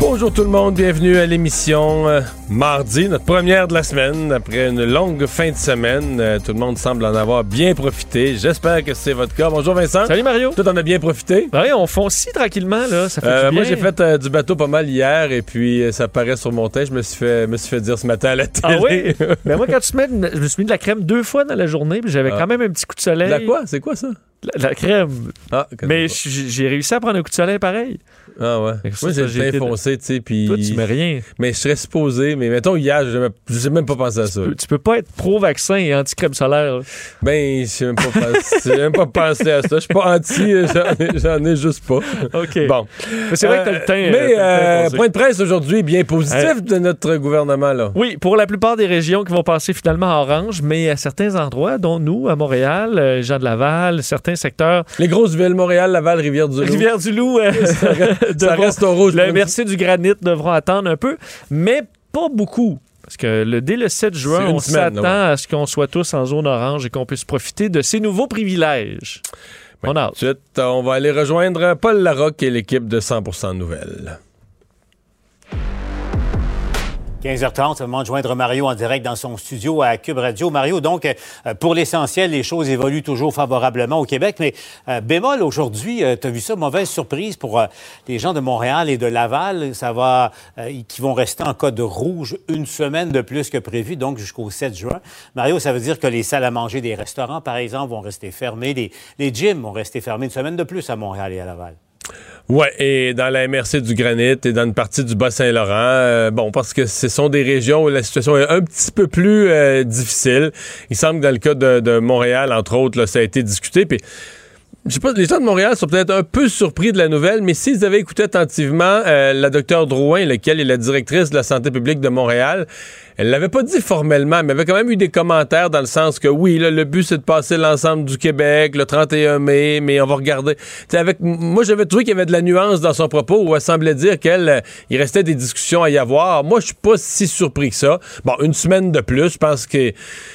Bonjour tout le monde, bienvenue à l'émission euh, mardi, notre première de la semaine, après une longue fin de semaine. Euh, tout le monde semble en avoir bien profité. J'espère que c'est votre cas. Bonjour Vincent. Salut Mario. Tout en a bien profité? Oui, on fonce tranquillement, là. Ça fait Euh, du bien. moi, j'ai fait du bateau pas mal hier et puis ça paraît sur mon teint. Je me suis fait, me suis fait dire ce matin à la télé. Ah oui? Mais moi, quand tu te mets, je me suis mis de la crème deux fois dans la journée, puis j'avais Ah. quand même un petit coup de soleil. La quoi? C'est quoi ça? La, la crème. Ah, Mais j'ai réussi à prendre un coup de soleil pareil. Ah ouais. Ça, Moi, j'ai le teint foncé, tu sais, puis... Toi, tu mets rien. Mais je serais supposé, mais mettons hier, même- j'ai même pas pensé à ça. Tu peux, tu peux pas être pro-vaccin et anti-crème solaire. là. Ben, j'ai même, pas même pas pensé à ça. Je suis pas anti, euh, j'en ai, juste pas. OK. Bon. Mais c'est vrai que t'as le teint. Euh, euh, Mais le euh, point de presse aujourd'hui bien positif Euh, de notre gouvernement là. Oui, pour la plupart des régions qui vont passer finalement à orange, mais à certains endroits, dont nous, à Montréal, euh, Jean de Laval, certains secteurs, Les grosses villes Montréal, Laval, Rivière-du-Loup. Rivière-du-Loup, euh, ça reste au rouge. Le merci du granit devront attendre un peu, mais pas beaucoup. Parce que le, dès le 7 C'est juin, on s'attend à ce qu'on soit tous en zone orange et qu'on puisse profiter de ces nouveaux privilèges. On a. Ensuite, on va aller rejoindre Paul Larocque et l'équipe de 100% Nouvelles. 15h30, c'est le moment de joindre Mario en direct dans son studio à Cube Radio. Mario, donc, euh, pour l'essentiel, les choses évoluent toujours favorablement au Québec, mais euh, bémol aujourd'hui, tu as vu ça, mauvaise surprise pour euh, les gens de Montréal et de Laval. Ça va, euh, qui vont rester en code rouge une semaine de plus que prévu, donc jusqu'au 7 juin. Mario, ça veut dire que les salles à manger des restaurants, par exemple, vont rester fermées, les, les gyms vont rester fermés une semaine de plus à Montréal et à Laval. Ouais, et dans la MRC du Granit et dans une partie du Bas-Saint-Laurent, euh, bon, parce que ce sont des régions où la situation est un petit peu plus euh, difficile. Il semble que dans le cas de, Montréal, entre autres, ça a été discuté. Puis, je sais pas, les gens de Montréal sont peut-être un peu surpris de la nouvelle, mais s'ils avaient écouté attentivement euh, la docteure Drouin, laquelle est la directrice de la santé publique de Montréal, elle l'avait pas dit formellement, mais avait quand même eu des commentaires dans le sens que oui, là, le but c'est de passer l'ensemble du Québec le 31 mai, mais on va regarder. T'sais, avec moi j'avais trouvé qu'il y avait de la nuance dans son propos où elle semblait dire qu'elle euh, il restait des discussions à y avoir. Moi je suis pas si surpris que ça. Bon, une semaine de plus, je pense que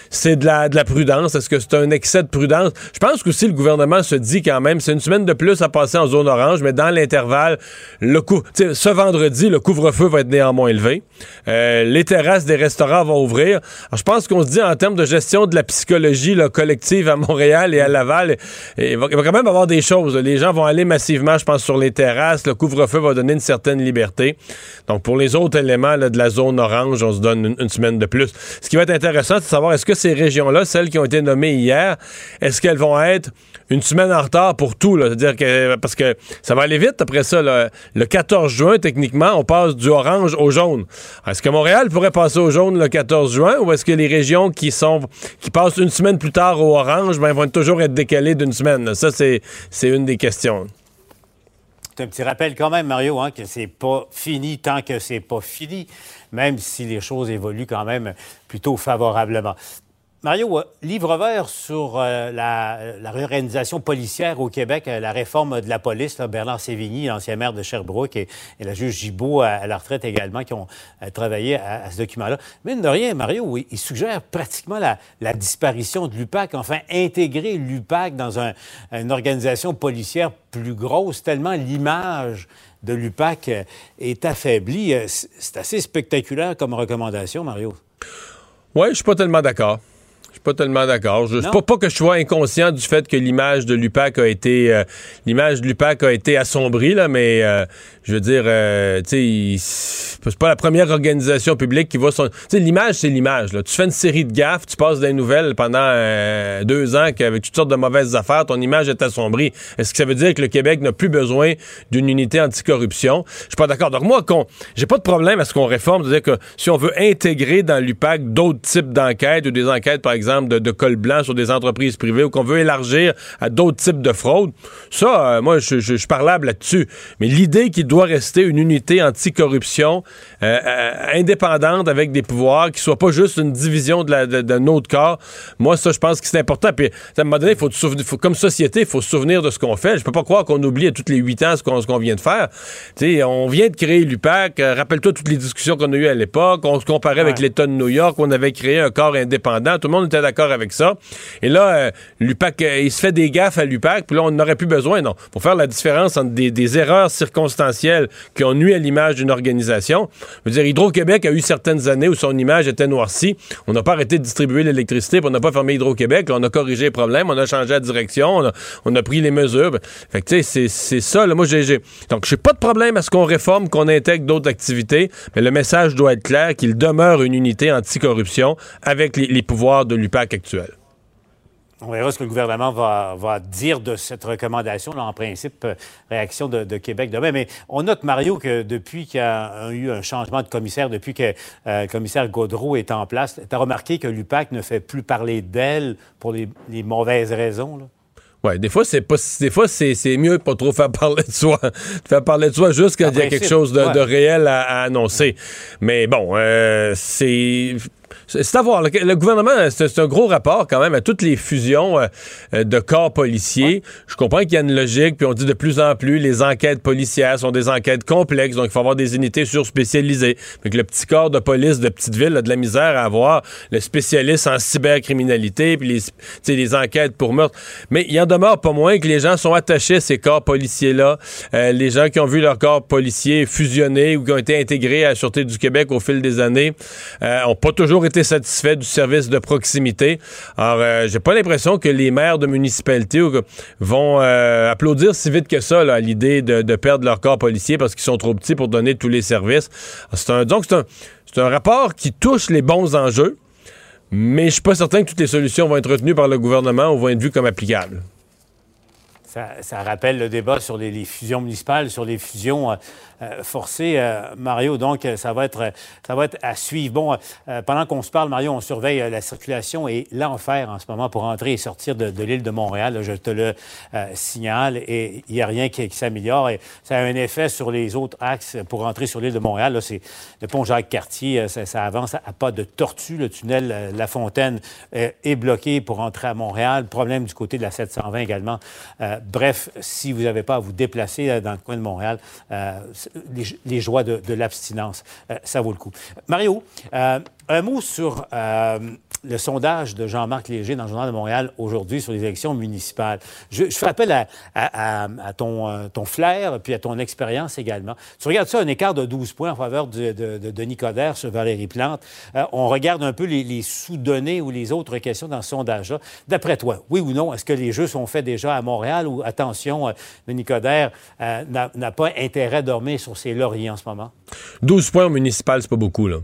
c'est de la de la prudence. Est-ce que c'est un excès de prudence? Je pense qu'aussi le gouvernement se dit quand même c'est une semaine de plus à passer en zone orange, mais dans l'intervalle, le coup, ce vendredi le couvre-feu va être néanmoins élevé. Euh, les terrasses des restaurants vont ouvrir. Je pense qu'on se dit en termes de gestion de la psychologie collective à Montréal et à Laval, il va, quand même avoir des choses. Les gens vont aller massivement, je pense, sur les terrasses. Le couvre-feu va donner une certaine liberté. Donc, pour les autres éléments de la zone orange, on se donne une, semaine de plus. Ce qui va être intéressant, c'est de savoir est-ce que ces régions-là, celles qui ont été nommées hier, est-ce qu'elles vont être une semaine en retard pour tout? C'est-à-dire que, parce que ça va aller vite après ça. Le 14 juin, techniquement, on passe du orange au jaune. Est-ce que Montréal pourrait passer au jaune? Le 14 juin ou est-ce que les régions qui sont qui passent une semaine plus tard au orange ben, vont toujours être décalées d'une semaine? Ça, c'est, c'est une des questions. C'est un petit rappel quand même, Mario, hein, que c'est pas fini tant que c'est pas fini, même si les choses évoluent quand même plutôt favorablement. Mario, euh, livre vert sur euh, la, réorganisation policière au Québec, euh, la réforme de la police. Bernard Sévigny, l'ancien maire de Sherbrooke, et, la juge Gibault à, la retraite également, qui ont travaillé à, ce document-là. Mais de rien, Mario, il, suggère pratiquement la, disparition de l'UPAC, enfin intégrer l'UPAC dans un- une organisation policière plus grosse, tellement l'image de l'UPAC est affaiblie. C'est c'est assez spectaculaire comme recommandation, Mario. Oui, je suis pas tellement d'accord. Je suis pas tellement d'accord. Je, Non? pas, pas que je sois inconscient du fait que l'image de l'UPAC a été euh, l'image de l'UPAC a été assombrie là, mais euh, je veux dire, euh, tu sais, c'est pas la première organisation publique qui va son. Tu sais, l'image c'est l'image. Tu fais une série de gaffes, tu passes des nouvelles pendant deux ans qu'avec toutes sortes de mauvaises affaires, ton image est assombrie. Est-ce que ça veut dire que le Québec n'a plus besoin d'une unité anticorruption? Je suis pas d'accord. Donc moi, qu'on, j'ai pas de problème à ce qu'on réforme, c'est-à-dire que si on veut intégrer dans l'UPAC d'autres types d'enquêtes ou des enquêtes, par exemple de, de col blanc sur des entreprises privées ou qu'on veut élargir à d'autres types de fraudes, ça, euh, moi, je, je, suis parlable là-dessus. Mais l'idée qu'il doit rester une unité anticorruption euh, euh, indépendante avec des pouvoirs, qui soit pas juste une division de, la, de, notre corps, moi, ça, je pense que c'est important. Puis, à un moment donné, faut, faut, comme société, il faut se souvenir de ce qu'on fait. Je peux pas croire qu'on oublie à toutes les huit ans ce qu'on vient de faire. sais, on vient de créer l'UPAC. Rappelle-toi toutes les discussions qu'on a eues à l'époque. On se comparait avec l'État de New York. On avait créé un corps indépendant. Tout le monde était d'accord avec ça. Et là, l'UPAC, il se fait des gaffes à l'UPAC, puis là, on n'aurait plus besoin, non. Pour faire la différence entre des, erreurs circonstancielles qui ont nuit à l'image d'une organisation. Je veux dire, Hydro-Québec a eu certaines années où son image était noircie. On n'a pas arrêté de distribuer l'électricité, on n'a pas fermé Hydro-Québec. On a corrigé les problèmes, on a changé la direction, on a, pris les mesures. Fait que, tu sais, c'est ça. Là, moi, j'ai... Donc, j'ai pas de problème à ce qu'on réforme, qu'on intègre d'autres activités, mais le message doit être clair qu'il demeure une unité anticorruption avec les, les pouvoirs de l'UPAC actuel. On verra ce que le gouvernement va, dire de cette recommandation. en principe, euh, réaction de, Québec demain. Mais on note, Mario, que depuis qu'il y a eu un changement de commissaire, depuis que euh, le commissaire Gaudreau est en place, tu as remarqué que l'UPAC ne fait plus parler d'elle pour les, mauvaises raisons? Oui, des fois, c'est pas des fois c'est, mieux de pas trop faire parler de soi. de faire parler de soi juste quand il y a quelque chose de, réel à, annoncer. Mais bon, euh, c'est c'est à voir. Le, gouvernement, c'est un gros rapport quand même à toutes les fusions euh, euh, de corps policiers. Je comprends qu'il y a une logique, puis on dit de plus en plus les enquêtes policières sont des enquêtes complexes, donc il faut avoir des unités surspécialisées. Fait que le petit corps de police de petite ville a de la misère à avoir le spécialiste en cybercriminalité, puis les, les enquêtes pour meurtre. Mais il en demeure pas moins que les gens sont attachés à ces corps policiers-là. Euh, les gens qui ont vu leur corps policier fusionner ou qui ont été intégrés à la Sûreté du Québec au fil des années euh, ont pas toujours été satisfait du service de proximité. Alors, euh, j'ai pas l'impression que les maires de municipalités vont euh, applaudir si vite que ça à l'idée de, perdre leur corps policier parce qu'ils sont trop petits pour donner tous les services. C'est un, donc, c'est un, un rapport qui touche les bons enjeux, mais je suis pas certain que toutes les solutions vont être retenues par le gouvernement ou vont être vues comme applicables. Ça, rappelle le débat sur les, fusions municipales, sur les fusions euh, euh, forcées, euh, Mario. Donc, ça va être, ça va être à suivre. Bon, pendant qu'on se parle, Mario, on surveille la circulation et l'enfer en ce moment pour entrer et sortir de, l'île de Montréal. je te le signale et il n'y a rien qui, s'améliore. Et ça a un effet sur les autres axes pour entrer sur l'île de Montréal. c'est le pont Jacques-Cartier, ça, avance à, pas de tortue. Le tunnel La Fontaine est bloqué pour entrer à Montréal. Problème du côté de la 720 également bref, si vous n'avez pas à vous déplacer euh, dans le coin de Montréal, euh, les, joies de, l'abstinence, euh, ça vaut le coup. Mario, un mot sur le sondage de Jean-Marc Léger dans le Journal de Montréal aujourd'hui sur les élections municipales. Je, fais appel à, ton, ton, flair puis à ton expérience également. Tu regardes ça, un écart de 12 points en faveur de, Coderre sur Valérie Plante. on regarde un peu les, sous-données ou les autres questions dans ce sondage-là. D'après toi, oui ou non, est-ce que les jeux sont faits déjà à Montréal ou attention, euh, Coderre euh, n'a pas intérêt à dormir sur ses lauriers en ce moment? 12 points municipal, c'est pas beaucoup, là.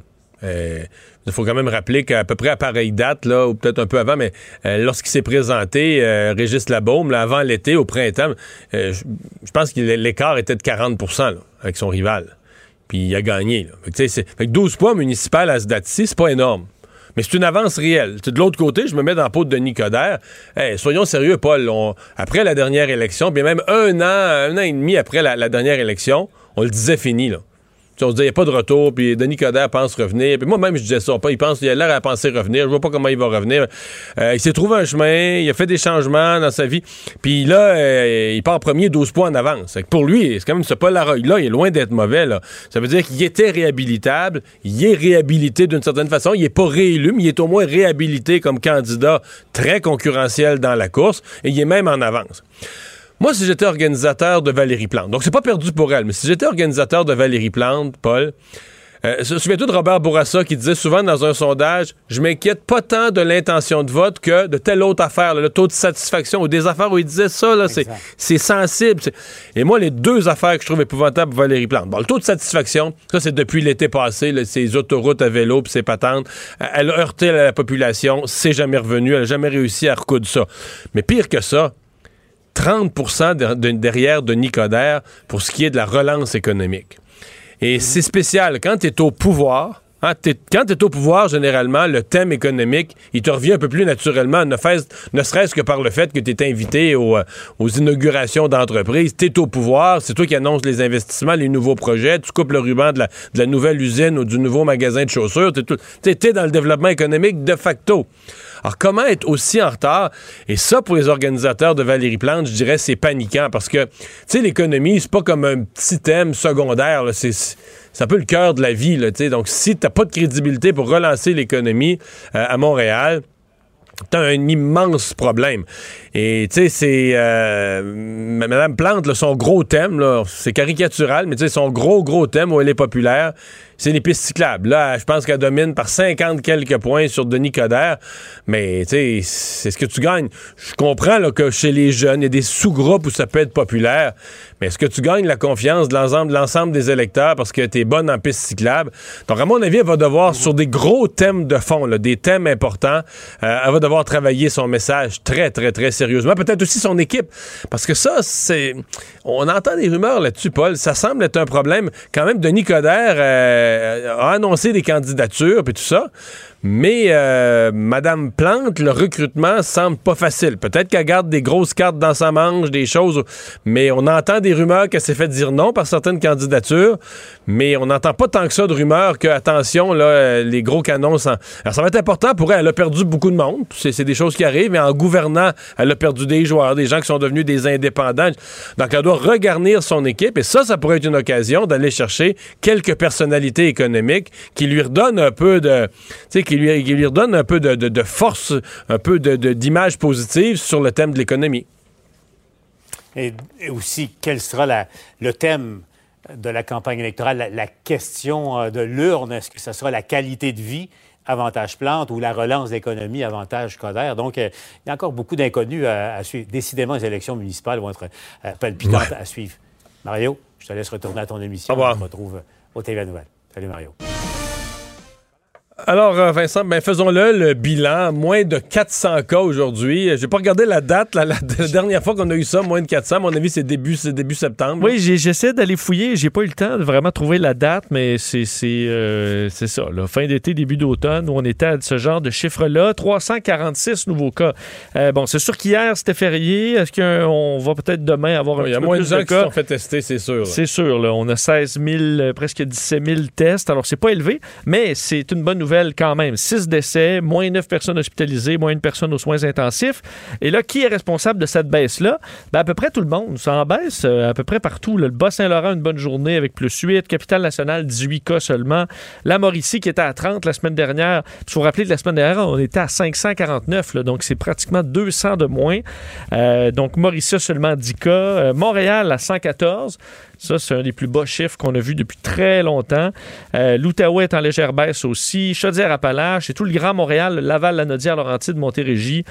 Euh, il faut quand même rappeler qu'à peu près à pareille date, là, ou peut-être un peu avant, mais lorsqu'il s'est présenté, Régis Labaume, là, avant l'été, au printemps, je pense que l'écart était de 40% avec son rival. Puis il a gagné. Là. Fait, que 12 points municipal à ce date-ci, c'est pas énorme. Mais c'est une avance réelle. de l'autre côté, je me mets dans la peau de Denis Coderre. soyons sérieux, Paul. après la dernière élection, bien même un an, un an et demi après la dernière élection, on le disait fini, là on se disait, il n'y a pas de retour, puis Denis Coderre pense revenir. Puis moi-même, je disais ça. il pense, il a l'air à penser revenir. Je vois pas comment il va revenir. Euh, il s'est trouvé un chemin, il a fait des changements dans sa vie. Puis là, euh, il part premier 12 points en avance. Pour lui, c'est quand même ce Polaroid-là, il est loin d'être mauvais. Ça veut dire qu'il était réhabilitable. Il est réhabilité d'une certaine façon. Il n'est pas réélu, mais il est au moins réhabilité comme candidat très concurrentiel dans la course. Et il est même en avance. Moi, si j'étais organisateur de Valérie Plante, donc c'est pas perdu pour elle, mais si j'étais organisateur de Valérie Plante, Paul, euh, souviens-toi de Robert Bourassa qui disait souvent dans un sondage Je m'inquiète pas tant de l'intention de vote que de telle autre affaire, le taux de satisfaction ou des affaires où il disait ça, c'est sensible. Et moi, les deux affaires que je trouve épouvantables pour Valérie Plante. Bon, le taux de satisfaction, ça, c'est depuis l'été passé, là, ces autoroutes à vélo puis ses patentes. Elle a heurté la population, c'est jamais revenu, elle n'a jamais réussi à recoudre ça. Mais pire que ça, 30% derrière de Nicodère pour ce qui est de la relance économique. Et c'est spécial. Quand tu es au pouvoir, Hein, quand tu es au pouvoir, généralement, le thème économique, il te revient un peu plus naturellement, ne, serait-ce que par le fait que tu es invité aux, aux inaugurations d'entreprises. Tu es au pouvoir, c'est toi qui annonces les investissements, les nouveaux projets, tu coupes le ruban de la, de la nouvelle usine ou du nouveau magasin de chaussures. Tu es, dans le développement économique de facto. Alors, comment être aussi en retard? Et ça, pour les organisateurs de Valérie Plante, je dirais, c'est paniquant parce que, tu sais, l'économie, c'est pas comme un petit thème secondaire. C'est un peu le cœur de la vie. Là, donc, si t'as pas de crédibilité pour relancer l'économie euh, à Montréal, t'as un immense problème. Et tu sais, c'est euh, Madame Plante, son gros thème, c'est caricatural, mais tu sais, son gros gros thème où elle est populaire, c'est les pistes cyclables. Là, je pense qu'elle domine par 50 quelques points sur Denis Coderre. Mais, tu sais, c'est ce que tu gagnes. Je comprends là, que chez les jeunes, il y a des sous-groupes où ça peut être populaire. Mais est-ce que tu gagnes la confiance de l'ensemble des électeurs parce que tu es bonne en pistes cyclables? Donc, à mon avis, elle va devoir, sur des gros thèmes de fond, là, des thèmes importants, euh, elle va devoir travailler son message très, très, très sérieusement. Peut-être aussi son équipe. Parce que ça, c'est... On entend des rumeurs là-dessus, Paul. Ça semble être un problème. Quand même, Denis Coderre... Euh, a annoncé des candidatures et tout ça. Mais euh, Madame Plante, le recrutement semble pas facile. Peut-être qu'elle garde des grosses cartes dans sa manche, des choses, mais on entend des rumeurs qu'elle s'est fait dire non par certaines candidatures, mais on n'entend pas tant que ça de rumeurs que, attention, là, euh, les gros canons... Alors, ça va être important pour elle. Elle a perdu beaucoup de monde. C'est des choses qui arrivent, mais en gouvernant, elle a perdu des joueurs, des gens qui sont devenus des indépendants. Donc, elle doit regarnir son équipe, et ça, ça pourrait être une occasion d'aller chercher quelques personnalités économiques qui lui redonnent un peu de... Tu sais, qui lui, lui redonne un peu de, force, un peu d'image positive sur le thème de l'économie. Et, aussi, quel sera le thème de la campagne électorale, la, question euh, de l'urne? Est-ce que ce sera la qualité de vie? avantage plante ou la relance de l'économie, avantage Coder. Donc, euh, il y a encore beaucoup d'inconnus à, suivre. Décidément, les élections municipales vont être euh, palpitantes à suivre. Mario, je te laisse retourner à ton émission. Au revoir. On se retrouve au TV Nouvelle. Salut, Mario. Alors, euh, Vincent, ben faisons-le, le bilan. Moins de 400 cas aujourd'hui. J'ai pas regardé la date. La, dernière fois qu'on a eu ça, moins de 400, à mon avis, c'est début, début septembre. Oui, j'essaie d'aller fouiller. J'ai pas eu le temps de vraiment trouver la date, mais c'est euh, ça. Fin d'été, début d'automne, où on était à ce genre de chiffre-là. 346 nouveaux cas. Euh, bon, c'est sûr qu'hier, c'était férié. Est-ce qu'on va peut-être demain avoir un peu Il y a moins de gens qui sont fait tester, c'est sûr. C'est sûr. Là. On a 16 000, presque 17 000 tests. Alors, c'est pas élevé, mais c'est une bonne nouvelle quand même. Six décès, moins neuf personnes hospitalisées, moins une personne aux soins intensifs. Et là, qui est responsable de cette baisse-là? Ben, à peu près tout le monde. Ça en baisse euh, à peu près partout. Le Bas-Saint-Laurent, une bonne journée avec plus 8. Capitale-Nationale, 18 cas seulement. La Mauricie, qui était à 30 la semaine dernière. Il faut rappeler que la semaine dernière, on était à 549. donc, c'est pratiquement 200 de moins. Euh, donc, Mauricie, seulement 10 cas. Euh, Montréal, à 114. Ça, c'est un des plus bas chiffres qu'on a vu depuis très longtemps. Euh, L'Outaouais est en légère baisse aussi. Chaudière-Appalaches et tout le Grand Montréal, Laval, Lanaudière, Laurentide, Montérégie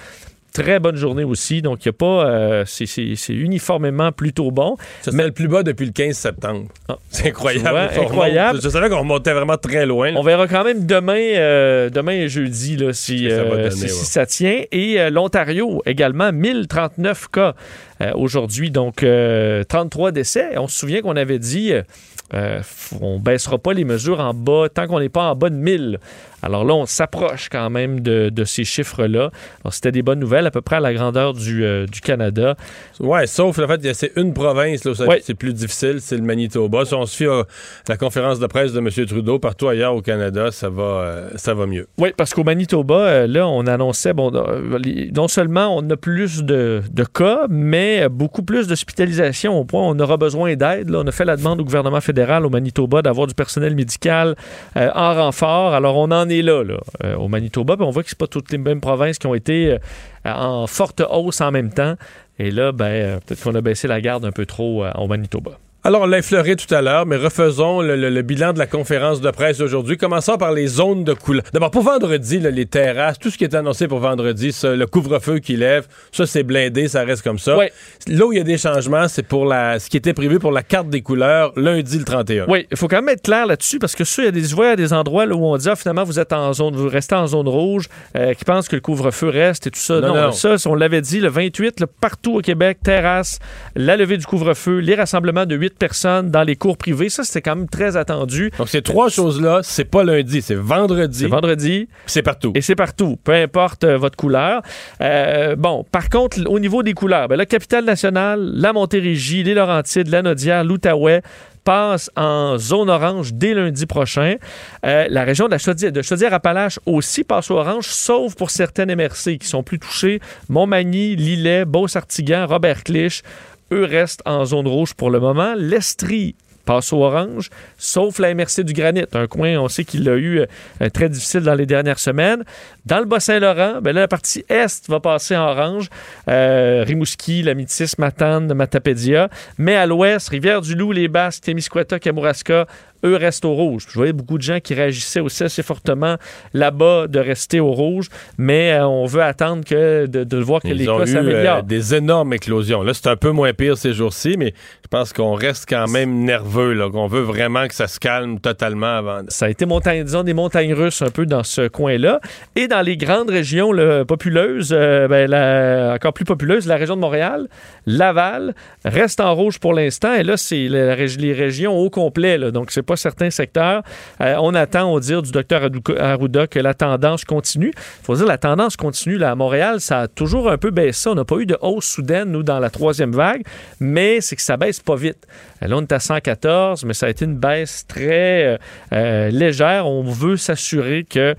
très bonne journée aussi. Donc, il n'y a pas. Euh, c'est uniformément plutôt bon. C'est le plus bas depuis le 15 septembre. Ah. c'est incroyable. incroyable. Je savais qu'on remontait vraiment très loin. On verra quand même demain, euh, demain et jeudi là, si, ça, euh, si, ça tient. Et l'Ontario également, 1039 cas aujourd'hui. Donc, 33 décès. On se souvient qu'on avait dit. on baissera pas les mesures en bas tant qu'on n'est pas en bas de 1000. Alors là, on s'approche quand même de, ces chiffres-là. C'était des bonnes nouvelles, à peu près à la grandeur du, euh, Canada. Oui, sauf le fait c'est une province là, où c'est plus difficile, c'est le Manitoba. Si on se fie à la conférence de presse de M. Trudeau, partout ailleurs au Canada, ça va, euh, ça va mieux. Oui, parce qu'au Manitoba, euh, là, on annonçait, bon, non seulement on a plus de, cas, mais beaucoup plus d'hospitalisation au point où on aura besoin d'aide. On a fait la demande au gouvernement fédéral au Manitoba d'avoir du personnel médical en renfort. Alors, on en est là, euh, au Manitoba. on voit que c'est pas toutes les mêmes provinces qui ont été euh, en forte hausse en même temps. Et là, ben, euh, peut-être qu'on a baissé la garde un peu trop au Manitoba. Alors, on l'a effleuré tout à l'heure, mais refaisons le, bilan de la conférence de presse d'aujourd'hui. Commençons par les zones de couleur. D'abord, pour vendredi, les terrasses, tout ce qui est annoncé pour vendredi, le couvre-feu qui lève, ça, c'est blindé, ça reste comme ça. Là où il y a des changements, c'est pour la, ce qui était prévu pour la carte des couleurs lundi le 31. Oui, il faut quand même être clair là-dessus parce que ça, il y a des, vois, des endroits où on dit, ah, finalement, vous êtes en zone, vous restez en zone rouge, euh, qui pensent que le couvre-feu reste et tout ça. Non, ça, on l'avait dit, le 28, partout au Québec, terrasse, la levée du couvre-feu, les rassemblements de 8 8 personnes dans les cours privés. Ça, c'était quand même très attendu. Donc, ces trois choses-là, c'est pas lundi, c'est vendredi. C'est vendredi. C'est partout. Et c'est partout, peu importe euh, votre couleur. Euh, bon, par contre, au niveau des couleurs, ben, la capitale nationale, la Montérégie, les Laurentides, la Nodière, l'Outaouais, passe en zone orange dès lundi prochain. Euh, la région de la Chaudière, de Chaudière-Appalaches aussi passe au orange, sauf pour certaines MRC qui sont plus touchées. Montmagny, Lillet, Beauce-Artigan, Robert-Clich, eux restent en zone rouge pour le moment. L'Estrie passe au orange, sauf la MRC du Granit, un coin, on sait qu'il l'a eu euh, très difficile dans les dernières semaines. Dans le Bas-Saint-Laurent, ben la partie est va passer en orange, euh, Rimouski, Lamitis, Matane, Matapédia, mais à l'ouest, Rivière-du-Loup, les Basques, Témiscouata, Kamouraska, eux restent au rouge. Je voyais beaucoup de gens qui réagissaient aussi assez fortement là-bas de rester au rouge, mais euh, on veut attendre que de, voir que les cas s'améliorent. Euh, des énormes éclosions. Là, c'est un peu moins pire ces jours-ci, mais je pense qu'on reste quand même nerveux, là, qu'on veut vraiment que ça se calme totalement avant. Ça a été montagne, disons, des montagnes russes un peu dans ce coin-là. Et dans les grandes régions populeuses, euh, ben, encore plus populeuses, la région de Montréal, Laval, reste en rouge pour l'instant. Et là, c'est les régions au complet. Là, donc, c'est pas certains secteurs. Euh, on attend, au dire du docteur Arruda, que la tendance continue. Il faut dire, la tendance continue. Là, à Montréal, ça a toujours un peu baissé. On n'a pas eu de hausse soudaine, nous, dans la troisième vague, mais c'est que ça baisse pas vite. Euh, là, on est à 114, mais ça a été une baisse très euh, légère. On veut s'assurer que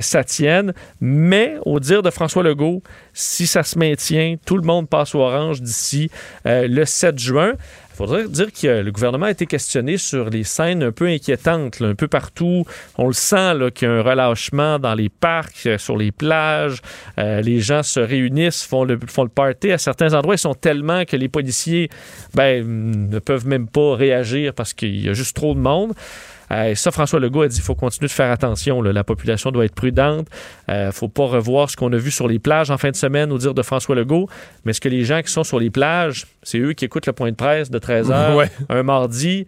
ça tienne. Mais, au dire de François Legault, si ça se maintient, tout le monde passe au orange d'ici le 7 juin. Il faudrait dire que le gouvernement a été questionné sur les scènes un peu inquiétantes, un peu partout. On le sent qu'il y a un relâchement dans les parcs, euh, sur les plages. Euh, les gens se réunissent, font le, font le party. À certains endroits, ils sont tellement que les policiers ben, ne peuvent même pas réagir parce qu'il y a juste trop de monde. Euh, ça, François Legault a dit qu'il faut continuer de faire attention. La population doit être prudente. Il ne faut pas revoir ce qu'on a vu sur les plages en fin de semaine, au dire de François Legault. Mais est-ce que les gens qui sont sur les plages, c'est eux qui écoutent le point de presse de 13 h un mardi?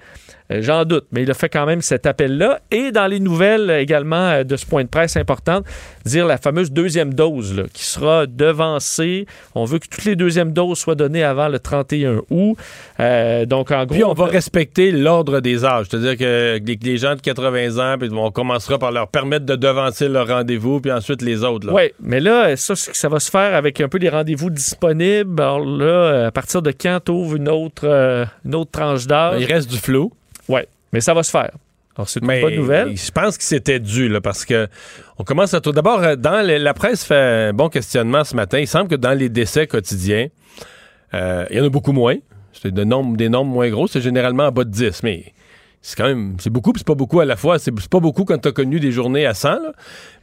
Euh, j'en doute, mais il a fait quand même cet appel-là. Et dans les nouvelles également euh, de ce point de presse important, dire la fameuse deuxième dose qui sera devancée. On veut que toutes les deuxièmes doses soient données avant le 31 août. Euh, donc, en gros. Puis on, va respecter l'ordre des âges. C'est-à-dire que les, gens de 80 ans, puis on commencera par leur permettre de devancer leur rendez-vous, puis ensuite les autres. Oui, mais là, ça, ça va se faire avec un peu les rendez-vous disponibles. Alors là, à partir de quand tu ouvres une autre, une autre tranche d'âge? Il reste du flou. Oui, mais ça va se faire. Alors, c'est une bonne nouvelle. Je pense que c'était dû, là, parce que on commence à tout. D'abord, euh, dans la presse fait un bon questionnement ce matin. Il semble que dans les décès quotidiens, euh, il y en a beaucoup moins. C'est des nombres, des nombres moins gros. C'est généralement en bas de 10. Mais c'est quand même, c'est beaucoup, puis c'est pas beaucoup à la fois. C'est pas beaucoup quand tu as connu des journées à 100,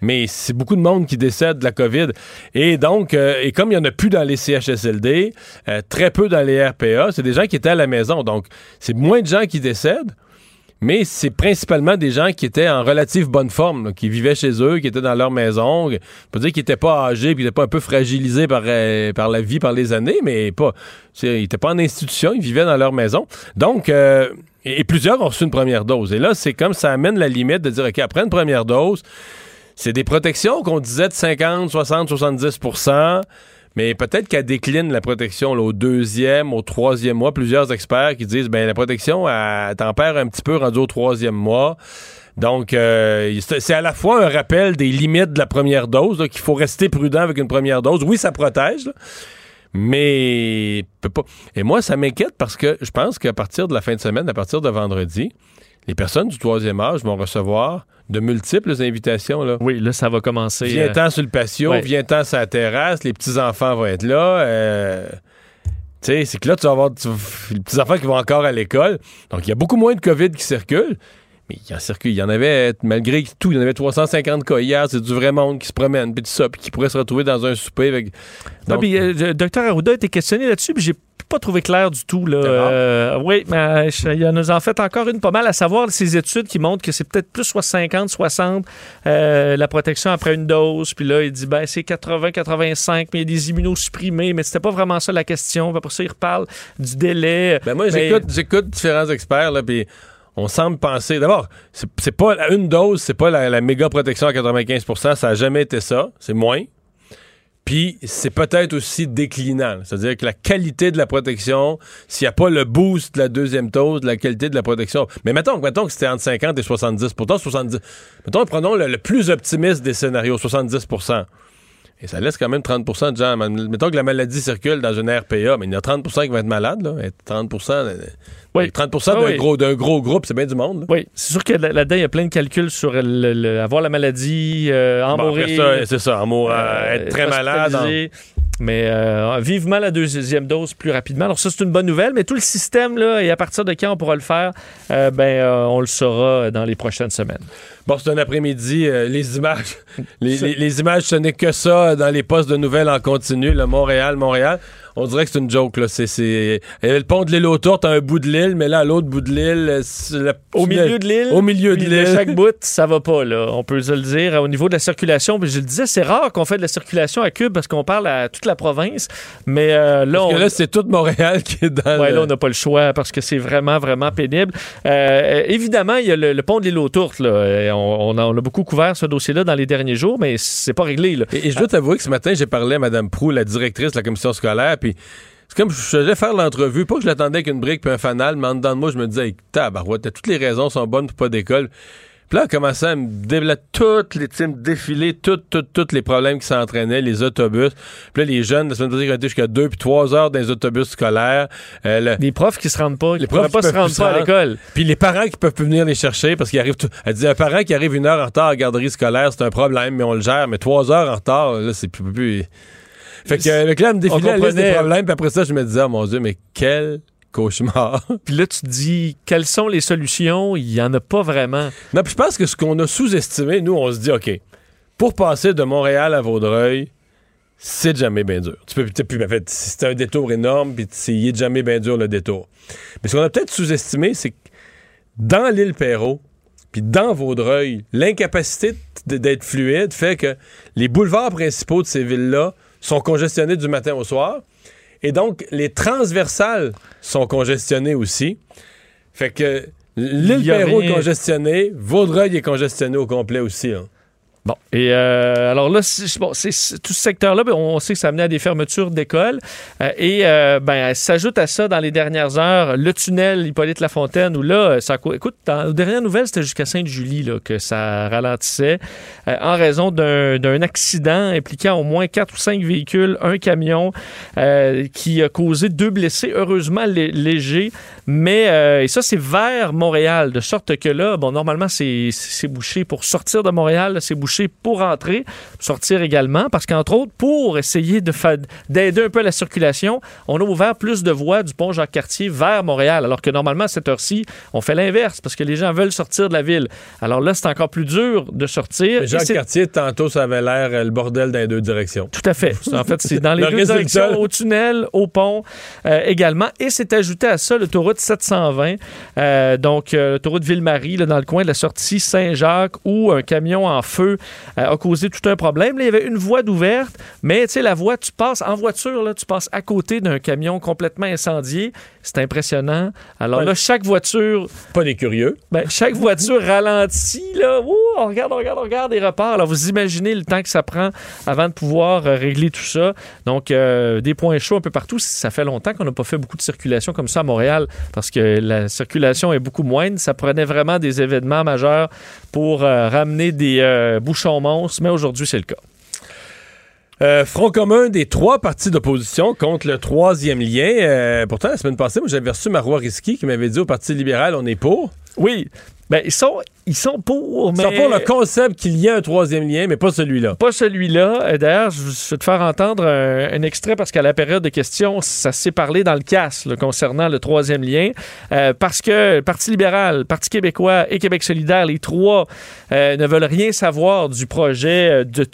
mais c'est beaucoup de monde qui décède de la COVID. Et donc, euh, et comme il y en a plus dans les CHSLD, euh, très peu dans les RPA, c'est des gens qui étaient à la maison. Donc, c'est moins de gens qui décèdent, mais c'est principalement des gens qui étaient en relative bonne forme, qui vivaient chez eux, qui étaient dans leur maison. On peut dire qu'ils n'étaient pas âgés, puis ils n'étaient pas un peu fragilisés par, euh, par la vie, par les années, mais pas, ils n'étaient pas en institution, ils vivaient dans leur maison. Donc, et, plusieurs ont reçu une première dose. Et là, c'est comme ça amène la limite de dire, OK, après une première dose, c'est des protections qu'on disait de 50, 60, 70 mais peut-être qu'elle décline la protection au deuxième, au troisième mois. Plusieurs experts qui disent, ben la protection, elle, tempère un petit peu rendu au troisième mois. Donc, euh, c'est à la fois un rappel des limites de la première dose, qu'il faut rester prudent avec une première dose. Oui, ça protège, mais pas. Et moi, ça m'inquiète parce que je pense qu'à partir de la fin de semaine, à partir de vendredi, les personnes du troisième âge vont recevoir de multiples invitations. Là. Oui, là, ça va commencer. Viens-t'en euh, sur le patio, viens-t'en sur la terrasse, les petits-enfants vont être là. Euh, tu sais, c'est que là, tu vas avoir les petits-enfants qui vont encore à l'école. Donc, il y a beaucoup moins de COVID qui circulent. Mais il y en circule, il y en avait, malgré tout, il y en avait 350 cas hier, c'est du vrai monde qui se promène, puis tout ça, puis qui pourrait se retrouver dans un souper avec. Donc, puis, euh, le docteur Arruda a été questionné là-dessus, puis j'ai pas trouvé clair du tout. Là. Euh, oui, mais euh, il nous en fait encore une pas mal, à savoir ces études qui montrent que c'est peut-être plus soit 50, 60 la protection après une dose. Puis là, il dit ben c'est 80, 85, mais il y a des immunosupprimés, mais c'était pas vraiment ça la question. Pour ça, il reparle du délai. Ben moi, j'écoute différents experts, là, puis on semble penser. D'abord, c'est pas une dose, c'est pas la, méga protection à 95% ça n'a jamais été ça. C'est moins. Puis c'est peut-être aussi déclinant. C'est-à-dire que la qualité de la protection, s'il n'y a pas le boost de la deuxième dose, la qualité de la protection. Mais mettons, mettons que c'était entre 50 et 70. Pourtant, 70. Mettons, prenons le, le plus optimiste des scénarios, 70 et ça laisse quand même 30% de gens. Mettons que la maladie circule dans une RPA, mais il y a 30% qui vont être malades. Là. 30 oui. 30 ah d'un gros, gros, groupe, c'est bien du monde. Oui, c'est sûr que là-dedans, il y a plein de calculs sur avoir la maladie, euh, en mourir. C'est ça, en mourir, euh, être très malade. Mais euh, vivement la deuxième dose plus rapidement. Alors ça, c'est une bonne nouvelle, mais tout le système, là, et à partir de quand on pourra le faire, ben, on le saura dans les prochaines semaines. Bon, c'est un après-midi. les images, les, images, ce n'est que ça dans les postes de nouvelles en continu. Le Montréal, Montréal on dirait que c'est une joke. Là. C'est, c'est... Le pont de l'île autour, t'as un bout de l'île, mais là, à l'autre bout de l'île... Au milieu de l'île. Au milieu de l'île. chaque bout, ça va pas, là. On peut se le dire. Au niveau de la circulation, je le disais, c'est rare qu'on fait de la circulation à Cube parce qu'on parle à toute la province. Mais euh, là, parce que là, c'est tout Montréal qui est dans Ouais, là, on n'a pas le choix parce que c'est vraiment, vraiment pénible. Euh, évidemment, il y a le, pont de l'île aux Là. On, a, beaucoup couvert ce dossier-là dans les derniers jours, mais c'est pas réglé. Et, je dois t'avouer que ce matin, j'ai parlé à Mme Prou, la directrice de la commission scolaire, puis c'est comme je faisais faire l'entrevue, pas que je l'attendais avec une brique puis un fanal, mais en dedans de moi, je me disais, hey, tabarouette, toutes les raisons sont bonnes pour pas d'école. Puis là, elle commençait à me développer toutes les teams défiler, tous toutes, les problèmes qui s'entraînaient, les autobus. Puis là, les jeunes, la semaine passée, ils ont été jusqu'à deux puis trois heures dans les autobus scolaires. Euh, les profs qui se rendent pas, les profs pas se rendent pas à l'école. Puis les parents qui peuvent plus venir les chercher parce qu'ils arrivent tout... Elle dit, un parent qui arrive une heure en retard à la garderie scolaire, c'est un problème, mais on le gère. Mais trois heures en retard, là, c'est plus... plus fait que le là, me défilait la des problèmes, puis après ça, je me disais, oh mon Dieu, mais quel cauchemar. Puis là, tu te dis, quelles sont les solutions? Il n'y en a pas vraiment. Non, puis je pense que ce qu'on a sous-estimé, nous, on se dit, OK, pour passer de Montréal à Vaudreuil, c'est jamais bien dur. Tu peux, en fait, c'est un détour énorme, puis il est jamais bien dur le détour. Mais ce qu'on a peut-être sous-estimé, c'est que dans l'île Perrault, puis dans Vaudreuil, l'incapacité d'être fluide fait que les boulevards principaux de ces villes-là sont congestionnés du matin au soir. Et donc, les transversales sont congestionnées aussi. Fait que l'île Perrault est congestionnée, Vaudreuil est congestionné au complet aussi. Hein. Bon, et euh, alors là, bon, c'est, tout ce secteur-là, ben, on sait que ça amenait à des fermetures d'écoles. Euh, et euh, ben, s'ajoute à ça dans les dernières heures le tunnel Hippolyte Lafontaine, où là, ça écoute, dans les dernières nouvelles, c'était jusqu'à Sainte-Julie là, que ça ralentissait en raison d'un, d'un accident impliquant au moins quatre ou cinq véhicules, un camion qui a causé deux blessés, heureusement légers. Mais et ça, c'est vers Montréal, de sorte que là, bon, normalement, c'est, bouché pour sortir de Montréal, c'est bouché pour rentrer, sortir également, parce qu'entre autres, pour essayer de d'aider un peu la circulation, on a ouvert plus de voies du pont Jacques-Cartier vers Montréal, alors que normalement, à cette heure-ci, on fait l'inverse, parce que les gens veulent sortir de la ville. Alors là, c'est encore plus dur de sortir. Jacques-Cartier, tantôt, ça avait l'air euh, le bordel dans les deux directions. Tout à fait. En fait, c'est dans les deux directions, au tunnel, au pont euh, également. Et c'est ajouté à ça l'autoroute 720, euh, donc l'autoroute Ville-Marie, dans le coin de la sortie Saint-Jacques, où un camion en feu euh, a causé tout un problème. il y avait une voie d'ouverte, mais tu sais, la voie, tu passes en voiture, là, tu passes à côté d'un camion complètement incendié. C'est impressionnant. Alors là, chaque voiture. Pas des curieux. Ben, chaque voiture ralentit, là. on regarde, on regarde, on regarde et repart. Alors, vous imaginez le temps que ça prend avant de pouvoir euh, régler tout ça. Donc, euh, des points chauds un peu partout. Ça fait longtemps qu'on n'a pas fait beaucoup de circulation comme ça à Montréal parce que la circulation est beaucoup moindre. Ça prenait vraiment des événements majeurs pour ramener des bouchon monstre, mais aujourd'hui, c'est le cas. Euh, front commun des trois partis d'opposition contre le troisième lien. Euh, pourtant, la semaine passée, moi, j'avais reçu Marois Risky qui m'avait dit au Parti libéral, on est pour. Oui. Ben, ils sont, ils sont pour, mais... Ils sont pour le concept qu'il y ait un troisième lien, mais pas celui-là. Pas celui-là. Euh, d'ailleurs, je vais te faire entendre un, extrait parce qu'à la période de questions, ça s'est parlé dans le casse concernant le troisième lien. Euh, parce que Parti libéral, Parti québécois et Québec solidaire, les trois, euh, ne veulent rien savoir du projet de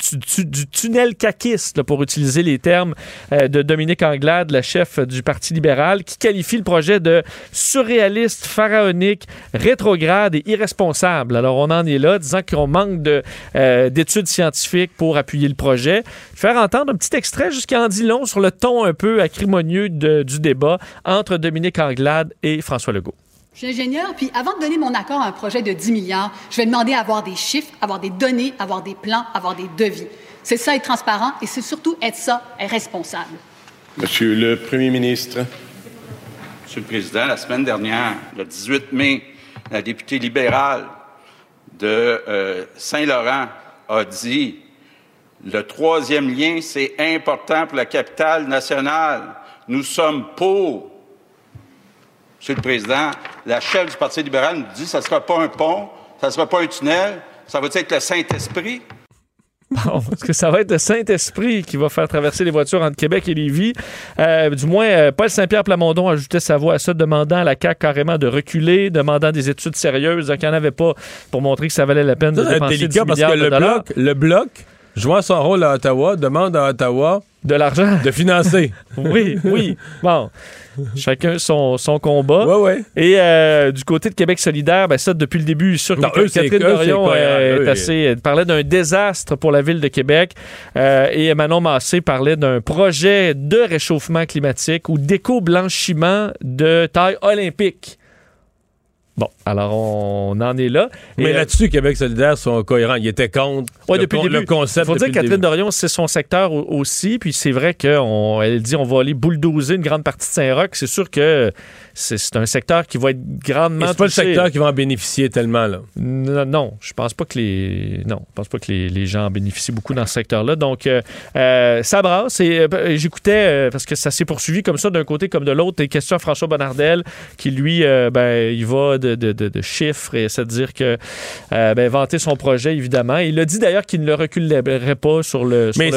du tunnel caquiste, pour utiliser les termes de Dominique Anglade, la chef du Parti libéral, qui qualifie le projet de surréaliste, pharaonique, rétrograde et irresponsable. Alors, on en est là, disant qu'on manque euh, d'études scientifiques pour appuyer le projet. Faire entendre un petit extrait jusqu'à en dit long sur le ton un peu acrimonieux du débat entre Dominique Anglade et François Legault. Je suis ingénieur, puis avant de donner mon accord à un projet de 10 milliards, je vais demander à avoir des chiffres, avoir des données, avoir des plans, avoir des devis. C'est ça être transparent et c'est surtout être ça, être responsable. Monsieur le Premier ministre. Monsieur le Président, la semaine dernière, le 18 mai, la députée libérale de euh, Saint-Laurent a dit le troisième lien, c'est important pour la capitale nationale. Nous sommes pour. Monsieur le Président, la chef du Parti libéral nous dit que ça ne sera pas un pont, ça ne sera pas un tunnel, ça va être le Saint-Esprit? Bon, parce que ça va être le Saint-Esprit qui va faire traverser les voitures entre Québec et Lévis. Euh, du moins, euh, Paul Saint-Pierre Plamondon ajoutait sa voix à ça, demandant à la CAQ carrément de reculer, demandant des études sérieuses, qu'il n'y en avait pas pour montrer que ça valait la peine de dépenser 10 délicat parce milliards que de dollars. le bloc, jouant son rôle à Ottawa, demande à Ottawa De l'argent. de financer. oui, oui. Bon, chacun son, son combat. ouais, ouais. Et euh, du côté de Québec solidaire, ben ça, depuis le début, sûr que Catherine Dorion euh, est assez, elle parlait d'un désastre pour la ville de Québec. Euh, et Manon Massé parlait d'un projet de réchauffement climatique ou d'éco-blanchiment de taille olympique. Bon, alors on en est là. Et, Mais euh, là-dessus, Québec solidaire sont cohérents. Ils étaient contre Ouais, le, depuis con- le début. le concept. Il faut dire que Catherine. Dorion, c'est son secteur au- aussi. Puis c'est vrai qu'elle dit on va aller bulldozer une grande partie de Saint-Roch. C'est sûr que c'est un secteur qui va être grandement C'est pas le secteur qui va en bénéficier tellement. Là. Non, non, je pense pas que les non, je pense pas que les, les gens en bénéficient beaucoup dans ce secteur-là. Donc euh, euh, ça brasse. Et euh, j'écoutais euh, parce que ça s'est poursuivi comme ça d'un côté comme de l'autre. Des questions à François Bonnardel qui lui, ben, il va de, de- de- de chiffres et c'est à dire que ben, vanter son projet évidemment. Il a dit d'ailleurs qu'il ne le reculerait pas sur le. sur Mais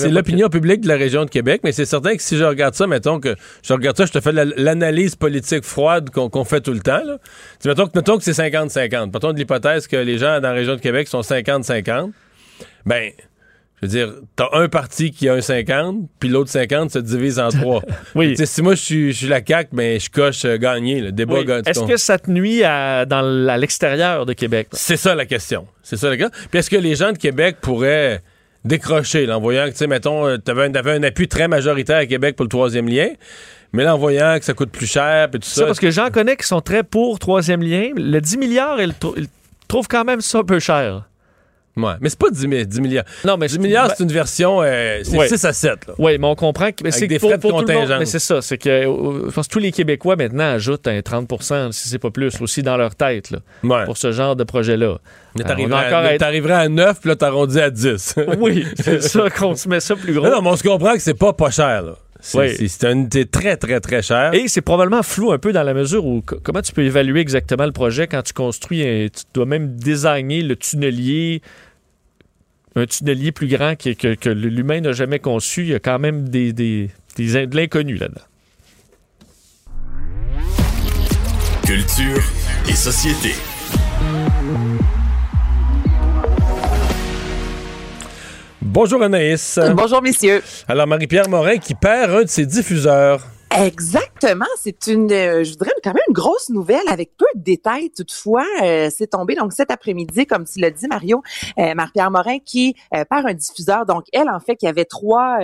c'est l'opinion publique de la région de Québec, mais c'est certain que si je regarde ça, mettons que je regarde ça, je te fais la- l'analyse politique froide qu'on fait tout le temps. Là. Mettons, que- mettons que c'est 50-50. Partons de l'hypothèse que les gens dans la région de Québec sont 50-50. Ben, je veux dire, t'as un parti qui a un 50, puis l'autre 50 se divise en trois. Oui. Si moi je suis, je suis la CAQ, ben je coche euh, gagner, le débat Oui. Est-ce que ça te nuit à, dans, l'extérieur de Québec? C'est ça la question. C'est ça la question. Puis est-ce que les gens de Québec pourraient décrocher, là, en voyant que, tu sais, mettons, euh, t'avais un, t'avais un appui très majoritaire à Québec pour le troisième lien, mais là, en voyant que ça coûte plus cher, puis tout Ça, ça. parce que j'en connais qui sont très pour troisième lien. Le 10 milliards, ils, ils trouvent quand même ça un peu cher. Ouais, mais c'est pas 10, mi- 10 milliards. Non, mais 10 milliards, ben, c'est une version, euh, c'est Ouais. 6 à 7, là. Oui, mais on comprend que c'est des pour- frais de pour tout le monde, contingence. Mais c'est ça, c'est que euh, je pense que tous les Québécois maintenant ajoutent un 30% si c'est pas plus, aussi dans leur tête là, Ouais. pour ce genre de projet-là. Mais Euh, t'arriverais à, être- à 9, puis là, t'arrondis à 10. Oui, c'est ça qu'on se met ça plus gros. non, non, mais on se comprend que c'est pas pas cher, là. C'est Oui. une unité très, très, très chère. Et c'est probablement flou un peu dans la mesure où co- comment tu peux évaluer exactement le projet quand tu construis, un- tu dois même désigner le tunnelier, un tunnelier plus grand que, que- que l'humain n'a jamais conçu. Il y a quand même des, des- des de l'inconnu là-dedans. Culture et société. Bonjour Anaïs. Bonjour, messieurs. Alors, Marie-Pierre Morin qui perd un de ses diffuseurs. Exactement. C'est une, euh, je voudrais quand même une grosse nouvelle avec peu de détails toutefois. Euh, c'est tombé donc cet après-midi, comme tu l'as dit, Mario, euh, Marie-Pierre Morin qui perd un diffuseur. Donc, elle, en fait, il y avait trois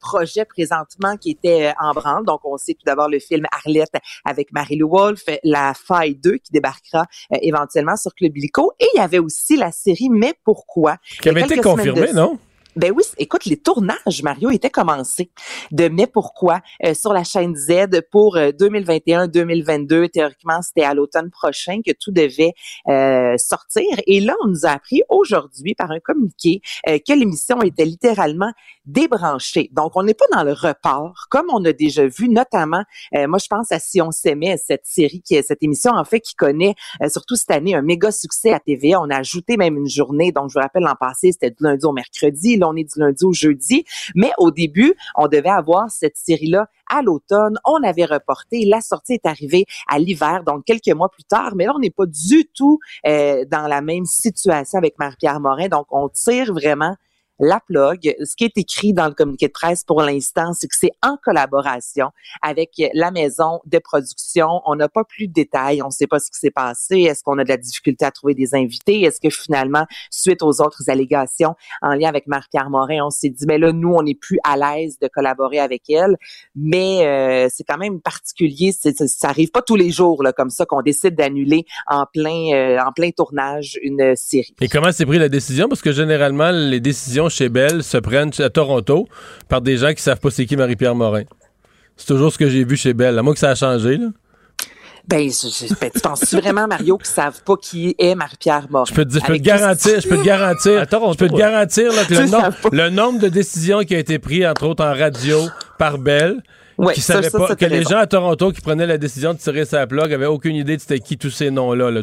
projets présentement qui étaient en branle. Donc, on sait tout d'abord le film Arlette avec Marie-Lou Wolfe, La Faille 2 qui débarquera éventuellement sur Club Illico. Et il y avait aussi la série Mais pourquoi? Qui avait été quelques semaines confirmé, de- non? Ben oui, écoute, les tournages, Mario, étaient commencés de Mais pourquoi euh, sur la chaîne Z pour euh, 2021-2022. Théoriquement, c'était à l'automne prochain que tout devait euh, sortir. Et là, on nous a appris aujourd'hui par un communiqué euh, que l'émission était littéralement débranchée. Donc, on n'est pas dans le report, comme on a déjà vu, notamment, euh, moi, je pense à Si on s'aimait, cette série, qui cette émission, en fait, qui connaît, euh, surtout cette année, un méga succès à TVA. On a ajouté même une journée. Donc, je vous rappelle, l'an passé, c'était du lundi au mercredi. On est du lundi au jeudi. Mais au début, on devait avoir cette série-là à l'automne. On avait reporté. La sortie est arrivée à l'hiver, donc quelques mois plus tard. Mais là, on n'est pas du tout euh, dans la même situation avec Marie-Pierre Morin. Donc, on tire vraiment la plug. Ce qui est écrit dans le communiqué de presse pour l'instant, c'est que c'est en collaboration avec la maison de production. On n'a pas plus de détails. On ne sait pas ce qui s'est passé. Est-ce qu'on a de la difficulté à trouver des invités? Est-ce que finalement, suite aux autres allégations en lien avec Marie-Pierre Morin, on s'est dit, mais là, nous, on n'est plus à l'aise de collaborer avec elle. Mais euh, c'est quand même particulier. C'est- ça arrive pas tous les jours là, comme ça qu'on décide d'annuler en plein euh, en plein tournage une série. Et comment s'est pris la décision? Parce que généralement, les décisions chez Bell se prennent à Toronto par des gens qui savent pas c'est qui Marie-Pierre Morin. C'est toujours ce que j'ai vu chez Bell. À moi que ça a changé, là. Ben, je, je- ben, tu penses vraiment, Mario, qu'ils savent pas qui est Marie-Pierre Morin? Je peux te, dire- je peux te Avec garantir, je peux te garantir, Toronto, je peux te garantir là, que le, nom- nombre de décisions qui a été pris, entre autres en radio, par Bell, Ouais, qui ça, savaient ça, pas, ça, que les raison. gens à Toronto qui prenaient la décision de tirer sa plug avaient aucune idée de c'était qui tous ces noms-là. Là.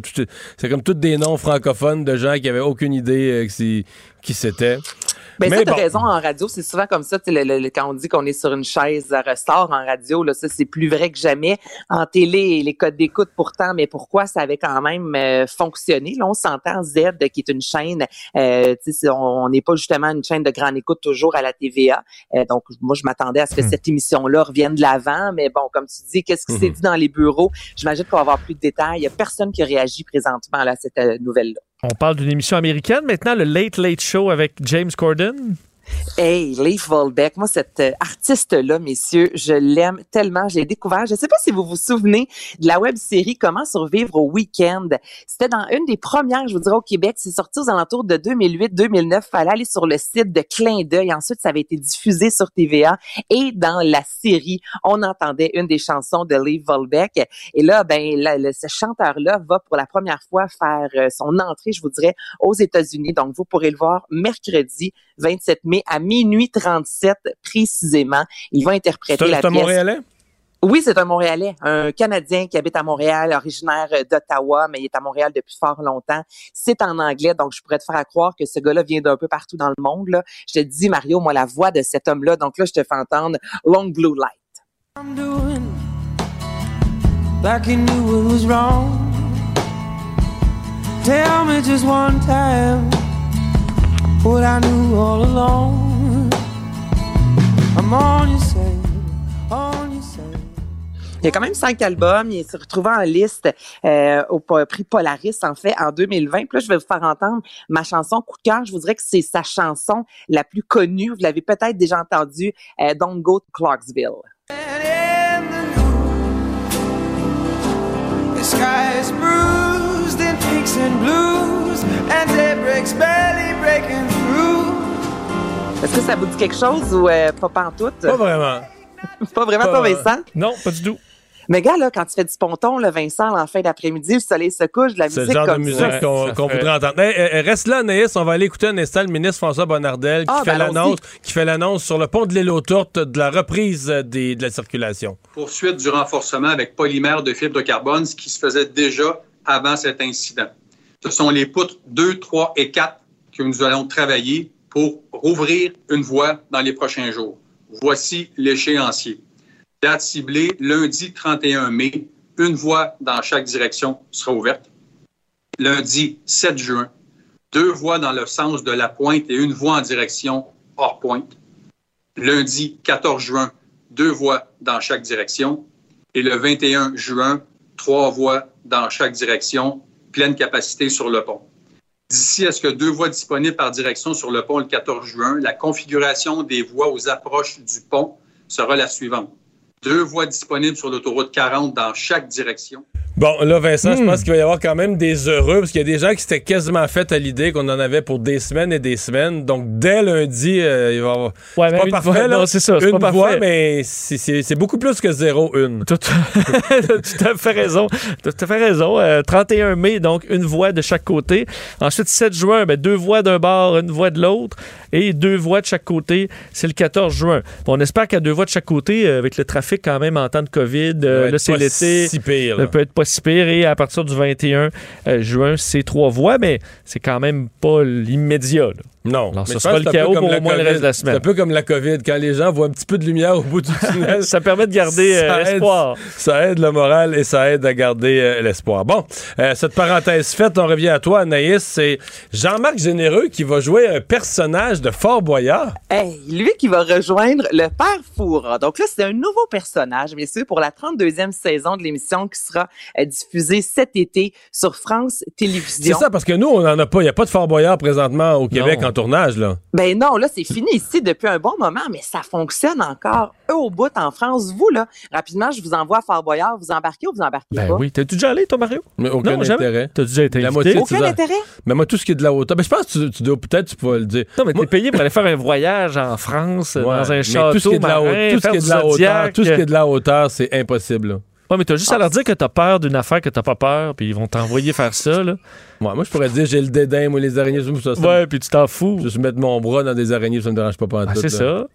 C'est comme tous des noms francophones de gens qui avaient aucune idée euh, c'est- qui c'était. Ben, Mais ça, t'as bon. raison, en radio, c'est souvent comme ça, le- le- quand on dit qu'on est sur une chaise à ressort en radio, là, ça, c'est plus vrai que jamais. En télé, les codes d'écoute, pourtant, mais pourquoi ça avait quand même euh, fonctionné? Là, on s'entend Z, qui est une chaîne, euh, tu sais, c'est- on n'est pas justement une chaîne de grande écoute toujours à la TVA. Euh, donc, moi, je m'attendais à ce que Hmm. cette émission-là revienne de l'avant, mais bon, comme tu dis, qu'est-ce qui Hmm. s'est dit dans les bureaux? J'imagine qu'on va avoir plus de détails. Il y a personne qui réagit présentement là, à cette euh, nouvelle-là. On parle d'une émission américaine maintenant, le Late Late Show avec James Corden. Hey, Leif Volbeck, moi, cet euh, artiste-là, messieurs, je l'aime tellement. Je l'ai découvert. Je ne sais pas si vous vous souvenez de la web-série Comment survivre au week-end. C'était dans une des premières, je vous dirais, au Québec. C'est sorti aux alentours de 2008-2009. Fallait aller sur le site de Clin d'œil. Ensuite, ça avait été diffusé sur TVA. Et dans la série, on entendait une des chansons de Leif Volbeck. Et là, ben, ce chanteur-là va pour la première fois faire euh, son entrée, je vous dirais, aux États-Unis. Donc, vous pourrez le voir mercredi 27 mai à minuit 37 précisément. Il va interpréter la c'est un pièce. Montréalais? Oui, c'est un Montréalais, un Canadien qui habite à Montréal, originaire euh, d'Ottawa, mais il est à Montréal depuis fort longtemps. C'est en anglais, donc je pourrais te faire à croire que ce gars-là vient d'un peu partout dans le monde. Là. Je te dis, Mario, moi, la voix de cet homme-là, donc là, je te fais entendre Long Blue Light. I'm doing like you knew it was wrong. Tell me just one time what I knew all along. I'm on your side, on your side. Il y a quand même cinq albums. Il s'est retrouvé en liste euh, au prix Polaris, en fait, en 2020. Puis là, je vais vous faire entendre ma chanson coup de cœur. Je vous dirais que c'est sa chanson la plus connue. Vous l'avez peut-être déjà entendue, euh, Don't Go to Clarksville. And in the and blues, and daybreak's barely breaking through. Est-ce que ça vous dit quelque chose ou euh, pas pantoute? Pas vraiment. Pas vraiment, Pas- toi, Vincent? Non, pas du tout. Mais gars, là, quand tu fais du ponton, le Vincent, en fin d'après-midi, le soleil se couche, de la C'est musique le genre de musique ça. qu'on voudrait entendre. Hey, hey, reste là, Anaïs. On va aller écouter un instant le ministre François Bonnardel qui Ah, fait ben, l'annonce qui fait l'annonce sur le pont de l'île aux Tourtes de la reprise des, de la circulation. poursuite du renforcement avec polymère de fibre de carbone, ce qui se faisait déjà avant cet incident. Ce sont les poutres 2, 3 et 4 que nous allons travailler pour rouvrir une voie dans les prochains jours. Voici l'échéancier. Date ciblée, lundi 31 mai, une voie dans chaque direction sera ouverte. Lundi 7 juin, deux voies dans le sens de la pointe et une voie en direction hors pointe. Lundi 14 juin, deux voies dans chaque direction. Et le 21 juin, trois voies dans chaque direction, pleine capacité sur le pont. D'ici à ce que deux voies disponibles par direction sur le pont le 14 juin, la configuration des voies aux approches du pont sera la suivante. Deux voies disponibles sur l'autoroute 40 dans chaque direction. Bon, là, Vincent, Hmm. je pense qu'il va y avoir quand même des heureux, parce qu'il y a des gens qui s'étaient quasiment fait à l'idée qu'on en avait pour des semaines et des semaines. Donc, dès lundi, euh, il va y avoir. Ouais, pas une parfait, voix- là. non, c'est ça, Une pas voix, parfait. mais c'est- beaucoup plus que zéro, une. Tout, à fait raison. Tout à fait raison. Euh, 31 mai, donc une voix de chaque côté. Ensuite, 7 juin, ben, deux voix d'un bord, une voix de l'autre. Et deux voix de chaque côté, c'est le 14 juin. Bon, on espère qu'à deux voix de chaque côté, euh, avec le trafic quand même en temps de COVID, euh, là, c'est l'été. Si pire. Là. peut être pas Et à partir du 21 euh, juin, c'est trois voix, mais c'est quand même pas l'immédiat. Non. Alors, mais ce sera le que c'est un peu chaos comme pour la au moins le COVID. reste de la semaine. C'est un peu comme la COVID. Quand les gens voient un petit peu de lumière au bout du tunnel, Ça permet de garder euh, Ça aide. Ça aide le moral et ça aide à garder euh, l'espoir. Bon, euh, cette parenthèse faite, on revient à toi, Anaïs. C'est Jean-Marc Généreux qui va jouer un personnage de Fort Boyard. Hey, lui qui va rejoindre le père Foura. Donc là, c'est un nouveau personnage, bien sûr, pour la 32e saison de l'émission qui sera euh, diffusée cet été sur France C'est Télévisions. ça, parce que nous, on n'en a pas. Il n'y a pas de Fort Boyard présentement au Québec Non. En tournage, là. Ben non, là, c'est fini ici depuis un bon moment, mais ça fonctionne encore, eux, au bout en France. Vous, là, rapidement, je vous envoie à Fort Boyard. Vous embarquez ou vous embarquez Ben pas? oui. T'es-tu déjà allé, toi, Mario? Mais aucun Non, intérêt. T'as déjà été La invité? moitié de Aucun intérêt? Mais moi, tout ce qui est de la hauteur. Ben, je pense que tu, tu dois peut-être, tu pourras le dire. Non, mais Moi- t'es payé pour aller faire un voyage en France, Ouais, dans un château tout ce qui est de la, marin, hauteur, tout ce qui est de la hauteur, Zodiac. tout ce qui est de la hauteur, c'est impossible. là. Ouais, mais t'as juste à leur dire que t'as peur d'une affaire que t'as pas peur, puis ils vont t'envoyer faire ça, là. Ouais, moi, je pourrais dire j'ai le dédain, moi, les araignées, ça, ça, Ouais, puis tu t'en fous. Juste mettre mon bras dans des araignées, ça me dérange pas pas Ah, c'est ça.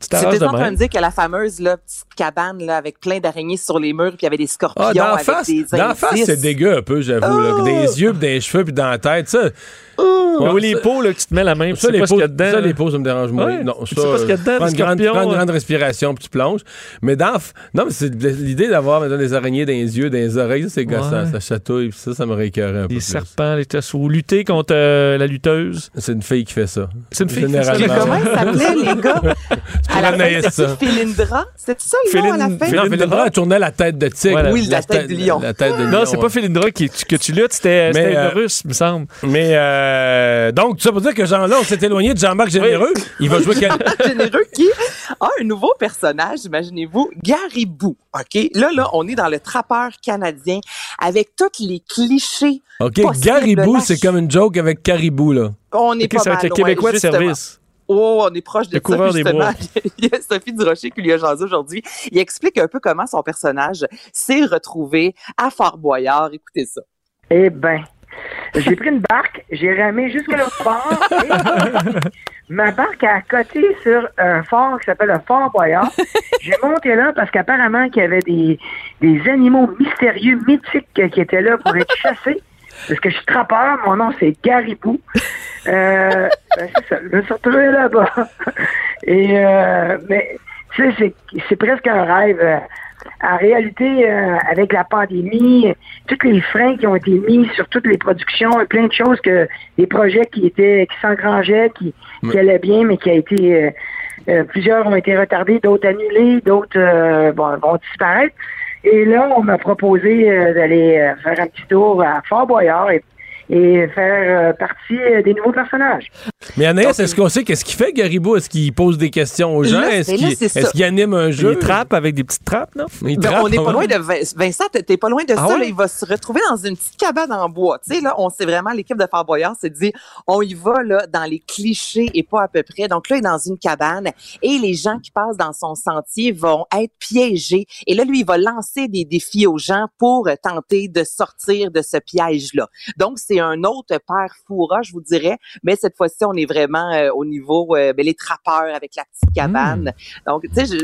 Tu C'était en train de dire que la fameuse là, petite cabane là, avec plein d'araignées sur les murs, puis il y avait des scorpions Ah, d'en avec face, des d'en face, c'est dégueu un peu, j'avoue. là. Oh! Des yeux, puis des cheveux, puis dans la tête, ça. Oui, les peaux, là, que tu te mets la main, Ça, tu sais les pas ce qu'il y a dedans. ça, les peaux, ça me dérange moins. Ouais. Non, Tu ça, sais pas ce qu'il y a dedans, prends des une grande, prends une hein. grande respiration, puis tu plonges. Mais dans, non, mais c'est l'idée d'avoir maintenant, des araignées dans les yeux, dans les oreilles, ça, c'est gossant, Ouais. ça chatouille, puis ça, ça m'aurait écœuré un peu Des plus. serpents, les tessos. Ou lutter contre euh, la lutteuse. C'est une fille qui fait ça. C'est une fille qui fait ça. Généralement. comment s'appelait, les gars? À la fin, ça. Philindra? C'est ça le nom à la Féline- fin? Non, Philindra. Philindra, elle tournait la tête de tigre. Oui, la tête du lion. La tête de lion. Non, c'est pas. Philindra que tu luttes, c'était c'était euh, le russe, me semble. Mais euh, donc, tout ça pour dire que Jean-là, on s'est éloigné de Jean-Marc Généreux. Il va jouer quel... généreux qui a un nouveau personnage, imaginez-vous, Garibou. OK? Là, là, on est dans le trappeur canadien avec tous les clichés. OK, Garibou, c'est comme une joke avec Caribou, là. On est Ok, pas ça va mal être le loin, Québécois de service. Oh, on est proche de Le ça, coureur des justement. bois. Il y a Sophie Durocher qui lui a jasé aujourd'hui. Il explique un peu comment son personnage s'est retrouvé à Fort Boyard. Écoutez ça. Eh ben, j'ai pris une barque, j'ai ramé jusqu'à l'autre bord. et ma barque a coté sur un fort qui s'appelle le Fort Boyard. J'ai monté là parce qu'apparemment qu'il y avait des, des animaux mystérieux, mythiques euh, qui étaient là pour être chassés. Parce que je suis trappeur, mon nom c'est Garibou. Euh, ben, c'est ça, je me suis retrouvé là-bas. Et euh, mais tu sais, c'est, c'est presque un rêve. En réalité, euh, avec la pandémie, tous les freins qui ont été mis sur toutes les productions, et plein de choses que des projets qui étaient qui s'engrangeaient, qui, qui allaient bien, mais qui a été euh, euh, plusieurs ont été retardés, d'autres annulés, d'autres euh, bon, vont disparaître. Et là, on m'a proposé euh, d'aller faire un petit tour à Fort Boyard et, et faire euh, partie euh, des nouveaux personnages. Mais Anaïs, est-ce qu'on sait qu'est-ce qu'il fait, Garibou? Est-ce qu'il pose des questions aux gens? Est-ce qu'il anime un jeu? Il trappe avec des petites trappes, non? Il Ben, trappe, on n'est pas loin de Vin- Vincent, t'es- pas loin de Ah ça. ouais? là. il va se retrouver dans une petite cabane en bois. Tu sais, là, on sait vraiment, l'équipe de Fort Boyard s'est dit, on y va là dans les clichés et pas à peu près. Donc là, il est dans une cabane et les gens qui passent dans son sentier vont être piégés. Et là, lui, il va lancer des défis aux gens pour tenter de sortir de ce piège-là. Donc, c'est un autre père fourra, je vous dirais. Mais cette fois-ci, on est vraiment euh, au niveau euh, ben, les trappeurs avec la petite cabane. Donc, tu sais,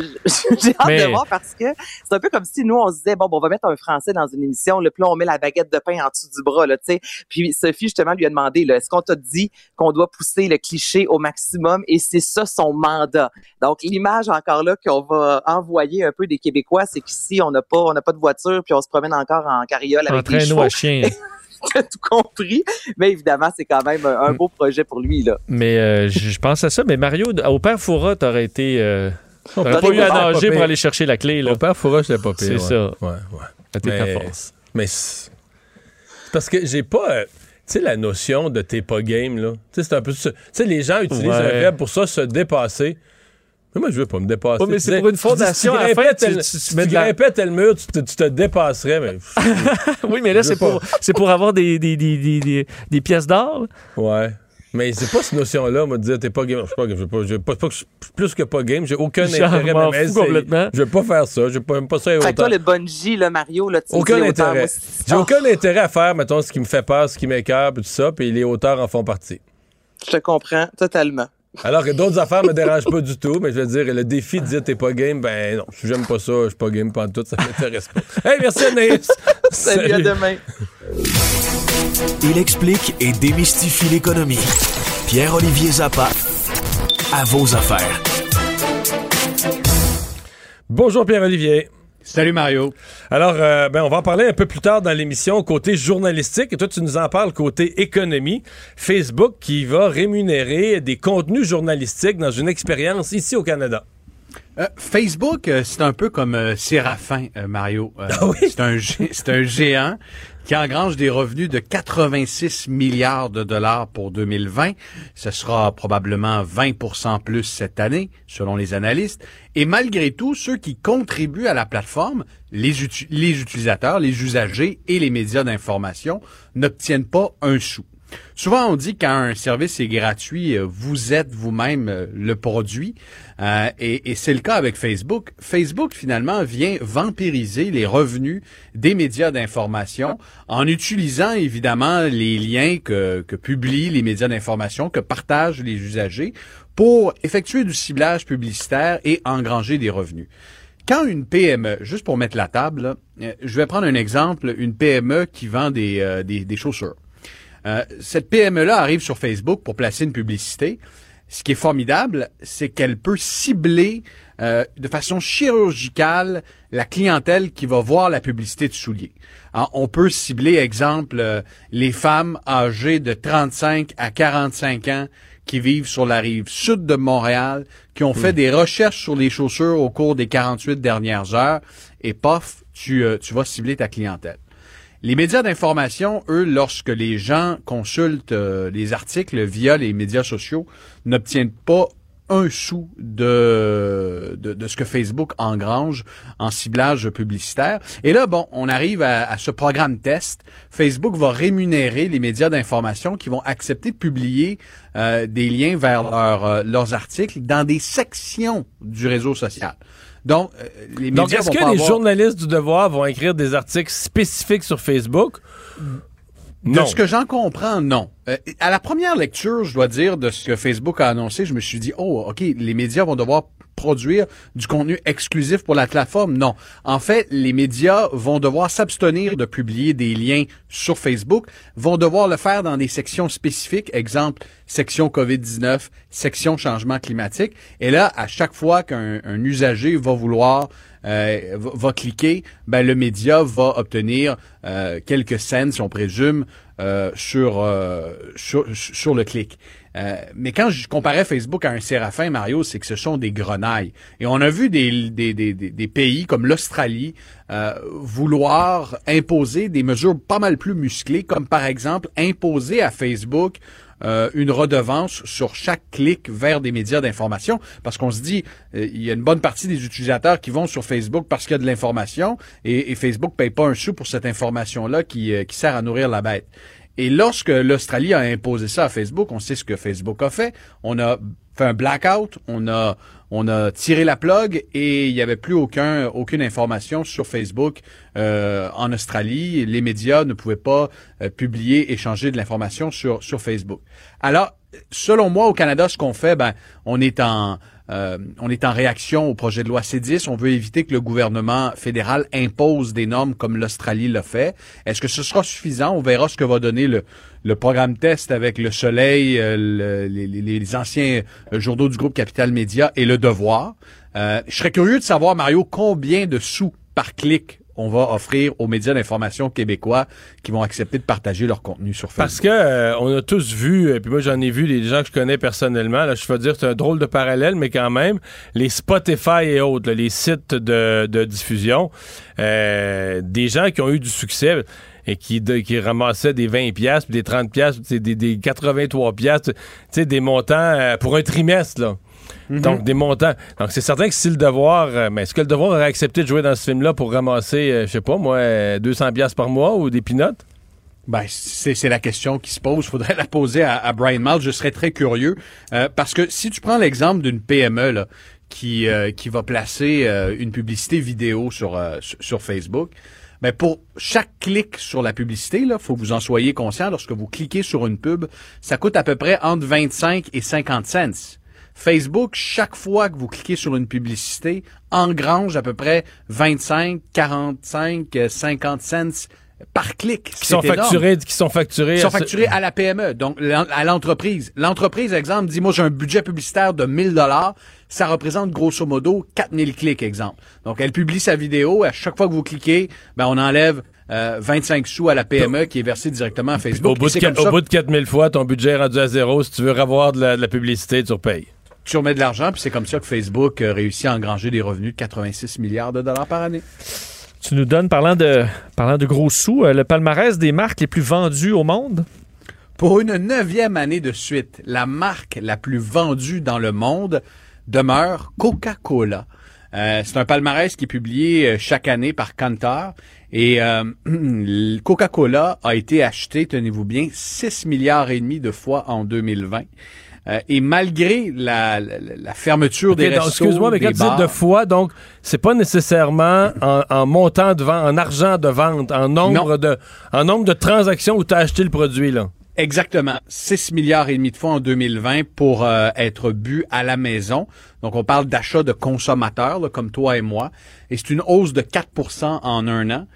j'ai hâte Mais- de voir parce que c'est un peu comme si nous, on se disait, bon, bon, on va mettre un Français dans une émission, là, puis là, on met la baguette de pain en dessous du bras, là, tu sais. Puis Sophie, justement, lui a demandé, là, est-ce qu'on t'a dit qu'on doit pousser le cliché au maximum? Et c'est ça son mandat. Donc, l'image encore là qu'on va envoyer un peu des Québécois, c'est qu'ici, on n'a pas, on n'a pas de voiture, puis on se promène encore en carriole avec des chevaux. à chien. T'as tout compris. Mais évidemment, c'est quand même un, un Mm. beau projet pour lui, là. Mais euh, je pense à ça. Mais Mario, au père Foura, t'aurais été. euh, t'aurais pas eu à nager pour aller chercher la clé, là. Mon père Foura, je l'ai pas pire. C'est ouais. ça. Ouais, ouais. C'était ta Mais, force. mais c'est parce que j'ai pas. euh, tu sais, la notion de t'es pas game, là. Tu sais, c'est un peu ça. Tu sais, les gens utilisent Ouais. un verbe pour ça, se dépasser. Mais moi, je veux pas me dépasser. Ouais, mais Tu c'est pour une tu fondation, si tu fin, grimpais tu- tel- tu- tu mets tu de la- grimpais tel mur, tu te, tu te dépasserais, mais. Oui, mais là, c'est pour, c'est pour avoir des, des, des, des, des- des pièces d'or. Ouais. Mais c'est pas cette notion-là, moi, de dire t'es pas game. Je sais pas, je veux pas, je veux pas, pas que je suis plus que pas game. J'ai aucun intérêt même complètement. Je veux pas faire ça. Je veux pas, même pas ça Fait que toi, le bungee, là, Mario, là, tu me Aucun intérêt. J'ai aucun intérêt à faire, mettons, ce qui me fait peur, ce qui m'écœure, tout ça, puis les hauteurs en font partie. Je te comprends totalement. Alors que d'autres affaires me dérangent pas du tout, mais je veux dire, le défi de dire t'es pas game, ben non, si j'aime pas ça, je suis pas game pas tout, ça m'intéresse pas. Hey, merci Anaïs! Salut, à demain. Il explique et démystifie l'économie. Pierre-Olivier Zappa, à vos affaires. Bonjour Pierre-Olivier. Salut Mario. Alors, euh, ben, on va en parler un peu plus tard dans l'émission côté journalistique. Et toi, tu nous en parles côté économie. Facebook qui va rémunérer des contenus journalistiques dans une expérience ici au Canada. Euh, Facebook, euh, c'est un peu comme euh, Séraphin, Mario. Ah C'est un, gé- c'est un géant qui engrange des revenus de 86 milliards de dollars pour 2020. Ce sera probablement 20% plus cette année, selon les analystes. Et malgré tout, ceux qui contribuent à la plateforme, les, utilisateurs, les usagers et les médias d'information, n'obtiennent pas un sou. Souvent, on dit quand un service est gratuit, euh, vous êtes vous-même euh, le produit. Euh, et c'est le cas avec Facebook. Facebook, finalement, vient vampiriser les revenus des médias d'information en utilisant, évidemment, les liens que, publient les médias d'information, que partagent les usagers pour effectuer du ciblage publicitaire et engranger des revenus. Quand une PME, juste pour mettre la table, je vais prendre un exemple, une PME qui vend des, des chaussures. Euh, cette PME-là arrive sur Facebook pour placer une publicité. Ce qui est formidable, c'est qu'elle peut cibler euh, de façon chirurgicale la clientèle qui va voir la publicité de souliers. Alors, on peut cibler, exemple, euh, les femmes âgées de 35 à 45 ans qui vivent sur la rive sud de Montréal, qui ont fait des recherches sur les chaussures au cours des 48 dernières heures, et pof, tu, euh, tu vas cibler ta clientèle. Les médias d'information, eux, lorsque les gens consultent euh, les articles via les médias sociaux, n'obtiennent pas un sou de, de, ce que Facebook engrange en ciblage publicitaire. Et là, bon, on arrive à, ce programme test. Facebook va rémunérer les médias d'information qui vont accepter de publier euh, des liens vers euh, leurs articles dans des sections du réseau social. Donc, euh, les médias Donc, est-ce que les avoir- journalistes du Devoir vont écrire des articles spécifiques sur Facebook? De Non. ce que j'en comprends, non. Euh, à la première lecture, je dois dire, de ce que Facebook a annoncé, je me suis dit, oh, OK, les médias vont devoir produire du contenu exclusif pour la plateforme? Non. En fait, les médias vont devoir s'abstenir de publier des liens sur Facebook, vont devoir le faire dans des sections spécifiques, exemple, section COVID-19, section changement climatique. Et là, à chaque fois qu'un un usager va vouloir euh, va, cliquer, ben le média va obtenir euh, quelques cents, si on présume, euh, sur sur le clic. Euh, mais quand je comparais Facebook à un séraphin, Mario, c'est que ce sont des grenailles. Et on a vu des, des, des, pays comme l'Australie euh, vouloir imposer des mesures pas mal plus musclées, comme par exemple imposer à Facebook euh, une redevance sur chaque clic vers des médias d'information, parce qu'on se dit, il y a une bonne partie des utilisateurs qui vont sur Facebook parce qu'il y a de l'information, et, et Facebook paye pas un sou pour cette information-là qui, euh, qui sert à nourrir la bête. Et lorsque l'Australie a imposé ça à Facebook, on sait ce que Facebook a fait. On a fait un blackout, on a on a tiré la plug et il n'y avait plus aucun aucune information sur Facebook euh, en Australie. Les médias ne pouvaient pas euh, publier, échanger de l'information sur sur Facebook. Alors, selon moi, au Canada, ce qu'on fait, ben, on est en euh, on est en réaction au projet de loi C10. On veut éviter que le gouvernement fédéral impose des normes comme l'Australie l'a fait. Est-ce que ce sera suffisant? On verra ce que va donner le, programme test avec Le Soleil, euh, le- les, les- les anciens euh, journaux du groupe Capital Média et Le Devoir. Euh, je serais curieux de savoir, Mario, combien de sous par clic on va offrir aux médias d'information québécois qui vont accepter de partager leur contenu sur Facebook. Parce que euh, a tous vu, et puis moi j'en ai vu des gens que je connais personnellement, je veux dire c'est un drôle de parallèle, mais quand même, les Spotify et autres, les sites de, diffusion, euh, des gens qui ont eu du succès et qui, ramassaient des 20 pièces des 30 pièces des, des 83 pièces des montants euh, pour un trimestre. Donc, des montants. Donc, c'est certain que si le devoir. euh, mais est-ce que le devoir aurait accepté de jouer dans ce film-là pour ramasser, euh, je sais pas, moi, euh, 200 pièces par mois ou des pinottes? Ben, c'est la question qui se pose. Faudrait la poser à, à Brian Miles. Je serais très curieux euh, parce que si tu prends l'exemple d'une PME là, qui euh, qui va placer euh, une publicité vidéo sur euh, sur, Facebook, ben pour chaque clic sur la publicité, là, faut que vous en soyez conscient. Lorsque vous cliquez sur une pub, ça coûte à peu près entre 25 et 50 cents. Facebook, chaque fois que vous cliquez sur une publicité, engrange à peu près 25, 45, euh, 50 cents par clic. Qui sont énorme. facturés, qui sont facturés. Ils sont facturés à la PME, donc à l'entreprise. L'entreprise, exemple, dit, moi, j'ai un budget publicitaire de 1000 dollars. Ça représente grosso modo 4000 clics, exemple. Donc, elle publie sa vidéo. À chaque fois que vous cliquez, ben, on enlève euh, 25 sous à la PME qui est versée directement à Facebook. Au bout, de, c'est quatre- comme ça au bout de 4000 fois, ton budget est rendu à zéro. Si tu veux avoir de la, de la publicité, tu repayes. Tu remets de l'argent, puis c'est comme ça que Facebook euh, réussit à engranger des revenus de 86 milliards de dollars par année. Tu nous donnes, parlant de, parlant de gros sous, euh, le palmarès des marques les plus vendues au monde? Pour une neuvième année de suite, la marque la plus vendue dans le monde demeure Coca-Cola. Euh, c'est un palmarès qui est publié euh, chaque année par Kantar. Et euh, Coca-Cola a été acheté, tenez-vous bien, 6 milliards et demi de fois en 2020. Euh, et malgré la, la, la fermeture Ok, des Excuse-moi, mais quand tu dis de fois, donc, c'est pas nécessairement en, en montant de vente, en argent de vente, en nombre, de, en nombre de transactions où tu as acheté le produit, là. Exactement. 6 milliards et demi de fois en 2020 pour euh, être bu à la maison. Donc, on parle d'achat de consommateurs, là, comme toi et moi. Et c'est une hausse de 4% en un an.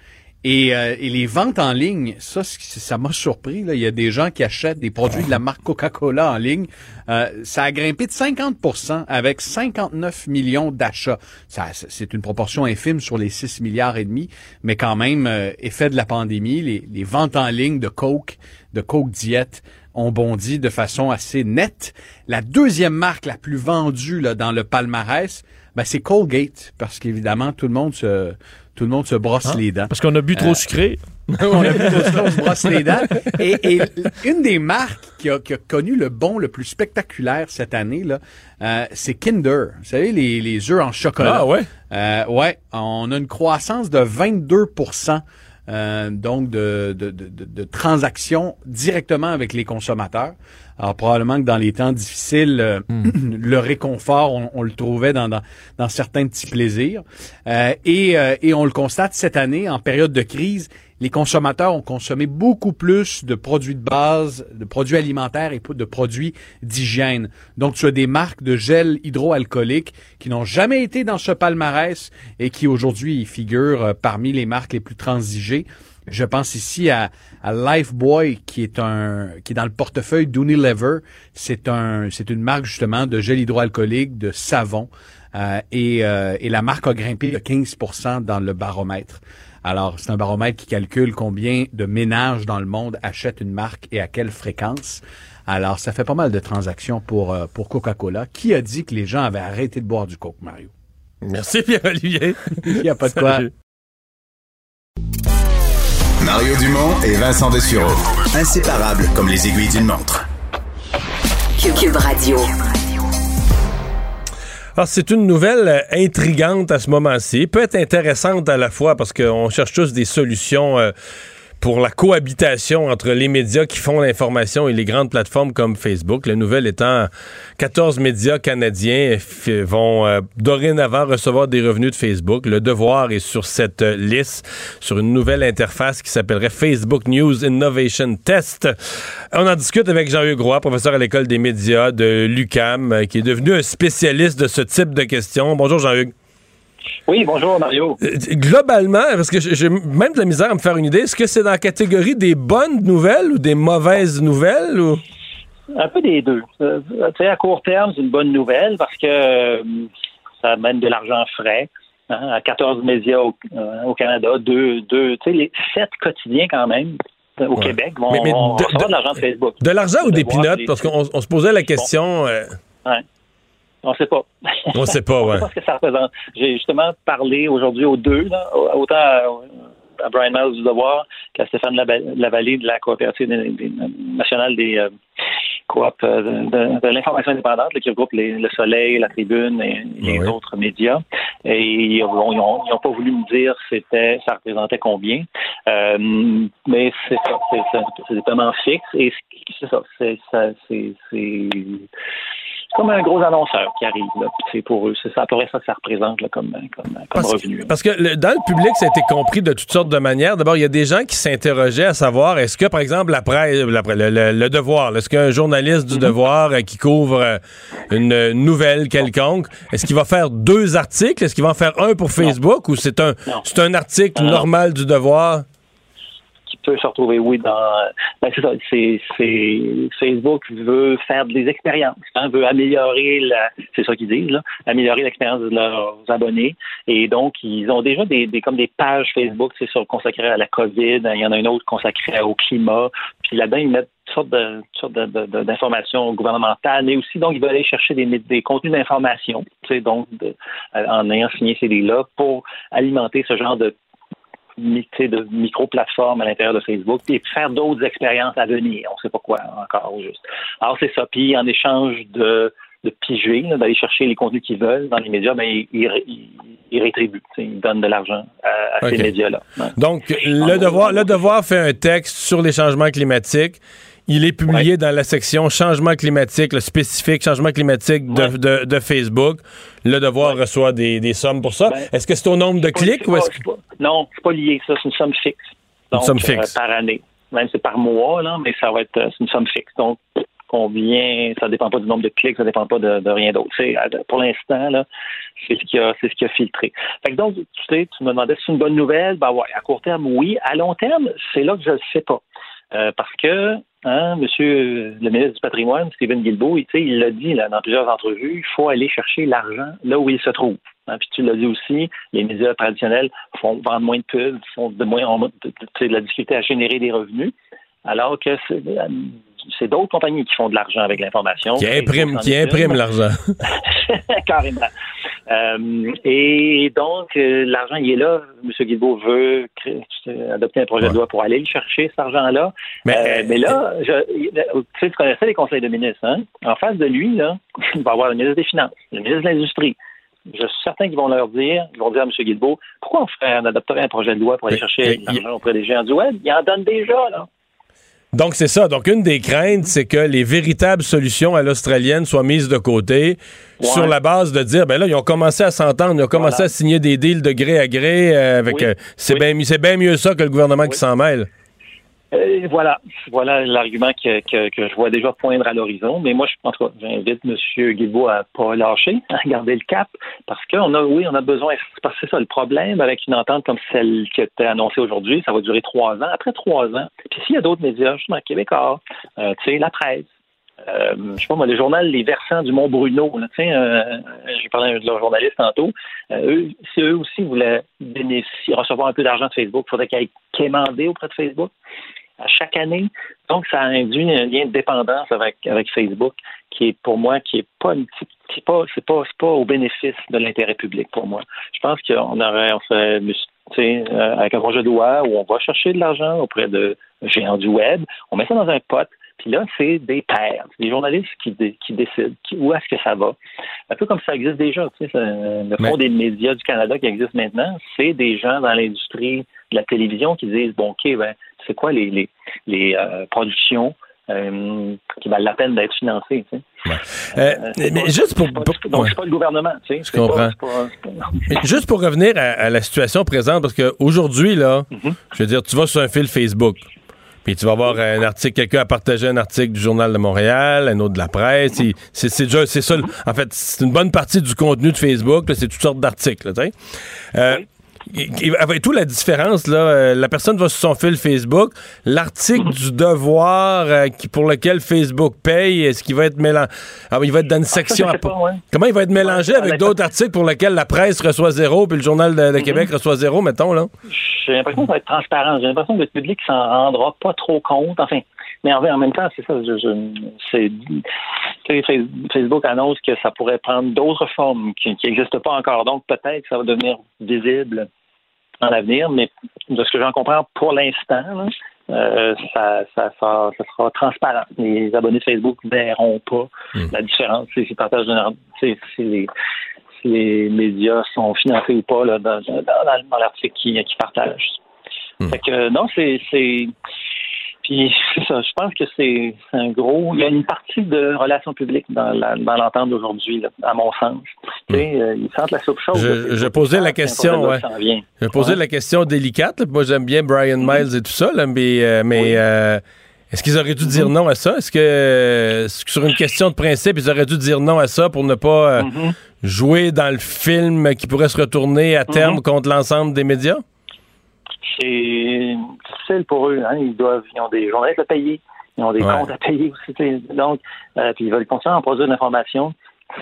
Et, euh, et les ventes en ligne, ça, ça m'a surpris. Là. Il y a des gens qui achètent des produits de la marque Coca-Cola en ligne. Euh, ça a grimpé de 50% avec 59 millions d'achats. C'est une proportion infime sur les 6 milliards et demi, mais quand même, euh, effet de la pandémie, les, les ventes en ligne de Coke, de Coke Diet ont bondi de façon assez nette. La deuxième marque la plus vendue là, dans le palmarès, ben, c'est Colgate, parce qu'évidemment, tout le monde se, tout le monde se brosse Hein? les dents. Parce qu'on a bu trop Euh, sucré. on a vu tout ça, on se brosse les dents. Et, et une des marques qui a, qui a connu le bond le plus spectaculaire cette année, là, euh, c'est Kinder. Vous savez, les, les œufs en chocolat. Ah ouais? Euh, ouais, on a une croissance de 22 euh, donc de, de, de, de- de transactions directement avec les consommateurs. Alors probablement que dans les temps difficiles, euh, le réconfort, on, on le trouvait dans, dans, dans certains petits plaisirs. Euh, et, euh, et on le constate cette année, en période de crise, les consommateurs ont consommé beaucoup plus de produits de base, de produits alimentaires et de produits d'hygiène. Donc, tu as des marques de gel hydroalcoolique qui n'ont jamais été dans ce palmarès et qui aujourd'hui figurent euh, parmi les marques les plus transigées. Je pense ici à, à Lifebuoy qui est un qui est dans le portefeuille d'Unilever. C'est un c'est une marque justement de gel hydroalcoolique, de savon euh, et, euh, et la marque a grimpé de 15% dans le baromètre. Alors, c'est un baromètre qui calcule combien de ménages dans le monde achètent une marque et à quelle fréquence. Alors, ça fait pas mal de transactions pour, euh, pour Coca-Cola. Qui a dit que les gens avaient arrêté de boire du Coke, Mario? Merci, Pierre-Olivier. Il n'y a pas de quoi. Mario Dumont et Vincent Dessureau. Inséparables comme les aiguilles d'une montre. Cube Radio. Alors, c'est une nouvelle euh, intrigante à ce moment-ci, peut être intéressante à la fois parce qu'on cherche tous des solutions euh, pour la cohabitation entre les médias qui font l'information et les grandes plateformes comme Facebook. La nouvelle étant 14 médias canadiens vont euh, dorénavant recevoir des revenus de Facebook. Le devoir est sur cette euh, liste, sur une nouvelle interface qui s'appellerait Facebook News Innovation Test. On en discute avec Jean-Hugues Roy, professeur à l'école des médias de l'UCAM, euh, qui est devenu un spécialiste de ce type de questions. Bonjour Jean-Hugues. Oui, bonjour Mario. Euh, Globalement, parce que j'ai même de la misère à me faire une idée, est-ce que c'est dans la catégorie des bonnes nouvelles ou des mauvaises nouvelles? Ou... Un peu des deux. Euh, tu sais, à court terme, c'est une bonne nouvelle parce que euh, ça amène de l'argent frais. hein, à 14 médias au, au Canada, deux, deux, tu sais, les sept quotidiens quand même au Ouais. Québec vont, Mais- mais vont de- recevoir de- de l'argent de Facebook. De l'argent ou des les- Parce qu'on on se posait la question. Ouais. On sait pas. on sait pas, On ouais. sait pas ce que ça représente. J'ai justement parlé aujourd'hui aux deux, là, autant à, à Brian Miles du Devoir qu'à Stéphane Lavallée de la coopérative nationale des euh, coop euh, de, de l'information indépendante, là, qui regroupe les- le Soleil, la Tribune et les Oui. autres médias. Et ils n'ont pas voulu me dire c'était ça représentait combien. Euh, mais c'est ça, c'est c'est- c'est des paiements fixes et c'est ça, c'est c'est comme un gros annonceur qui arrive. C'est pour eux, c'est ça, à peu près ça que ça représente là, comme, comme, comme Parce, revenu. parce que le- dans le public, ça a été compris de toutes sortes de manières. D'abord, il y a des gens qui s'interrogeaient à savoir est-ce que, par exemple, la presse, la presse- le, le- le devoir, est-ce qu'un journaliste Mhm. du devoir euh, qui couvre euh, une euh, nouvelle quelconque, est-ce qu'il va faire deux articles? Est-ce qu'il va en faire un pour Facebook ou c'est un, c'est un article non. normal du devoir? Peut se retrouver, oui, dans. Ben, c'est ça. C'est, Facebook veut faire des expériences, hein, veut améliorer la. C'est ça qu'ils disent, là, améliorer l'expérience de leurs abonnés. Et donc, ils ont déjà des, comme des pages Facebook, c'est sur consacrées à la COVID. Il y en a une autre consacrée au climat. Puis là-dedans, ils mettent toutes sortes de, de- d'informations gouvernementales, mais aussi donc ils veulent aller chercher des, contenus d'information, tu sais, donc de- en ayant signé ces livres-là pour alimenter ce genre de de micro-plateformes à l'intérieur de Facebook et faire d'autres expériences à venir. On ne sait pas quoi encore au juste. Alors c'est ça. Puis en échange de, de piger, d'aller chercher les contenus qu'ils veulent dans les médias, ben, ils, ils, ré- ils- ils rétribuent, ils donnent de l'argent à, ces médias-là. Donc, le devoir, le devoir fait un texte sur les changements climatiques. Il est publié dans la section changement climatique, le spécifique changement climatique de, de- de Facebook. Le devoir reçoit des, des sommes pour ça. Est-ce que c'est au nombre de clics ou est-ce que... Non, c'est pas lié, ça, c'est une somme fixe. Une Donc, somme fixe. euh, par année. Même c'est par mois, là, mais ça va être euh, c'est une somme fixe. Donc, combien, ça dépend pas du nombre de clics, ça dépend pas de, de rien d'autre. C'est, Pour l'instant, là, c'est ce qui a, c'est ce qui a filtré. Fait que donc, tu sais, tu me demandais si c'est une bonne nouvelle. Ben ouais, à court terme, oui. À long terme, c'est là que je ne sais pas. Euh, parce que, hein, monsieur le ministre du patrimoine, Stephen Guilbeault, il, l'a dit là, dans plusieurs entrevues, il faut aller chercher l'argent là où il se trouve. Hein, puis tu l'as dit aussi, les médias traditionnels font vendre moins de pubs, font de moins moins de, la difficulté à générer des revenus, alors que c'est, d'autres compagnies qui font de l'argent avec l'information. Qui imprime, Facebook qui l'argent. Carrément. Euh, et donc, euh, l'argent, il est là. M. Guilbeault veut adopter un projet de loi pour aller le chercher, cet argent-là. Mais, Euh, mais là, je, tu sais, tu connaissais les conseils de ministres. Hein? En face de lui, là, il va y avoir le ministre des Finances, le ministre de l'Industrie. Je suis certain qu'ils vont leur dire, ils vont dire à M. Guilbeault, pourquoi on, ferait, on adopterait un projet de loi pour aller chercher l'argent auprès des géants du web? Ils en donnent déjà, là. Donc, c'est ça. Donc, une des craintes, c'est que les véritables solutions à l'australienne soient mises de côté sur la base de dire, ben là, ils ont commencé à s'entendre, ils ont commencé à signer des deals de gré à gré euh, avec... Oui. euh, c'est bien c'est bien mieux ça que le gouvernement qui s'en mêle. Euh, voilà, voilà l'argument que, que, que je vois déjà poindre à l'horizon. Mais moi, je, en tout j'invite M. Guilbeault à pas lâcher, à garder le cap, parce qu'on a, oui, on a besoin. Parce que c'est ça le problème avec une entente comme celle qui été annoncée aujourd'hui, ça va durer trois ans. Après trois ans, puis s'il y a d'autres médias, justement, québécois, euh, tu sais, la presse. Euh, je sais pas moi, le journal Les Versants du Mont Bruno, là, tu sais, euh, j'ai parlé de leur journaliste tantôt. Euh, eux, si eux aussi voulaient bénéficier, recevoir un peu d'argent de Facebook, il faudrait qu'ils aillent quémander auprès de Facebook à chaque année. Donc, ça induit un lien de dépendance avec, avec Facebook qui est pour moi qui est pas une petite- c'est pas c'est pas c'est pas au bénéfice de l'intérêt public pour moi. Je pense qu'on aurait on fait tu sais, euh, avec un projet de loi où on va chercher de l'argent auprès de géants du web, on met ça dans un pot, puis là c'est des pairs, c'est des journalistes qui, dé- qui décident qui- où est-ce que ça va. Un peu comme ça existe déjà, tu sais, ça- le Fonds des médias du Canada qui existe maintenant, c'est des gens dans l'industrie de la télévision qui disent bon ok ben c'est quoi les les, les euh, productions euh, qui valent la peine d'être financées. Tu sais? Euh, mais pas- juste pour... pas- donc ouais. pas le gouvernement. Tu sais. Je comprends. pas- Mais juste pour revenir à, à la situation présente, parce qu'aujourd'hui, là, je veux dire, tu vas sur un fil Facebook, puis tu vas voir un article, quelqu'un a partagé un article du Journal de Montréal, un autre de la presse. C'est c'est déjà, c'est ça. En fait, c'est une bonne partie du contenu de Facebook, c'est toutes sortes d'articles, là, tu sais. Euh, et Avec tout la différence, là, euh, la personne va sur son fil Facebook, l'article du devoir euh, qui, pour lequel Facebook paye, est-ce qu'il va être mélangé? Ah, il va être dans une section pas, ouais. Comment il va être mélangé avec d'autres articles pour lesquels la presse reçoit zéro, puis le Journal de, de Québec reçoit zéro, mettons, là? J'ai l'impression que ça va être transparent. J'ai l'impression que le public s'en rendra pas trop compte. Enfin, mais en, même temps, c'est ça. Je, Facebook annonce que ça pourrait prendre d'autres formes qui n'existent pas encore. Donc, peut-être que ça va devenir visible dans l'avenir. Mais de ce que j'en comprends pour l'instant, euh, ça, ça, ça, ça sera transparent. Les abonnés de Facebook ne verront pas la différence. S'ils partagent si les, si les médias sont financés ou pas là, dans, dans, dans- dans l'article qu'ils qui partagent. Fait que non, c'est. Puis ça, je pense que c'est un gros. Il y a une partie de relations publiques dans la- dans l'entente d'aujourd'hui, là, à mon sens. Tu sais, euh, ils sentent la soupe chaude. Je, posais la question, ouais. Je posais la question délicate. là. Moi, j'aime bien Brian Miles et tout ça, là, mais, euh, mais euh, est-ce qu'ils auraient dû dire non à ça? Est-ce que, est-ce que sur une question de principe, ils auraient dû dire non à ça pour ne pas euh, jouer dans le film qui pourrait se retourner à terme contre l'ensemble des médias? C'est difficile pour eux. Hein. Ils doivent, ils ont des journalistes à payer, ils ont des Ouais. comptes à payer aussi. Donc, euh, puis ils veulent continuer à en produire de l'information.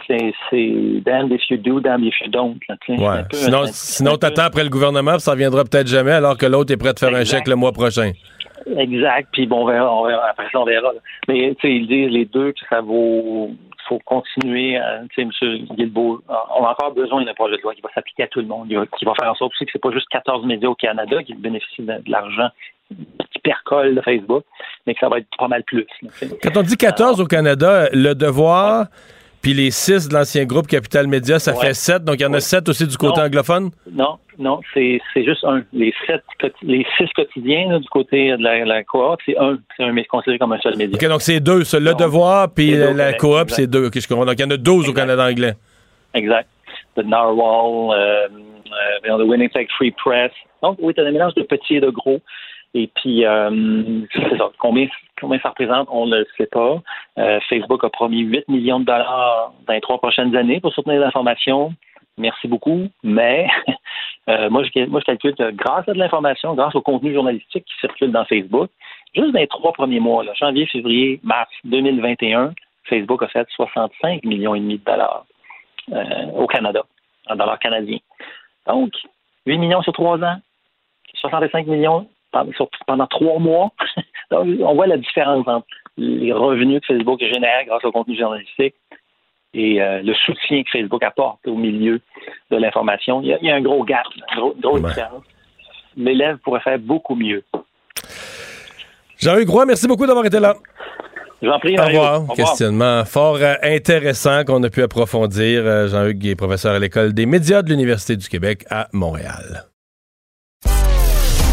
C'est, c'est damned if you do, damned if you don't. là, Ouais. peu- Sinon, un- sinon t'attends après le gouvernement, puis ça reviendra peut-être jamais, alors que l'autre est prêt de faire un chèque le mois prochain. Exact. Puis bon, on verra. Après ça, on verra. Mais ils disent les deux que ça vaut. faut continuer. à- M. Guilbeault, on a encore besoin d'un projet de loi qui va s'appliquer à tout le monde, qui va, faire en sorte aussi que c'est pas juste 14 médias au Canada qui bénéficient de, l'argent qui percole de Facebook, mais que ça va être pas mal plus. Quand on dit 14 au Canada, le devoir, puis les 6 de l'ancien groupe Capital Média, ça Ouais. fait 7. Donc, il y en a. 7 aussi du côté Non. anglophone? Non, non, c'est juste un. Les sept, les six quotidiens là, du côté de la, la cohorte, c'est un. C'est un mais considéré comme un seul média. OK, donc c'est deux. Le devoir, puis la, coop, c'est deux. OK, je comprends. Donc, il y en a 12 au. Canada anglais. Exact. The Narwhal, euh, euh, the Winnipeg Free Press. Donc, oui, tu as un mélange de petits et de gros. Et puis, euh, ça. Combien, ça représente, on ne le sait pas. Euh, Facebook a promis 8 millions de dollars dans les trois prochaines années pour soutenir l'information. Merci beaucoup. Mais euh, moi, je, calcule que grâce à de l'information, grâce au contenu journalistique qui circule dans Facebook, juste dans les trois premiers mois, janvier, février, mars 2021, Facebook a fait 65 millions et demi de dollars euh, au Canada, en dollars canadiens. Donc, 8 millions sur trois ans, 65 millions pendant, trois mois. Donc, on voit la différence entre les revenus que Facebook génère grâce au contenu journalistique et euh, le soutien que Facebook apporte au milieu de l'information. Il, y a- il y a un gros gap, une gros, grosse Ouais. différence. L'élève pourrait faire beaucoup mieux. Jean-Hugues Roy, merci beaucoup d'avoir été là. Je vous en prie, Au revoir. Au. Questionnement fort euh, intéressant qu'on a pu approfondir. Euh, Jean-Hugues est professeur à l'École des médias de l'Université du Québec à Montréal.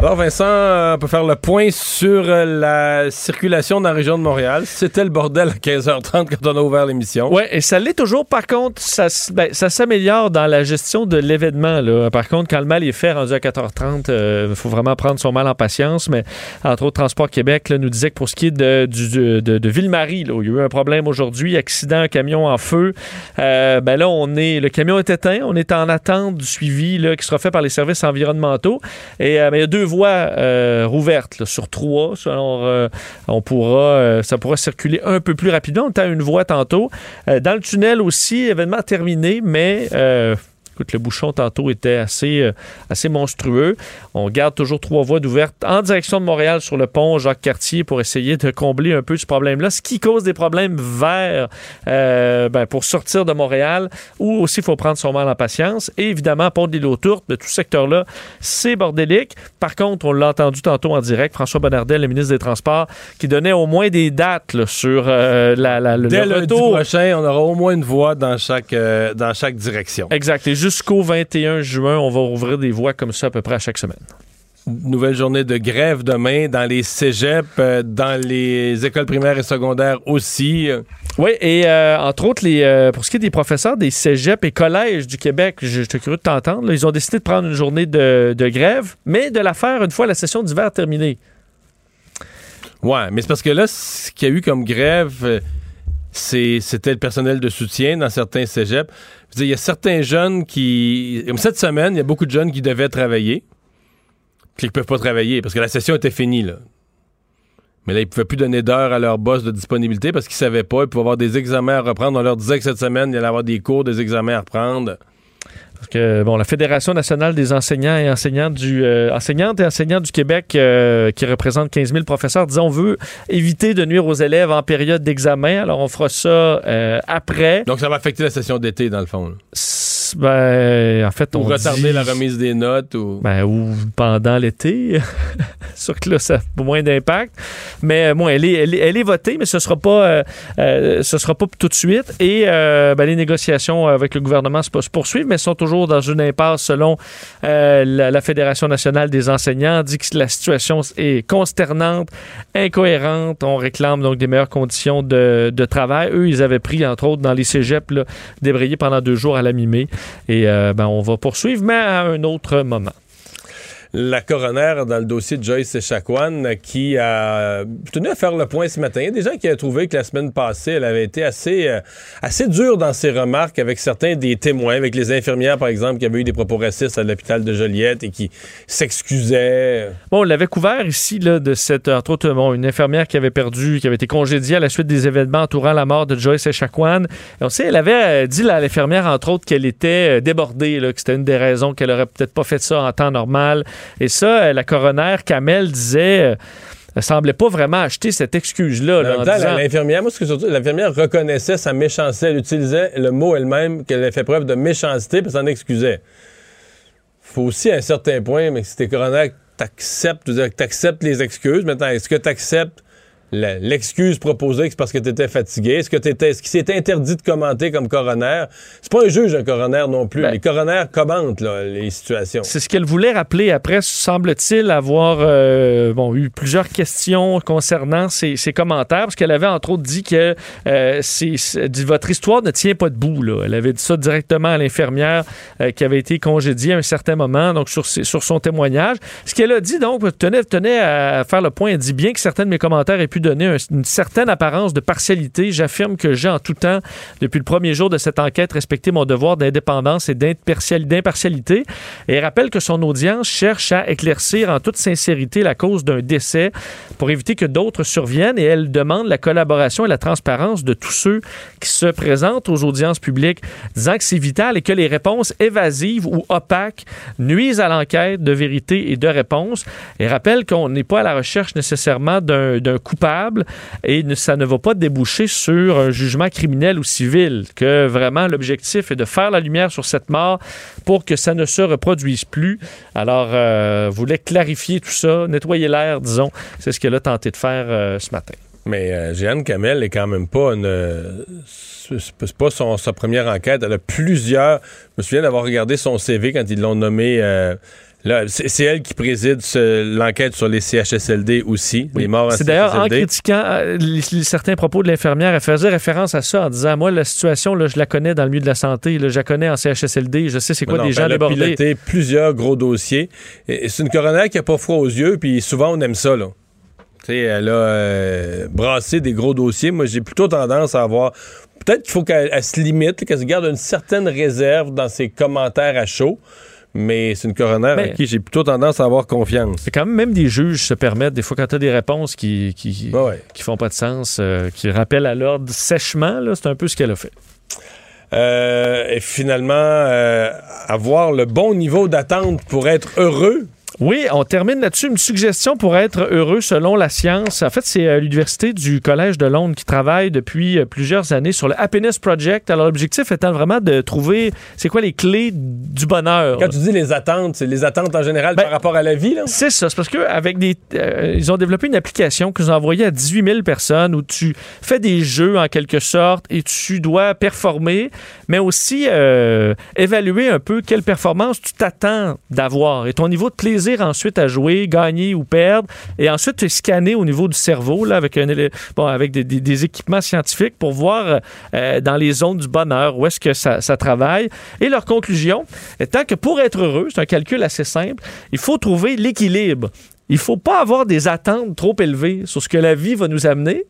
Alors Vincent, euh, on peut faire le point sur euh, la circulation dans la région de Montréal. C'était le bordel à 15h30 quand on a ouvert l'émission. Oui, et ça l'est toujours. Par contre, ça, ben, s'améliore dans la gestion de l'événement. Par contre, quand le mal est fait, rendu à 4h30, il faut vraiment prendre son mal en patience. Mais entre autres, Transport Québec nous disait que pour ce qui est de, Ville-Marie, il y a eu un problème aujourd'hui, accident, camion en feu, euh, ben là, on est, le camion est éteint. On est en attente du suivi là, qui sera fait par les services environnementaux. Et euh, il y a deux voies euh, rouvertes là, sur trois. Alors, euh, on pourra, euh, ça pourra circuler un peu plus rapidement. On était à une voie tantôt. Euh, dans le tunnel aussi, événement terminé, mais écoute, le bouchon tantôt était assez, euh, assez monstrueux. On garde toujours trois voies d'ouvertes en direction de Montréal sur le pont Jacques-Cartier pour essayer de combler un peu ce problème-là. Ce qui cause des problèmes vers, euh, ben, pour sortir de Montréal, ou aussi il faut prendre son mal en patience. Et évidemment, pont de l'île aux Tourtes, de tout ce secteur-là, c'est bordélique. Par contre, on l'a entendu tantôt en direct, François Bonnardel, le ministre des Transports, qui donnait au moins des dates là, sur euh, la, la- le, Dès le retour. prochain, on aura au moins une voie dans chaque, dans chaque direction. Exact. Et jusqu'au 21 juin, on va ouvrir des voies comme ça à peu près à chaque semaine. Nouvelle journée de grève demain dans les cégeps, euh, dans les écoles primaires et secondaires aussi. Oui, et euh, entre autres, les, euh, pour ce qui est des professeurs des cégeps et collèges du Québec, je- j'étais curieux de t'entendre, ils ont décidé de prendre une journée de, de grève, mais de la faire une fois la session d'hiver terminée. Ouais, mais c'est parce que là, ce qu'il y a eu comme grève, c'était le personnel de soutien dans certains cégeps. Il y a certains jeunes qui... Comme cette semaine, il y a beaucoup de jeunes qui devaient travailler, qui ne peuvent pas travailler parce que la session était finie, là. Mais là, ils ne pouvaient plus donner d'heures à leur boss de disponibilité parce qu'ils ne savaient pas. Ils pouvaient avoir des examens à reprendre. On leur disait que cette semaine, il allait avoir des cours, des examens à reprendre. Parce que, bon, la Fédération nationale des enseignants et enseignantes du, euh, enseignantes et enseignants du Québec, euh, qui représente 15 000 professeurs, disons, on veut éviter de nuire aux élèves en période d'examen. Alors, on fera ça euh, après. Donc, ça va affecter la session d'été, dans le fond. là. Ben, en fait, Ou on retarder dit- la remise des notes. Ou... Ben, ou pendant l'été. Sûr que là, ça a moins d'impact. Mais euh, bon, elle est, elle, est, elle est votée, mais ce sera pas, euh, euh, ce sera pas tout de suite. Et euh, ben, les négociations avec le gouvernement se, se poursuivent, mais sont toujours dans une impasse selon euh, la, la Fédération nationale des enseignants. dit que la situation est consternante, incohérente. On réclame donc des meilleures conditions de, de travail. Eux, ils avaient pris, entre autres, dans les cégeps, là, débrayé pendant deux jours à la mi-mai. Et euh, ben, on va poursuivre, mais à un autre moment. La coroner dans le dossier de Joyce Echaquan qui a tenu à faire le point ce matin. Il y a des gens qui ont trouvé que la semaine passée, elle avait été assez, euh, assez dure dans ses remarques avec certains des témoins, avec les infirmières, par exemple, qui avaient eu des propos racistes à l'hôpital de Joliette et qui s'excusaient. Bon, on l'avait couvert ici, là, de cette, entre autres, une infirmière qui avait perdu, qui avait été congédiée à la suite des événements entourant la mort de Joyce Echaquan. On sait, elle avait euh, dit, à l'infirmière, entre autres, qu'elle était euh, débordée, là, que c'était une des raisons qu'elle aurait peut-être pas fait ça en temps normal. Et ça, euh, la coroner Kamel disait. euh, elle semblait pas vraiment acheter cette excuse-là. là, disant- l'infirmière, moi, ce que surtout, l'infirmière reconnaissait sa méchanceté. Elle utilisait le mot elle-même qu'elle avait fait preuve de méchanceté puis s'en excusait. Faut aussi, à un certain point, mais si t'es coroner, t'acceptes, t'acceptes les excuses. Maintenant, est-ce que t'acceptes l'excuse proposée que c'est parce que t'étais fatigué? Est-ce que t'étais, est-ce qu'il s'est interdit de commenter comme coroner? C'est pas un juge, un coroner non plus. Ben- les coroners commentent, là, les situations. C'est ce qu'elle voulait rappeler. Après, semble-t-il avoir euh, bon, eu plusieurs questions concernant ses, ses commentaires, parce qu'elle avait entre autres dit que euh, votre histoire ne tient pas debout. Là. Elle avait dit ça directement à l'infirmière euh, qui avait été congédiée à un certain moment, donc sur, ses- sur son témoignage. Ce qu'elle a dit, donc, tenait, tenait à faire le point. Elle dit bien que certains de mes commentaires aient pu donner un- une certaine apparence de partialité. J'affirme que j'ai en tout temps, depuis le premier jour de cette enquête, respecté mon devoir d'indépendance et d'impartiali- d'impartialité. Et elle rappelle que son audience cherche à éclaircir en toute sincérité la cause d'un décès pour éviter que d'autres surviennent et elle demande la collaboration et la transparence de tous ceux qui se présentent aux audiences publiques, disant que c'est vital et que les réponses évasives ou opaques nuisent à l'enquête de vérité et de réponse. Et rappelle qu'on n'est pas à la recherche nécessairement d'un d'un et ça ne va pas déboucher sur un jugement criminel ou civil, que vraiment l'objectif est de faire la lumière sur cette mort pour que ça ne se reproduise plus. Alors, euh, voulait clarifier tout ça, nettoyer l'air, disons. C'est ce qu'elle a tenté de faire euh, ce matin. Mais euh, Jeanne Kamel est quand même pas une. euh, c'est pas sa première enquête. Elle a plusieurs. Je me souviens d'avoir regardé son CV quand ils l'ont nommé. C'est elle qui préside l'enquête sur les CHSLD aussi, les morts en C'est d'ailleurs en critiquant euh, les- les- certains propos de l'infirmière, elle faisait référence à ça en disant Moi, la situation, là, je la connais dans le milieu de la santé, là, je la connais en CHSLD, je sais c'est quoi Non, des gens elle a débordés. piloté plusieurs gros dossiers. C'est une coroner qui a pas froid aux yeux, puis souvent on aime ça, là. Elle a euh, brassé des gros dossiers. Moi, j'ai plutôt tendance à avoir. Peut-être qu'il faut qu'elle elle se limite, qu'elle se garde une certaine réserve dans ses commentaires à chaud. Mais c'est une coroner à Mais- qui j'ai plutôt tendance à avoir confiance. C'est quand même, même des juges se permettent, des fois, quand tu as des réponses qui, qui, qui font pas de sens, euh, qui rappellent à l'ordre sèchement, c'est un peu ce qu'elle a fait. Euh, et finalement, euh, avoir le bon niveau d'attente pour être heureux. Oui, on termine là-dessus. Une suggestion pour être heureux selon la science. En fait, c'est à l'Université du Collège de Londres qui travaille depuis euh, plusieurs années sur le Happiness Project. Alors, l'objectif étant vraiment de trouver c'est quoi les clés du bonheur? Quand tu dis les attentes, c'est les attentes en général Ben, par rapport à la vie? C'est ça. C'est parce qu'avec des. euh, ils ont développé une application qu'ils ont envoyée à 18 000 personnes où tu fais des jeux en quelque sorte et tu dois performer, mais aussi euh, évaluer un peu quelle performance tu t'attends d'avoir et ton niveau de plaisir ensuite à jouer, gagner ou perdre. Et ensuite, tu es scanné au niveau du cerveau là, avec, un, bon, avec des, des- des équipements scientifiques pour voir euh, dans les zones du bonheur où est-ce que ça, ça travaille. Et leur conclusion étant que pour être heureux, c'est un calcul assez simple, il faut trouver l'équilibre. Il faut pas avoir des attentes trop élevées sur ce que la vie va nous amener.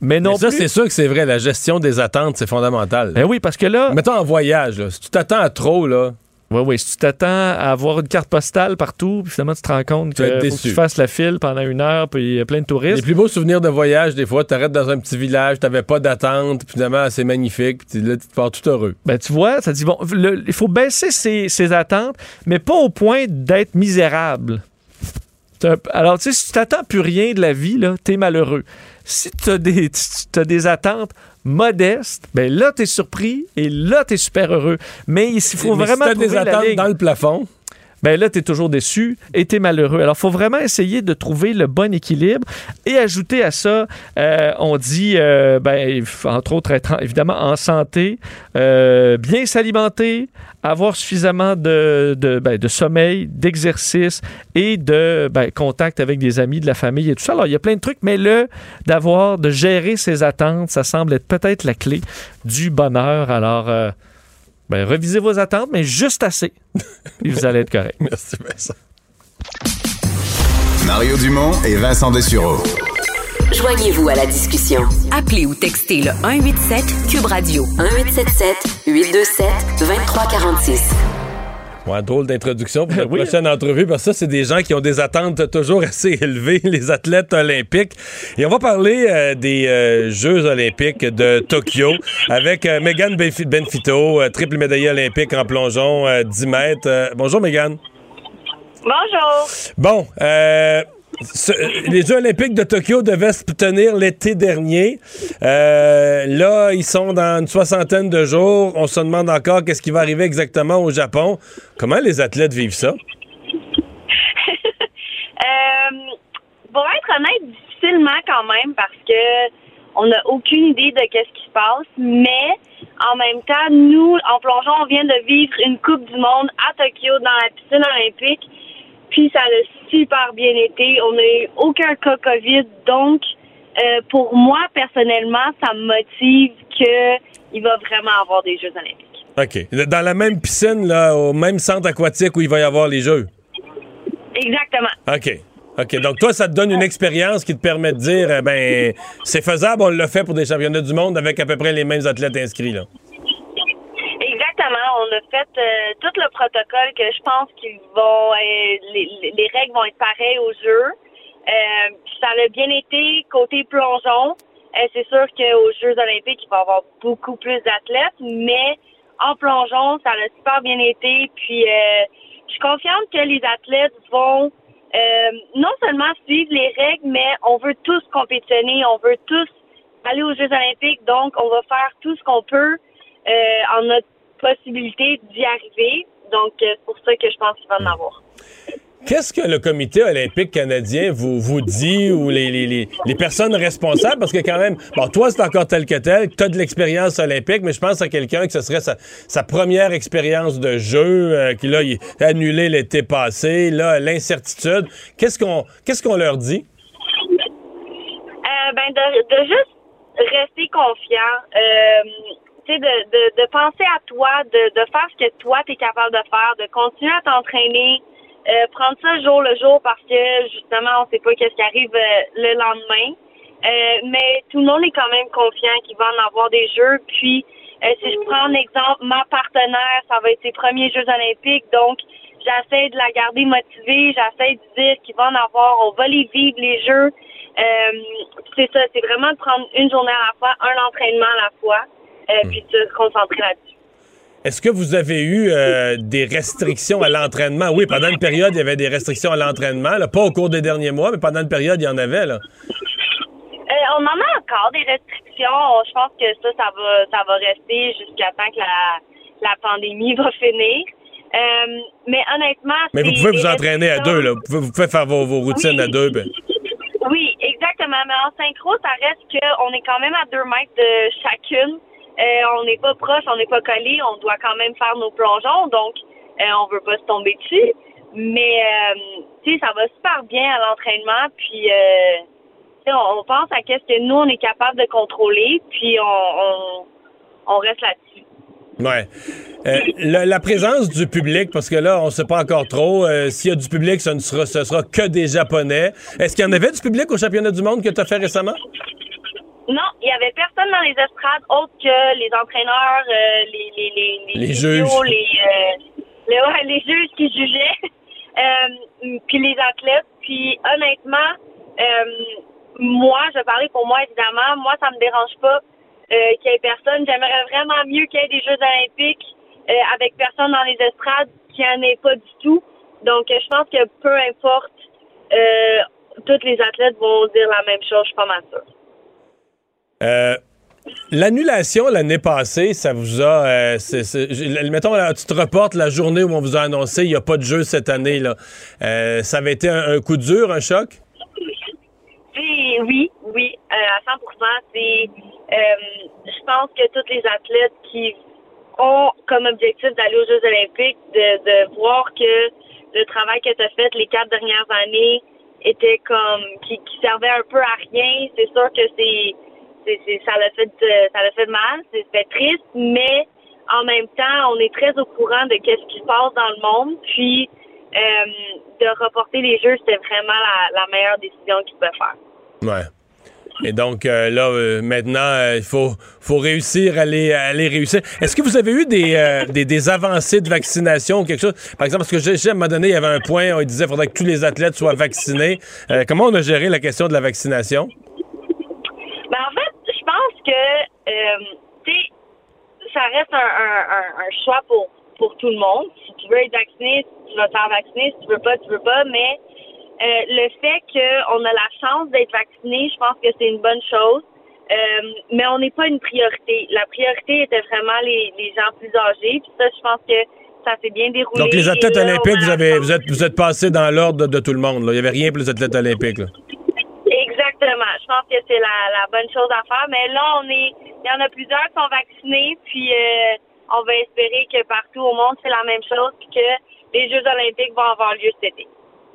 Mais non Mais ça, c'est sûr que c'est vrai. La gestion des attentes, c'est fondamental. Ben oui, parce que là. Mettons en voyage, là, si tu t'attends à trop, là. Oui, oui. Si tu t'attends à avoir une carte postale partout, puis finalement tu te rends compte Tu qu'il faut que tu fasses la file pendant une heure, puis il y a plein de touristes. Les plus beaux souvenirs de voyage, des fois, t'arrêtes dans un petit village, t'avais pas d'attente, puis finalement, c'est magnifique, puis là, tu te pars tout heureux. Ben, tu vois, ça dit, bon, il faut baisser ses, ses attentes, mais pas au point d'être misérable. Alors, tu sais, si tu t'attends plus rien de la vie, là, t'es malheureux. Si tu as des, tu- as des attentes modestes, ben là, t'es surpris et là, t'es super heureux. Mais il faut Mais si vraiment t'as trouver des la attentes ligne. dans le plafond. Ben là, tu es toujours déçu et tu es malheureux. Alors, faut vraiment essayer de trouver le bon équilibre. Et ajouter à ça, euh, on dit, euh, ben, entre autres, être en- évidemment en santé, euh, bien s'alimenter, avoir suffisamment de, ben, sommeil, d'exercice et de ben, contact avec des amis, de la famille et tout ça. Alors, il y a plein de trucs, mais le d'avoir, de gérer ses attentes, ça semble être peut-être la clé du bonheur. Alors, ben, revisez vos attentes, mais juste assez. Et vous allez être correct. Merci, Vincent. Mario Dumont et Vincent Dessureau. Joignez-vous à la discussion. Appelez ou textez le 187 Cube Radio 1877 827 2346. Ouais, drôle d'introduction pour notre Oui. prochaine entrevue, parce que ça, c'est des gens qui ont des attentes toujours assez élevées, les athlètes olympiques. Et on va parler euh, des euh, Jeux olympiques de Tokyo avec euh, Megan Benfi- Benfito, euh, triple médaillée olympique en plongeon, euh, 10 mètres. Euh, bonjour, Megan. Bonjour. Bon, euh, ce- les Jeux olympiques de Tokyo devaient se tenir l'été dernier. Euh, là, ils sont dans une soixantaine de jours. On se demande encore qu'est-ce qui va arriver exactement au Japon. Comment les athlètes vivent ça? Euh, pour être honnête, difficilement quand même parce que on n'a aucune idée de qu'est-ce qui se passe, mais en même temps, nous, en plongeon, on vient de vivre une Coupe du Monde à Tokyo dans la piscine olympique, puis ça a super bien été. On n'a eu aucun cas COVID, donc euh, pour moi personnellement, ça me motive que il va vraiment avoir des Jeux olympiques. OK. Dans la même piscine, là, au même centre aquatique où il va y avoir les Jeux? Exactement. OK. OK. Donc, toi, ça te donne une expérience qui te permet de dire, eh ben, c'est faisable, on l'a fait pour des championnats du monde avec à peu près les mêmes athlètes inscrits, là. On a fait euh, tout le protocole que je pense qu'ils vont, euh, les, les- les règles vont être pareilles aux jeux. Euh, ça a bien été côté plongeon. C'est sûr qu'aux Jeux olympiques, il va y avoir beaucoup plus d'athlètes, mais en plongeon, ça a super bien été. Puis je suis confiante que les athlètes vont non seulement suivre les règles, mais on veut tous compétitionner, on veut tous aller aux Jeux olympiques. Donc, on va faire tout ce qu'on peut en notre possibilité d'y arriver. Donc, euh, c'est pour ça que je pense qu'il va en avoir. Qu'est-ce que le comité olympique canadien vous, vous dit ou les, les, les, personnes responsables? Parce que quand même, bon, toi, c'est encore tel que tel, tu as de l'expérience olympique, mais je pense à quelqu'un que ce serait sa, sa première expérience de jeu, euh, qui là, il est annulé l'été passé, là, l'incertitude. Qu'est-ce qu'on qu'est-ce qu'on leur dit? Euh, ben, de, de juste rester confiant. Euh, de, de, de penser à toi, de, de faire ce que toi, tu es capable de faire, de continuer à t'entraîner, euh, prendre ça jour le jour parce que, justement, on sait pas qu'est-ce qui arrive euh, le lendemain. Euh, mais tout le monde est quand même confiant qu'il va en avoir des jeux. Puis, si je prends un exemple, ma partenaire, ça va être ses premiers Jeux olympiques. Donc, j'essaie de la garder motivée. J'essaie de dire qu'il va en avoir. On va les vivre, les Jeux. C'est ça, c'est vraiment de prendre une journée à la fois, un entraînement à la fois, euh, puis de se concentrer là-dessus. Est-ce que vous avez eu euh, des restrictions à l'entraînement? Oui, pendant une période, il y avait des restrictions à l'entraînement, pas au cours des derniers mois, mais pendant une période, il y en avait. Là. Euh, on en a encore des restrictions. Je pense que ça, ça va, ça va rester jusqu'à temps que la, la pandémie va finir. Euh, mais honnêtement, Mais vous pouvez vous entraîner à deux. Là. Vous, pouvez, vous pouvez faire vos, vos routines à deux. ben. Oui, exactement. Mais en synchro, ça reste qu'on est quand même à deux mètres de chacune. Euh, on n'est pas proche, on n'est pas collé. On doit quand même faire nos plongeons, donc euh, on veut pas se tomber dessus. Mais euh, tu sais, ça va super bien à l'entraînement. Puis euh, on, on pense à qu'est-ce que nous on est capable de contrôler, puis on, reste là-dessus. Ouais. La, présence du public, parce que là, on ne sait pas encore trop. S'il y a du public, ce ne sera, ce sera que des Japonais. Est-ce qu'il y en avait du public au championnat du monde que tu as fait récemment? Non, il y avait personne dans les estrades autre que les entraîneurs, euh, les, les, les, Les physios, juges. les, euh, les, ouais, les juges qui jugeaient, euh, puis les athlètes. Puis honnêtement, euh, moi, je parler pour moi évidemment, moi ça me dérange pas euh, qu'il y ait personne. J'aimerais vraiment mieux qu'il y ait des Jeux olympiques euh, avec personne dans les estrades qu'il n'y en ait pas du tout. Donc, je pense que peu importe, euh, tous les athlètes vont dire la même chose, je suis pas mal sûre. Euh, L'annulation l'année passée, ça vous a. euh, mettons, là, tu te reportes la journée où on vous a annoncé il n'y a pas de jeu cette année. Là. Euh, ça avait été un, coup dur, un choc? C'est- oui, oui, euh, à 100 C'est, euh, je pense que tous les athlètes qui ont comme objectif d'aller aux Jeux Olympiques, de, de voir que le travail que tu as fait les quatre dernières années était comme qui, qui servait un peu à rien. C'est sûr que c'est, c'est, ça l'a fait, euh, ça l'a fait mal, c'est fait triste, mais en même temps, on est très au courant de qu'est-ce qui se passe dans le monde. Puis euh, de reporter les Jeux, c'était vraiment la, la meilleure décision qu'ils pouvaient faire. Ouais. Et donc euh, là, euh, maintenant, il faut, faut réussir à les, à les réussir. Est-ce que vous avez eu des, des, des avancées de vaccination ou quelque chose? Par exemple, parce que je sais, à un moment donné, il y avait un point, on disait qu'il faudrait que tous les athlètes soient vaccinés. Comment on a géré la question de la vaccination? Ben, en fait, je pense que, euh, tu sais, ça reste un, un, un, un choix pour, pour tout le monde. Si tu veux être vacciné, tu vas te faire vacciner. Si tu veux pas, tu veux pas. Mais euh, le fait qu'on a la chance d'être vacciné, je pense que c'est une bonne chose. Euh, mais on n'est pas une priorité. La priorité était vraiment les, les gens plus âgés. Puis ça, je pense que ça s'est bien déroulé. Donc, les athlètes là, olympiques, vous, avez, vous, êtes, vous êtes passés dans l'ordre de, de tout le monde. là. Il n'y avait rien pour les athlètes olympiques. là. Exactement. Je pense que c'est la, la bonne chose à faire. Mais là, on est, il y en a plusieurs qui sont vaccinés, puis euh, on va espérer que partout au monde c'est la même chose, puis que les Jeux Olympiques vont avoir lieu cet été.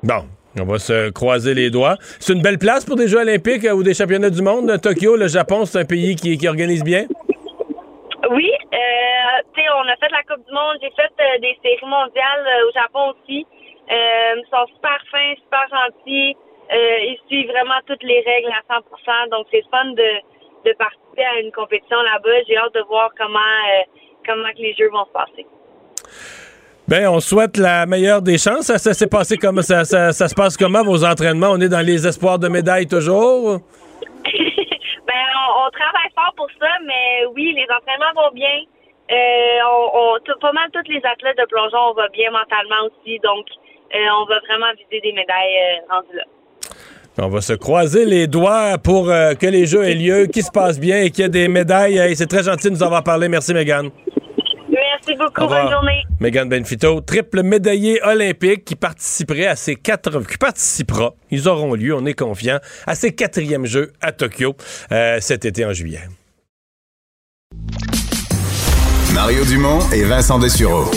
Bon. On va se croiser les doigts. C'est une belle place pour des Jeux olympiques euh, ou des championnats du monde. Tokyo, le Japon, c'est un pays qui, qui organise bien. Oui, euh, tu sais, on a fait la Coupe du Monde, j'ai fait euh, des séries mondiales euh, au Japon aussi. Ils sont super fins, super gentils. Euh, ils suivent vraiment toutes les règles à 100% Donc, c'est fun de, de participer à une compétition là-bas. J'ai hâte de voir comment, euh, comment que les Jeux vont se passer. Ben, on souhaite la meilleure des chances. Ça, ça s'est passé comme ça, ça, ça se passe comment vos entraînements? On est dans les espoirs de médailles toujours? Ben, on, on travaille fort pour ça, mais oui, les entraînements vont bien. Euh, on, on- tout- pas mal tous les athlètes de plongeon, on va bien mentalement aussi. Donc, euh, on va vraiment viser des médailles euh, rendues là. On va se croiser les doigts pour euh, que les Jeux aient lieu, qu'ils se passent bien et qu'il y ait des médailles. Et c'est très gentil de nous avoir parlé. Merci, Megan. Merci beaucoup. Bonne journée. Megan Benfito, triple médaillée olympique qui participerait à ces quatre, qui participera, ils auront lieu, on est confiant, à ces quatrièmes Jeux à Tokyo euh, cet été en juillet. Mario Dumont et Vincent Dessureau.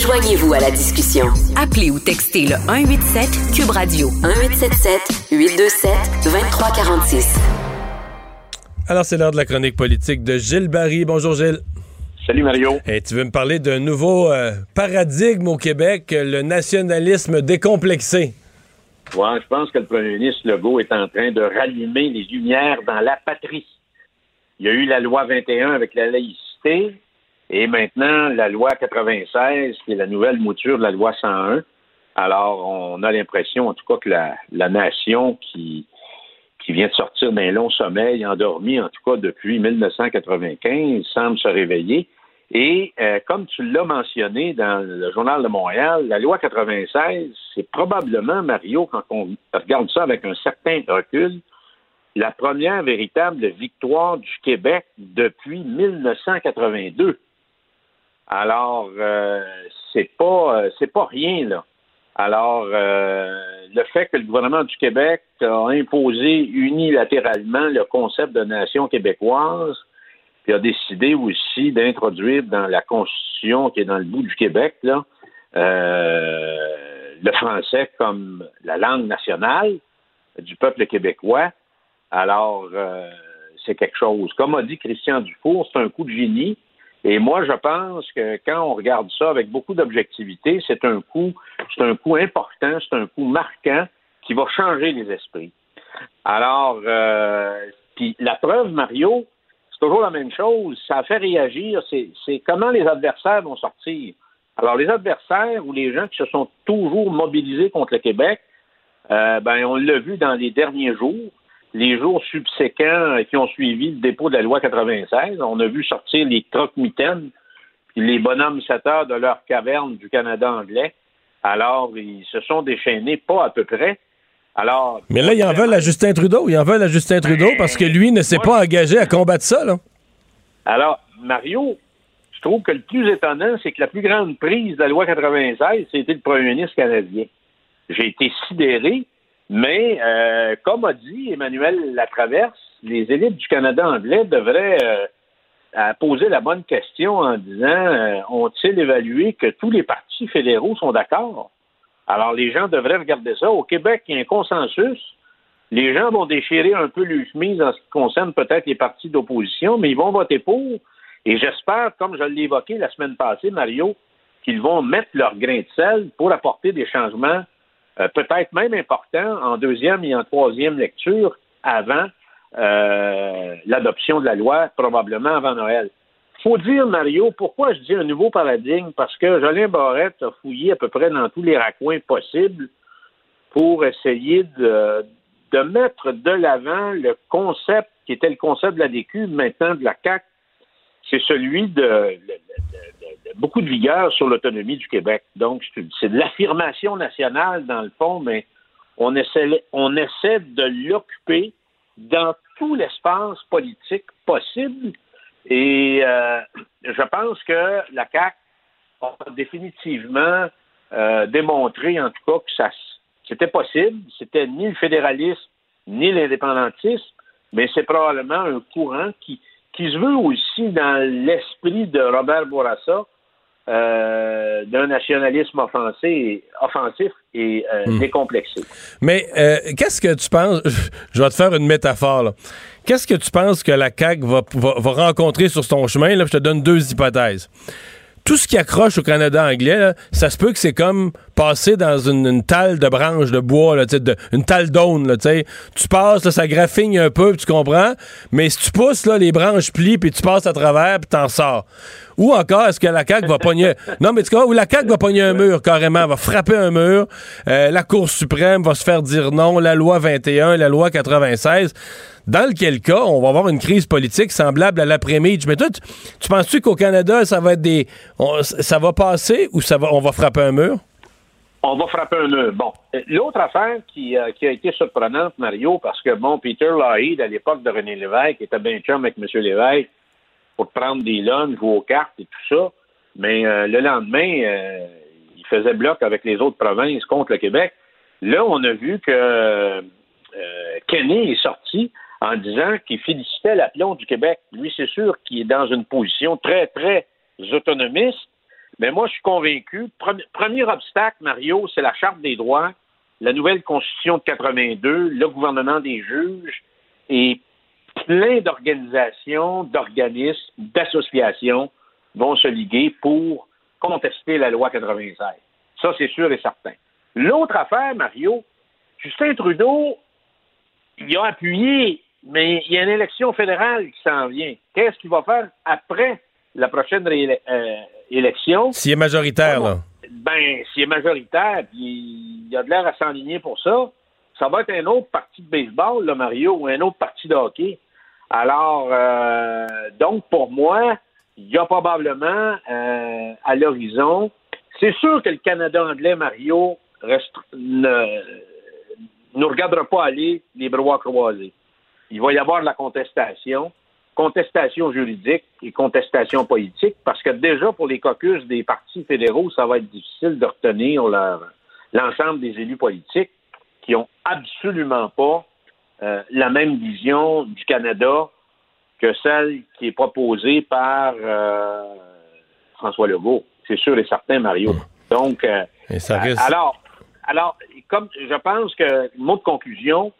Joignez-vous à la discussion. Appelez ou textez le 187 Cube Radio 1877 827 2346. Alors, c'est l'heure de la chronique politique de Gilles Barry. Bonjour, Gilles. Salut, Mario. Et tu veux me parler d'un nouveau euh, paradigme au Québec, le nationalisme décomplexé. Ouais, je pense que le premier ministre Legault est en train de rallumer les lumières dans la patrie. Il y a eu la loi 21 avec la laïcité et maintenant la loi 96 qui est la nouvelle mouture de la loi 101. Alors, on a l'impression, en tout cas, que la, nation qui, qui vient de sortir d'un long sommeil, endormi, en tout cas depuis 1995, semble se réveiller. Et euh, comme tu l'as mentionné dans le Journal de Montréal, la loi 96, c'est probablement, Mario, quand on regarde ça avec un certain recul, la première véritable victoire du Québec depuis 1982. Alors, euh, c'est pas euh, c'est pas rien là. Alors, euh, le fait que le gouvernement du Québec a imposé unilatéralement le concept de nation québécoise, puis a décidé aussi d'introduire dans la Constitution qui est dans le bout du Québec, là, euh, le français comme la langue nationale du peuple québécois. Alors, c'est quelque chose. Comme a dit Christian Dufour, c'est un coup de génie. Et moi, je pense que quand on regarde ça avec beaucoup d'objectivité, c'est un coup, c'est un coup important, c'est un coup marquant qui va changer les esprits. Alors, euh, puis la preuve, Mario, c'est toujours la même chose. Ça fait réagir. C'est, comment les adversaires vont sortir. Alors, les adversaires ou les gens qui se sont toujours mobilisés contre le Québec, euh, ben, on l'a vu dans les derniers jours les jours subséquents qui ont suivi le dépôt de la loi 96. On a vu sortir les croque-mitaines, puis les bonhommes setteurs de leur caverne du Canada anglais. Alors, ils se sont déchaînés, pas à peu près. Alors, Mais là, ils en veulent à Justin Trudeau. Ils en veulent à Justin Trudeau parce que lui ne s'est pas engagé à combattre ça. Là. Alors, Mario, je trouve que le plus étonnant, c'est que la plus grande prise de la loi 96, c'était le premier ministre canadien. J'ai été sidéré, mais euh, comme a dit Emmanuel Latraverse, les élites du Canada anglais devraient euh, poser la bonne question en disant euh, ont-ils évalué que tous les partis fédéraux sont d'accord? Alors, les gens devraient regarder ça. Au Québec, il y a un consensus. Les gens vont déchirer un peu le chemise en ce qui concerne peut-être les partis d'opposition, mais ils vont voter pour. Et j'espère, comme je l'ai évoqué la semaine passée, Mario, qu'ils vont mettre leur grain de sel pour apporter des changements euh, peut-être même importants en deuxième et en troisième lecture avant euh, l'adoption de la loi, probablement avant Noël. Faut dire, Mario, pourquoi je dis un nouveau paradigme? Parce que Jolien Barrette a fouillé à peu près dans tous les raccoins possibles pour essayer de, mettre de l'avant le concept qui était le concept de la DQ, maintenant de la CAC, c'est celui de beaucoup de vigueur sur l'autonomie du Québec. Donc, c'est de l'affirmation nationale, dans le fond, mais on essaie, de l'occuper dans tout l'espace politique possible. Et euh, je pense que la CAC a définitivement euh, démontré, en tout cas, que ça c'était possible. C'était ni le fédéralisme ni l'indépendantisme, mais c'est probablement un courant qui, qui se veut aussi dans l'esprit de Robert Bourassa, euh, d'un nationalisme offensé, offensif et euh, Hmm. décomplexé. Mais euh, qu'est-ce que tu penses? Je vais te faire une métaphore. Qu'est-ce que tu penses que la CAQ va, va- va rencontrer sur son chemin? Là, je te donne deux hypothèses. Tout ce qui accroche au Canada anglais, là, ça se peut que c'est comme passer dans une, une talle de branches de bois, là, de- une talle d'aune. tu passes, là, ça graffigne un peu, tu comprends. Mais si tu pousses, là, les branches plient, puis tu passes à travers, puis t'en sors. Ou encore, est-ce que la CAQ va pogner... Non, mais tu vois, ou la CAQ va pogner un mur, carrément, va frapper un mur. Euh, la Cour suprême va se faire dire non, la loi 21, la loi 96. Dans lequel cas, on va avoir une crise politique semblable à l'après-midi. Mais toi, tu, tu penses-tu qu'au Canada, ça va être des... ça va passer ou ça va, on va frapper un mur? On va frapper un mur. Bon, l'autre affaire qui, euh, qui a été surprenante, Mario, parce que, bon, Peter Lougheed, à l'époque de René Lévesque, était bien chum avec M. Lévesque pour prendre des lunchs, jouer aux cartes et tout ça. Mais euh, le lendemain, euh, il faisait bloc avec les autres provinces contre le Québec. Là, on a vu que euh, Kenny est sorti en disant qu'il félicitait l'aplomb du Québec. Lui, c'est sûr qu'il est dans une position très, très autonomiste. Mais moi, je suis convaincu. Premier, obstacle, Mario, c'est la Charte des droits, la nouvelle Constitution de 82, le gouvernement des juges et plein d'organisations, d'organismes, d'associations vont se liguer pour contester la loi 96. Ça, c'est sûr et certain. L'autre affaire, Mario, Justin Trudeau, il a appuyé, mais il y a une élection fédérale qui s'en vient. Qu'est-ce qu'il va faire après la prochaine euh, élection? S'il est majoritaire, là. Ben, s'il est majoritaire, puis il a de l'air à s'enligner pour ça, ça va être un autre parti de baseball, là, Mario, ou un autre parti de hockey. Alors, euh, donc, pour moi, il y a probablement euh, à l'horizon, c'est sûr que le Canada anglais, Mario, reste, ne, nous regardera pas aller les bras croisés. Il va y avoir de la contestation, contestation juridique et contestation politique, parce que déjà pour les caucus des partis fédéraux, ça va être difficile de retenir l'ensemble des élus politiques qui ont absolument pas euh, la même vision du Canada que celle qui est proposée par euh, François Legault. C'est sûr et certain, Mario. Donc, euh, ça risque- alors, alors, comme je pense que mot de conclusion,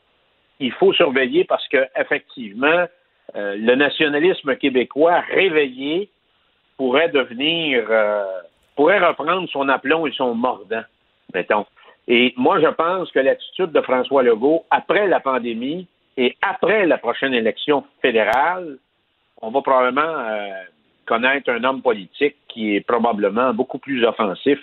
il faut surveiller parce que effectivement, euh, le nationalisme québécois réveillé pourrait devenir, euh, pourrait reprendre son aplomb et son mordant, mettons. Et moi, je pense que l'attitude de François Legault après la pandémie et après la prochaine élection fédérale, on va probablement euh, connaître un homme politique qui est probablement beaucoup plus offensif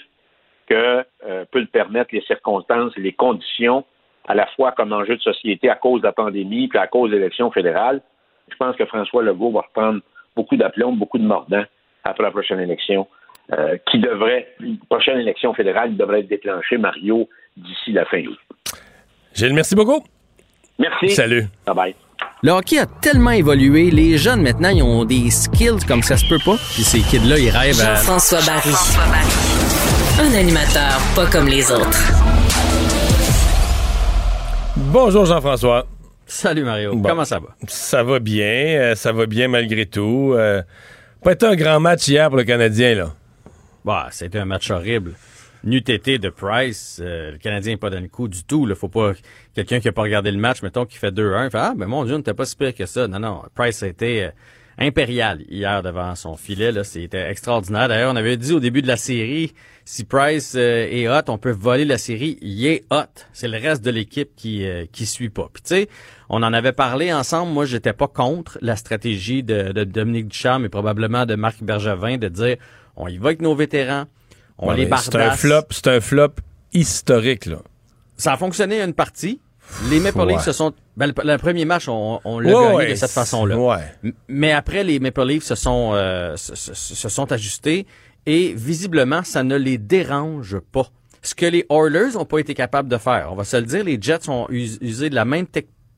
que euh, peut le permettre les circonstances et les conditions, à la fois comme enjeu de société à cause de la pandémie puis à cause de l'élection fédérale. Je pense que François Legault va reprendre beaucoup d'aplomb, beaucoup de mordants après la prochaine élection, euh, qui devrait, la prochaine élection fédérale devrait être déclenchée, Mario, d'ici la fin août. Gilles, merci beaucoup. Merci. Salut. Bye bye. Le hockey a tellement évolué, les jeunes maintenant, ils ont des skills comme ça se peut pas. Puis ces kids-là, ils rêvent à... Jean-François Barry. Un animateur pas comme les autres. Bonjour Jean-François. Salut Mario. Comment ça va? Ça va bien, euh, ça va bien malgré tout. Euh, pas été un grand match hier pour le Canadien, là. Bah, c'était un match horrible. Nu tété de Price, euh, le Canadien n'est pas dans le coup du tout. Là. Faut pas quelqu'un qui a pas regardé le match, mettons, qui fait 2-1, fait Ah, ben mon Dieu, n'était pas si pire que ça. Non, non. Price a été euh, impérial hier devant son filet. Là, c'était extraordinaire. D'ailleurs, on avait dit au début de la série, si Price euh, est hot, on peut voler la série. Il est hot. C'est le reste de l'équipe qui euh, qui suit pas. Puis tu sais, on en avait parlé ensemble. Moi, j'étais pas contre la stratégie de, de Dominique Ducharme et probablement de Marc Bergevin de dire on y va avec nos vétérans, on Ouais, les bardasse. C'est un flop, c'est un flop historique, là. Ça a fonctionné une partie. Les Maple Ouais. Leafs se sont. Ben, le, le premier match, on, on l'a Ouais, gagné ouais, de cette façon-là. Mais après, les Maple Leafs se sont, euh, se, se- se sont ajustés et visiblement, ça ne les dérange pas. Ce que les Oilers n'ont pas été capables de faire. On va se le dire, les Jets ont us- usé de la même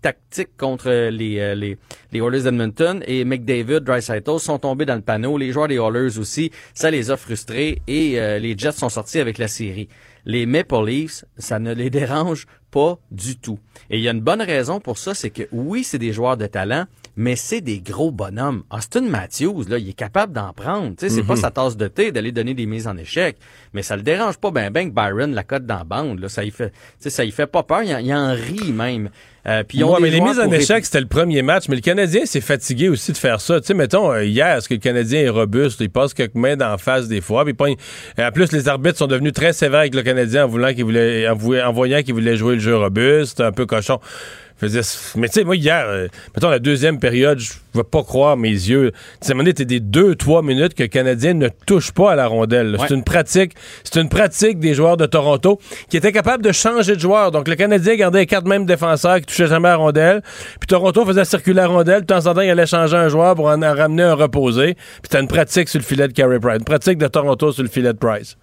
tactique contre les, euh, les, les Oilers d'Edmonton et McDavid, Dreisaitl sont tombés dans le panneau. Les joueurs des Oilers aussi, ça les a frustrés et euh, les Jets sont sortis avec la série. Les Maple Leafs, ça ne les dérange pas du tout. Et il y a une bonne raison pour ça, c'est que oui, c'est des joueurs de talent, mais c'est des gros bonhommes. Austin Matthews, là, il est capable d'en prendre. C'est Mhm. pas sa tasse de thé d'aller donner des mises en échec, mais ça le dérange pas ben ben que Byron la cote dans la bande. Là, ça y fait, ça y fait pas peur. Il, en- il en rit même. Euh, puis Ouais, mais les mises en échec, c'était le premier match. Mais le Canadien s'est fatigué aussi de faire ça. Tu sais, mettons, euh, hier, est-ce que le Canadien est robuste? Il passe quelques mains d'en face des fois. Puis il pogne- et en plus, les arbitres sont devenus très sévères avec le Canadien en, voulant qu'il voulait, en, vou- en voyant qu'il voulait jouer le jeu robuste, un peu cochon. Je veux dire, c'est- mais tu sais, moi, hier, euh, mettons, la deuxième période, je ne vais pas croire mes yeux. Tu sais, t'es des deux, trois minutes que le Canadien ne touche pas à la rondelle. C'est une pratique, c'est une pratique des joueurs de Toronto qui étaient capables de changer de joueur. Donc, le Canadien gardait les quatre mêmes défenseurs qui touchaient jamais à la rondelle. Puis Toronto faisait circuler la rondelle. De temps en temps, il allait changer un joueur pour en, en ramener un reposé. Puis c'était une pratique sur le filet de Carey Price. Une pratique de Toronto sur le filet de Price.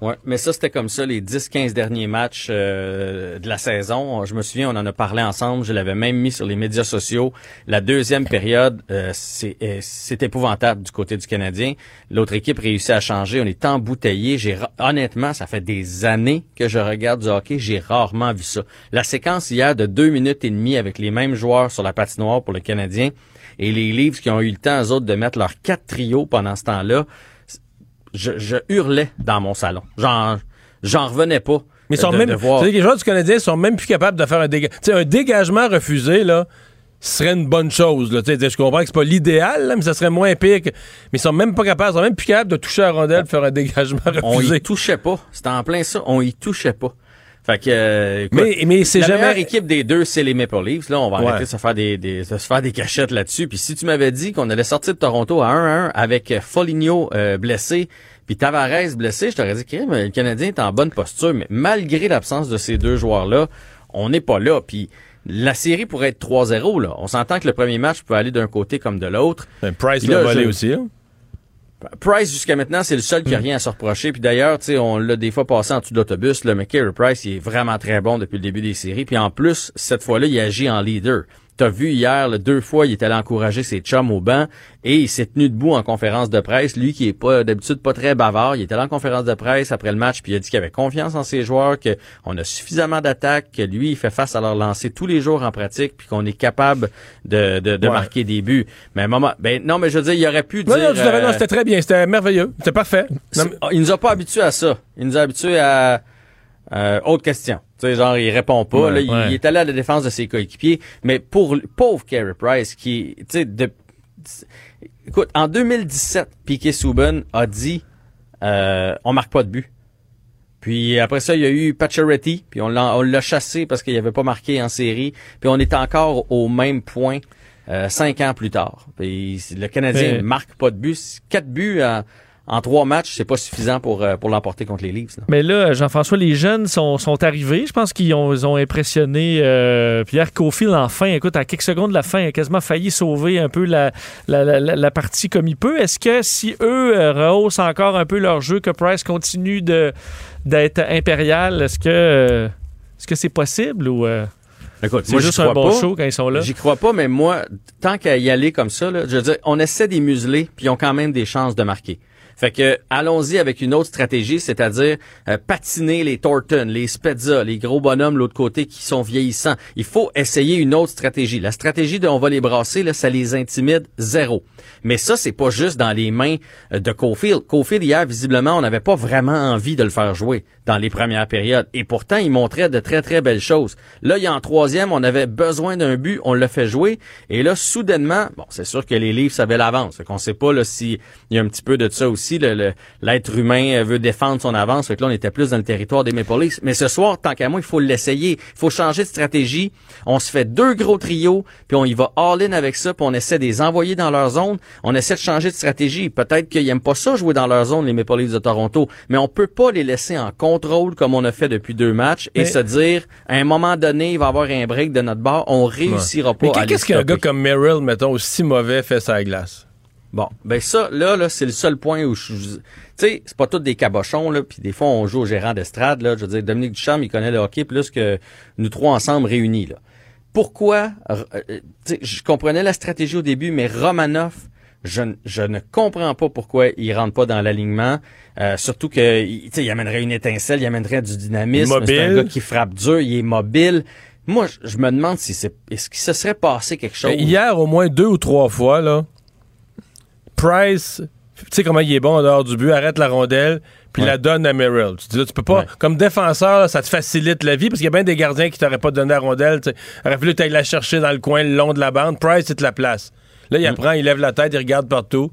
Ouais, mais ça c'était comme ça les 10-15 derniers matchs euh, de la saison. Je me souviens, on en a parlé ensemble, je l'avais même mis sur les médias sociaux. La deuxième période, euh, c'est euh, c'est épouvantable du côté du Canadien. L'autre équipe réussit à changer, on est embouteillé. J'ai honnêtement, ça fait des années que je regarde du hockey, j'ai rarement vu ça. La séquence hier de deux minutes et demie avec les mêmes joueurs sur la patinoire pour le Canadien et les Leafs qui ont eu le temps eux autres de mettre leurs quatre trios pendant ce temps-là je, je hurlais dans mon salon. J'en, j'en revenais pas. Mais ils sont de- même, de voir- tu sais, les joueurs du Canadien sont même plus capables de faire un dégagement. Tu sais, un dégagement refusé, là, serait une bonne chose. Là. Tu sais, Je comprends que c'est pas l'idéal, mais ça serait moins pire. que- Mais ils sont même pas capables, ils sont même plus capables de toucher la rondelle pour faire un dégagement On refusé. y touchait pas. C'était en plein ça. On y touchait pas. Fait que, euh, écoute, Mais- mais c'est la jamais- meilleure équipe des deux, c'est les Maple Leafs. Là, on va Ouais. arrêter de se faire des, des- de se faire des cachettes là-dessus. Puis si tu m'avais dit qu'on allait sortir de Toronto à 1-1 avec euh, Foligno euh, blessé, puis Tavares blessé, je t'aurais dit que le Canadien est en bonne posture. Mais malgré l'absence de ces deux joueurs-là, on n'est pas là. Puis la série pourrait être 3-0. Là. On s'entend que le premier match peut aller d'un côté comme de l'autre. Price Puis l'a volé aussi. hein. Price, jusqu'à maintenant, c'est le seul qui a rien à se reprocher. Puis d'ailleurs, tu sais, on l'a des fois passé en dessous de l'autobus, là, mais Carey Price, il est vraiment très bon depuis le début des séries. Puis en plus, cette fois-là, il agit en leader. T'as vu hier, là, deux fois, il est allé encourager ses chums au banc et il s'est tenu debout en conférence de presse. Lui qui est pas d'habitude pas très bavard, il est allé en conférence de presse après le match puis il a dit qu'il avait confiance en ses joueurs, qu'on a suffisamment d'attaques, que lui il fait face à leur lancer tous les jours en pratique puis qu'on est capable de, de, de Ouais. marquer des buts. Mais moment, ben non, mais je veux dire, il aurait pu Non, dire. non, l'avais- non, euh, c'était très bien, c'était merveilleux, c'était parfait. Non, mais- il nous a pas habitués à ça. Il nous a habitués à euh, autre question. Tu sais, genre, il répond pas. Ouais, là, il- ouais. il, est allé à la défense de ses coéquipiers. Mais pour le pauvre Carey Price, qui, tu sais, de, écoute, en 2017, Piquet Souben a dit, euh, on marque pas de but. Puis après ça, il y a eu Pacioretty, puis on l'a, on l'a chassé parce qu'il avait pas marqué en série. Puis on est encore au même point euh, cinq ans plus tard. Puis le Canadien Mais- marque pas de but. Quatre buts en, en trois matchs, c'est pas suffisant pour, euh, pour l'emporter contre les Leafs. là. Mais là, Jean-François, les jeunes sont, sont arrivés. Je pense qu'ils ont, ils ont impressionné euh, Pierre Cofield enfin. Écoute, à quelques secondes de la fin, il a quasiment failli sauver un peu la, la, la- partie comme il peut. Est-ce que si eux euh, rehaussent encore un peu leur jeu, que Price continue de, d'être impérial, est-ce que euh, est-ce que c'est possible ou euh, Écoute, c'est moi, juste un bon pas. show quand ils sont là? J'y crois pas, mais moi, tant qu'à y aller comme ça, là, je veux dire, on essaie des museler, puis ils ont quand même des chances de marquer. Fait que allons-y avec une autre stratégie, c'est-à-dire euh, patiner les Thornton, les Spezza, les gros bonhommes de l'autre côté qui sont vieillissants. Il faut essayer une autre stratégie. La stratégie de on va les brasser, là, ça les intimide zéro. Mais ça, c'est pas juste dans les mains euh, de Cofield. Cofield, hier, visiblement, on n'avait pas vraiment envie de le faire jouer dans les premières périodes. Et pourtant, il montrait de très, très belles choses. Là, il y a en troisième, on avait besoin d'un but, on l'a fait jouer. Et là, soudainement, bon, c'est sûr que les livres savaient l'avance. Fait qu'on sait pas là s'il y a un petit peu de ça aussi. Le- L'être humain euh, veut défendre son avance. Fait que là, on était plus dans le territoire des Maple Leafs. Mais ce soir, tant qu'à moi, il faut l'essayer. Il faut changer de stratégie. On se fait deux gros trios, puis on y va all-in avec ça, puis on essaie de les envoyer dans leur zone. On essaie de changer de stratégie. Peut-être qu'ils aiment pas ça jouer dans leur zone, les Maple Leafs de Toronto. Mais on peut pas les laisser en contrôle comme on a fait depuis deux matchs et Mais- se dire, à un moment donné, il va y avoir un break de notre bord. On réussira Mais pas à les qu'est-ce qu'un gars comme Merrill, mettons, aussi mauvais fait sa glace? Bon, ben ça, là, là, c'est le seul point où je... Tu sais, c'est pas tous des cabochons, là, puis des fois, on joue au gérant d'estrade, là. Je veux dire, Dominique Ducharme, il connaît le hockey plus que nous trois ensemble réunis, là. Pourquoi... euh, tu sais, je comprenais la stratégie au début, mais Romanov, je, ne- je ne comprends pas pourquoi il rentre pas dans l'alignement. Euh, surtout que, il- tu sais, il amènerait une étincelle, il amènerait du dynamisme. C'est un Mobile. gars qui frappe dur, il est mobile. Moi, je, je me demande si c'est... Est-ce qu'il se serait passé quelque chose? Ben, hier, au moins deux ou trois fois, là, Price, tu sais comment il est bon en dehors du but, arrête la rondelle, puis la donne à Merrill. Tu dis là, tu peux pas, comme défenseur, là, ça te facilite la vie, parce qu'il y a bien des gardiens qui t'auraient pas donné la rondelle. aurait fallu que la chercher dans le coin le long de la bande. Price, c'est la place. Là, il apprend, il lève la tête, il regarde partout.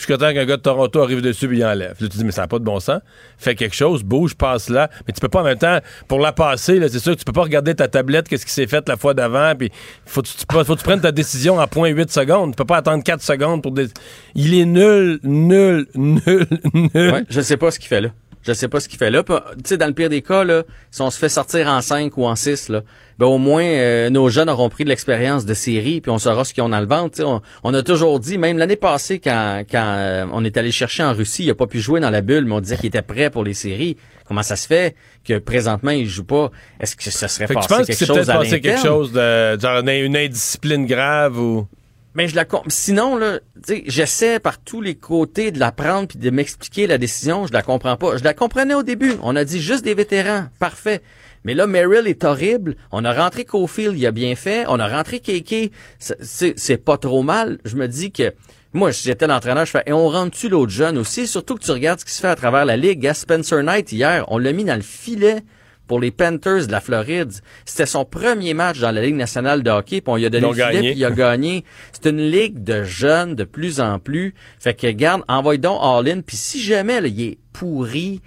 Jusqu'à temps qu'un gars de Toronto arrive dessus puis il enlève. Là, tu dis, mais ça n'a pas de bon sens. Fais quelque chose, bouge, passe là. Mais tu peux pas en même temps, pour la passer, c'est sûr que tu peux pas regarder ta tablette, qu'est-ce qui s'est fait la fois d'avant, puis faut tu, faut que tu prennes ta décision en 0.8 secondes. Tu peux pas attendre 4 secondes pour... Des... Il est nul, nul, nul, nul. Ouais, je sais pas ce qu'il fait là. Je sais pas ce qu'il fait là. Tu sais, dans le pire des cas, là, si on se fait sortir en 5 ou en 6, là, ben au moins euh, nos jeunes auront pris de l'expérience de série, puis on saura ce qu'ils ont dans le ventre. On, on a toujours dit, même l'année passée, quand, quand euh, on est allé chercher en Russie, il a pas pu jouer dans la bulle, mais on disait qu'il était prêt pour les séries. Comment ça se fait que présentement il joue pas? Est-ce que ça serait Fait que tu passé penses que quelque c'est chose à passé quelque chose de genre une, indiscipline grave ou... Mais je la sinon là, j'essaie par tous les côtés de la prendre puis de m'expliquer la décision, je la comprends pas. Je la comprenais au début, on a dit juste des vétérans, parfait. Mais là Merrill est horrible, on a rentré Cofield, il a bien fait, on a rentré Keke, c'est- pas trop mal. Je me dis que moi, j'étais l'entraîneur, je fais, et on rentre-tu l'autre jeune aussi? Surtout que tu regardes ce qui se fait à travers la ligue. Gars, Spencer Knight, hier, on l'a mis dans le filet pour les Panthers de la Floride. C'était son premier match dans la Ligue nationale de hockey, puis on lui a donné le filet, puis il a gagné. C'est une ligue de jeunes de plus en plus. Fait que, garde, envoie donc all-in, puis si jamais là, il est pourri,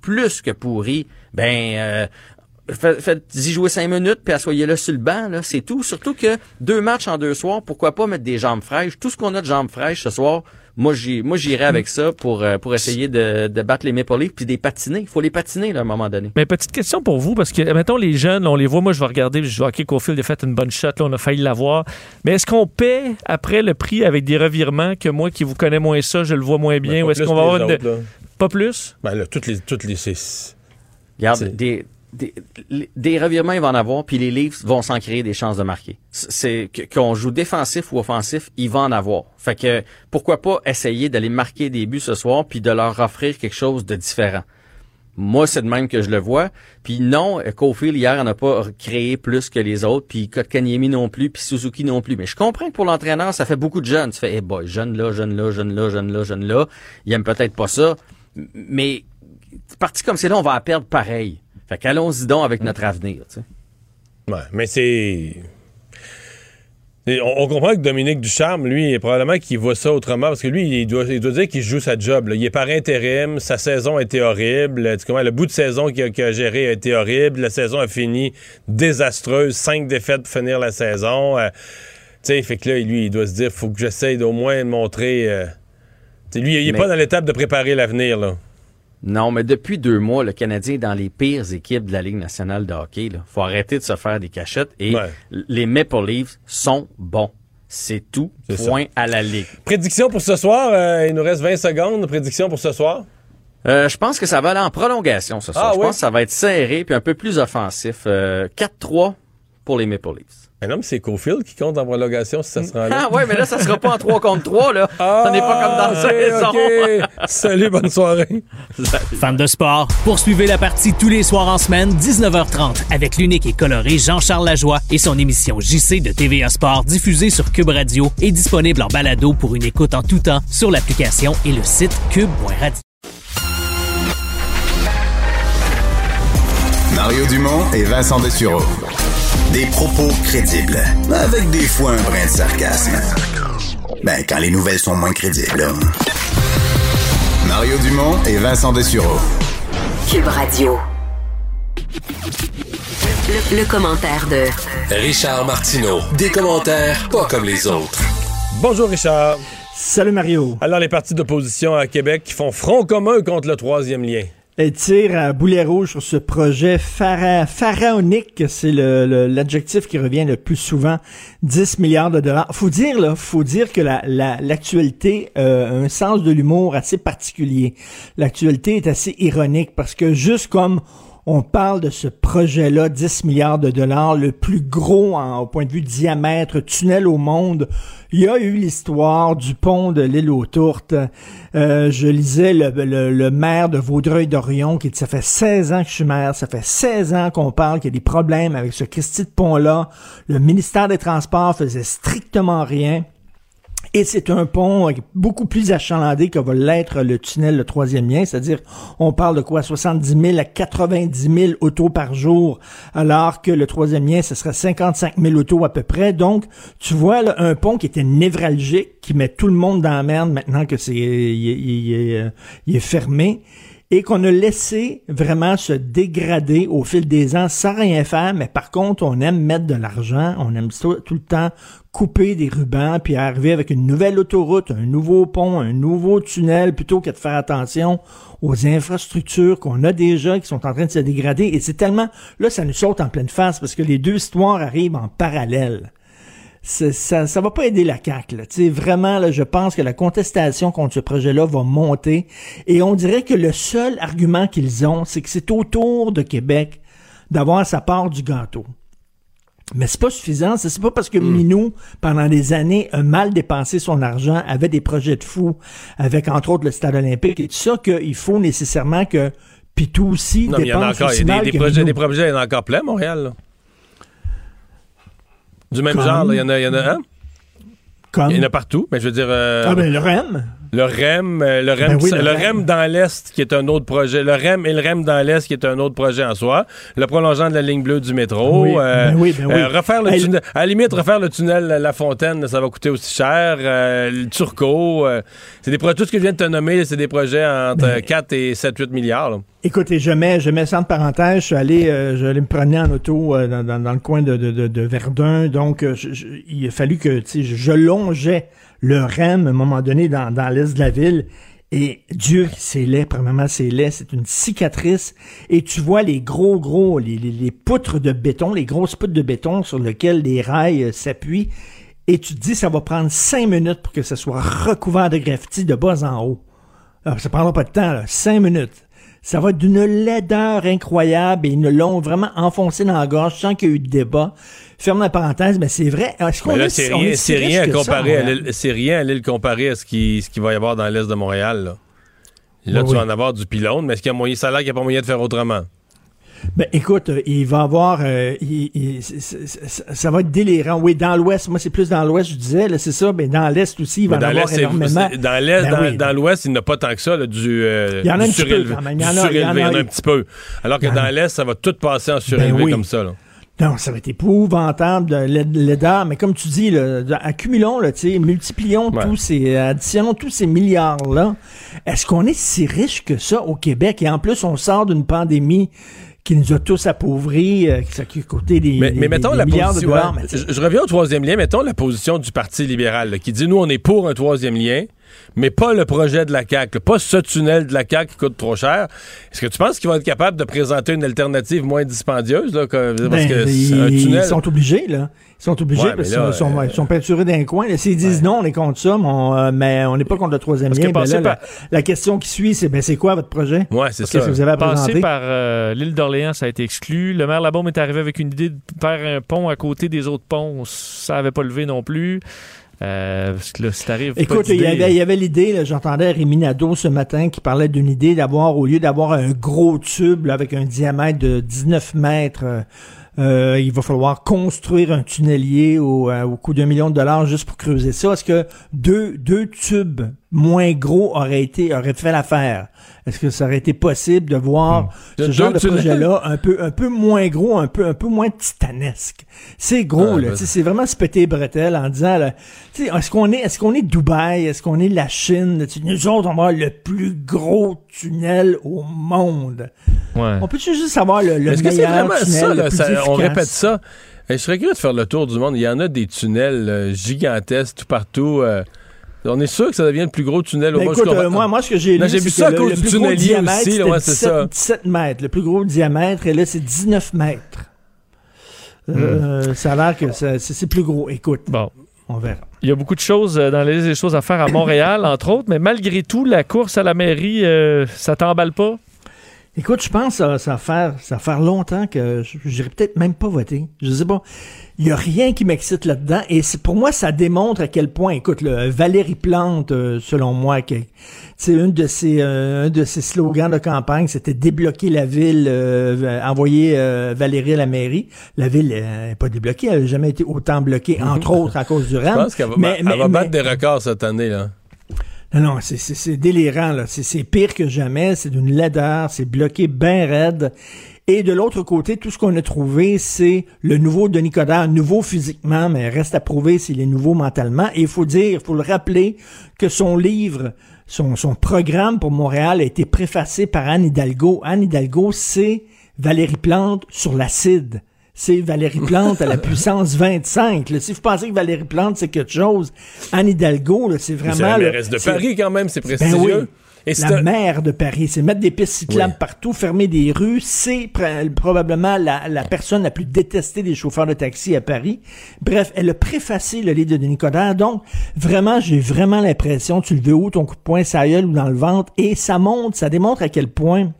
plus que pourri, ben... Euh, Faites-y jouer cinq minutes, puis assoyez-le sur le banc, là, c'est tout. Surtout que deux matchs en deux soirs, pourquoi pas mettre des jambes fraîches? Tout ce qu'on a de jambes fraîches ce soir, moi, j'y, moi, j'irai avec ça pour, euh, pour essayer de, de battre les Maple Leafs puis des patiner. Il faut les patiner, là, à un moment donné. Mais petite question pour vous, parce que, mettons, les jeunes, on les voit, moi, je vais regarder, je dis, OK, Cofield a fait une bonne shot, là, on a failli l'avoir. Mais est-ce qu'on paie après le prix avec des revirements que moi, qui vous connais moins ça, je le vois moins bien, Ben, ou est-ce qu'on va avoir une... là. Pas plus? Ben là, toutes les... Toutes les c'est- Regarde, des, des, des revirements, il va en avoir, puis les Leafs vont s'en créer des chances de marquer. C'est qu'on joue défensif ou offensif, il va en avoir. Fait que pourquoi pas essayer d'aller marquer des buts ce soir, puis de leur offrir quelque chose de différent. Moi, c'est de même que je le vois. Puis non, Cofield, hier, en a pas créé plus que les autres, puis Kotkaniemi non plus, puis Suzuki non plus. Mais je comprends que pour l'entraîneur, ça fait beaucoup de jeunes. Tu fais, eh boy, jeune là, jeune là, jeune là, jeune là, jeune là. Il aime peut-être pas ça. Mais parti comme c'est là, on va perdre pareil. Fait qu'allons-y donc avec notre avenir, tu sais. Ouais, mais c'est. On, on comprend que Dominique Ducharme, lui, probablement qu'il voit ça autrement, parce que lui, il doit, il doit dire qu'il joue sa job. là. Il est par intérim, sa saison a été horrible. Tu comprends, le bout de saison qu'il a, géré a été horrible. La saison a fini désastreuse. Cinq défaites pour finir la saison. Euh, tu sais, fait que là, lui, il doit se dire, faut que j'essaye d'au moins montrer... euh, lui, il est Mais- pas dans l'étape de préparer l'avenir, là. Non, mais depuis deux mois, le Canadien est dans les pires équipes de la Ligue nationale de hockey. Il faut arrêter de se faire des cachettes. Et Ouais. les Maple Leafs sont bons. C'est tout. C'est Point à la Ligue. Prédiction pour ce soir, euh, il nous reste 20 secondes. Prédiction pour ce soir? Euh, je pense que ça va aller en prolongation ce soir. Ah je oui? pense que ça va être serré puis un peu plus offensif. Euh, 4-3 pour les Maple Leafs. Un homme, c'est Cofield qui compte en prolongation si ça se rend là. Ah ouais, mais là, ça sera pas en 3 contre 3, là. ça n'est pas comme dans. OK. Salut, bonne soirée. Fans de sport, poursuivez la partie tous les soirs en semaine, 19h30, avec l'unique et coloré Jean-Charles Lajoie et son émission JC de TVA Sport diffusée sur Cube Radio et disponible en balado pour une écoute en tout temps sur l'application et le site cube.radio. Mario Dumont et Vincent Dessureau. Des propos crédibles, avec des fois un brin de sarcasme. Ben, quand les nouvelles sont moins crédibles. hein. Mario Dumont et Vincent Dessureau. Cube Radio. Le, le commentaire de Richard Martineau. Des commentaires pas comme les autres. Bonjour, Richard. Salut, Mario. Alors, les partis d'opposition à Québec qui font front commun contre le troisième lien. Elle tire à boulet rouge sur ce projet phara- pharaonique, c'est l'adjectif qui revient le plus souvent, 10 milliards de dollars. Faut dire là, faut dire que la- la- l'actualité euh, a un sens de l'humour assez particulier. L'actualité est assez ironique parce que juste comme on parle de ce projet-là, 10 milliards de dollars, le plus gros au point de vue diamètre, tunnel au monde. Il y a eu l'histoire du pont de l'île aux Tourtes. Euh, je lisais le, le- le maire de Vaudreuil-Dorion qui dit ça fait 16 ans que je suis maire, ça fait 16 ans qu'on parle qu'il y a des problèmes avec ce Christy de pont-là. Le ministère des Transports faisait strictement rien. Et c'est un pont beaucoup plus achalandé que va l'être le tunnel, le troisième lien, c'est-à-dire on parle de quoi? 70 000 à 90 000 autos par jour, alors que le troisième lien, ce serait 55 000 autos à peu près. Donc, tu vois, là, un pont qui était névralgique, qui met tout le monde dans la merde maintenant que c'est il, il euh, il est fermé et qu'on a laissé vraiment se dégrader au fil des ans sans rien faire, mais par contre, on aime mettre de l'argent, on aime tout, le temps couper des rubans, puis arriver avec une nouvelle autoroute, un nouveau pont, un nouveau tunnel, plutôt que de faire attention aux infrastructures qu'on a déjà, qui sont en train de se dégrader. Et c'est tellement... Là, ça nous saute en pleine face, parce que les deux histoires arrivent en parallèle ça ça va pas aider la CAQ. Là. Vraiment, là, je pense que la contestation contre ce projet-là va monter. Et on dirait que le seul argument qu'ils ont, c'est que c'est autour de Québec d'avoir sa part du gâteau. Mais c'est pas suffisant. C'est pas parce que Minou, pendant des années, a mal dépensé son argent, avait des projets de fou, avec entre autres le stade olympique et tout ça, qu'il faut nécessairement que Pitou aussi Non, mais il y en a dépense encore. Il aussi y a mal des, des que projets, Minou. des projets, il y en a encore plein à Montréal. là. Du même Comme? genre, il y en a. Y en a, hein? Comme? Il y en a partout, mais je veux dire. euh, Ah ben le REM. Le REM, euh, le REM, Ben oui, le, le REM dans l'Est, qui est un autre projet. Le REM et le REM dans l'Est, qui est un autre projet en soi. Le prolongement de la ligne bleue du métro. Oui, euh, ben oui, ben oui. euh, refaire le Hey, tunnel, à la limite, refaire le tunnel La Fontaine, ça va coûter aussi cher. Euh, le Turco, euh, c'est des projets, tout ce que je viens de te nommer, c'est des projets entre Ben- 4 et 7, 8 milliards. là. Écoutez, je mets, je mets ça entre parenthèses. Je suis allé, euh, je allé me promener en auto euh, dans, dans- dans le coin de, de, Verdun. Donc, euh, je- je- il a fallu que je longeais le REM à un moment donné dans, dans l'est de la ville. Et Dieu, c'est laid, premièrement, c'est laid, c'est une cicatrice. Et tu vois les gros, gros, les, les, les poutres de béton, les grosses poutres de béton sur lesquelles les rails euh, s'appuient. Et tu te dis, ça va prendre cinq minutes pour que ça soit recouvert de graffiti de bas en haut. Alors, ça prendra pas de temps. Cinq minutes. Ça va être d'une laideur incroyable et ils nous l'ont vraiment enfoncé dans la gorge sans qu'il y ait eu de débat. Ferme la parenthèse, mais c'est vrai. Est-ce qu'on est- rien, est si rien à comparer c'est rien à l'île comparé à ce qui, ce qui va y avoir dans l'Est de Montréal. Là, Là, Oui, tu vas en avoir du pylône, mais est-ce qu'il y a moyen, ça a l'air qu'il n'y a pas moyen de faire autrement? Ben, écoute, euh, il va avoir, euh, il- il- ça va être délirant. Oui, dans l'Ouest, moi c'est plus dans l'Ouest, je disais, là, c'est ça, mais dans l'Est aussi, il va Mais en avoir énormément. dans l'Est, Ben dans, oui. dans l'Ouest, il n'y en a pas tant que ça, là, du, euh, Il y en a du peu surélevé. Il y en a- il y en surélevé, un petit peu. Alors que dans l'Est, ça va tout passer en surélevé Ben oui. comme ça. Là. Non, ça va être épouvantable l'aideur, mais comme tu dis, là, accumulons, là, multiplions tous ces, additionnons tous ces milliards-là. Est-ce qu'on est si riche que ça au Québec? Et en plus, on sort d'une pandémie qui nous a tous appauvris, euh, qui a coûté des, Mais, des- mais mettons des la milliards de position. dollars. ouais, sais, je, je reviens au troisième lien. Mettons la position du Parti libéral là, qui dit nous, on est pour un troisième lien. mais pas le projet de la CAQ, pas ce tunnel de la CAQ qui coûte trop cher. Est-ce que tu penses qu'ils vont être capables de présenter une alternative moins dispendieuse? Là, que- parce Ben, que c'est ils, un tunnel? ils sont obligés, là. Ils sont obligés Ouais, parce qu'ils sont, euh, sont peinturés d'un coin. S'ils disent non, on est contre ça, mais on euh, n'est pas contre le troisième que lien. Ben passer là, par- la, la question qui suit, c'est ben, c'est quoi votre projet? Ouais, c'est Qu'est-ce que vous avez à Passer présenter? par euh, l'île d'Orléans, ça a été exclu. Le maire Labaume est arrivé avec une idée de faire un pont à côté des autres ponts. Ça n'avait pas levé non plus. Euh, parce que là, si t'arrives pas Écoute, il y avait, il y avait l'idée, j'entendais Rémi Nadeau ce matin qui parlait d'une idée d'avoir, au lieu d'avoir un gros tube là, avec un diamètre de 19 mètres, euh, euh, il va falloir construire un tunnelier au, euh, coût d'un million de dollars juste pour creuser ça. Est-ce que deux tubes moins gros auraient été, auraient fait l'affaire? Est-ce que ça aurait été possible de voir ce Deux genre de projet-là un peu, un peu moins gros, un peu, un peu moins titanesque? C'est gros, là. ben- C'est vraiment se péter les bretelles en disant, est-ce qu'on est, est-ce qu'on est Dubaï? Est-ce qu'on est la Chine? Nous autres, on va avoir le plus gros tunnel au monde. Ouais. On peut-tu juste avoir le, le Est-ce que c'est meilleur vraiment tunnel, ça, le là, plus ça- On répète ça. Et je serais curieux de faire le tour du monde. Il y en a des tunnels euh, gigantesques tout partout. euh, on est sûr que ça devient le plus gros tunnel au Ben monde. écoute, euh, moi, moi, ce que j'ai Non, lu, c'est ça à le, cause le du plus gros tunnelier diamètre, aussi. ouais, c'est ça. 17, 17 mètres. Le plus gros diamètre, et là, c'est 19 mètres. Euh, Ça a l'air que c'est plus gros. Écoute, Bon. on verra. Il y a beaucoup de choses euh, dans la liste des choses à faire à Montréal, entre autres, mais malgré tout, la course à la mairie, euh, ça t'emballe pas? Écoute, je pense que ça, ça va faire, ça va faire longtemps que je n'irai peut-être même pas voter. Je sais pas. Il y a rien qui m'excite là-dedans. Et pour moi, ça démontre à quel point, écoute, le Valérie Plante, euh, selon moi, qui c'est une de ses, euh, un de ses slogans de campagne, c'était débloquer la ville, euh, envoyer Valérie à la mairie. La ville n'est pas débloquée, elle n'a jamais été autant bloquée, entre autres à cause du Je RAM. pense qu'elle va, Mais- elle mais- va mais- battre des records cette année. Là. Non, non, c'est- délirant, là. C'est pire que jamais. C'est d'une laideur. C'est bloqué bien raide. Et de l'autre côté, tout ce qu'on a trouvé, c'est le nouveau Denis Coderre, nouveau physiquement, mais reste à prouver s'il est nouveau mentalement. Et il faut dire, il faut le rappeler, que son livre, son, son programme pour Montréal a été préfacé par Anne Hidalgo. Anne Hidalgo, c'est Valérie Plante sur l'acide. C'est Valérie Plante à la puissance 25. là. Si vous pensez que Valérie Plante, c'est quelque chose, Anne Hidalgo, c'est vraiment... C'est la mairesse de Paris quand même, c'est ben prestigieux. oui. Et c'est la un- maire de Paris, c'est mettre des pistes cyclables Oui. partout, fermer des rues, c'est pr- probablement la, la personne la plus détestée des chauffeurs de taxi à Paris. Bref, elle a préfacé le livre de Denis Coderre, donc vraiment, j'ai vraiment l'impression, tu le veux où, ton coup de poing, ça gueule ou dans le ventre, et ça montre, ça démontre à quel point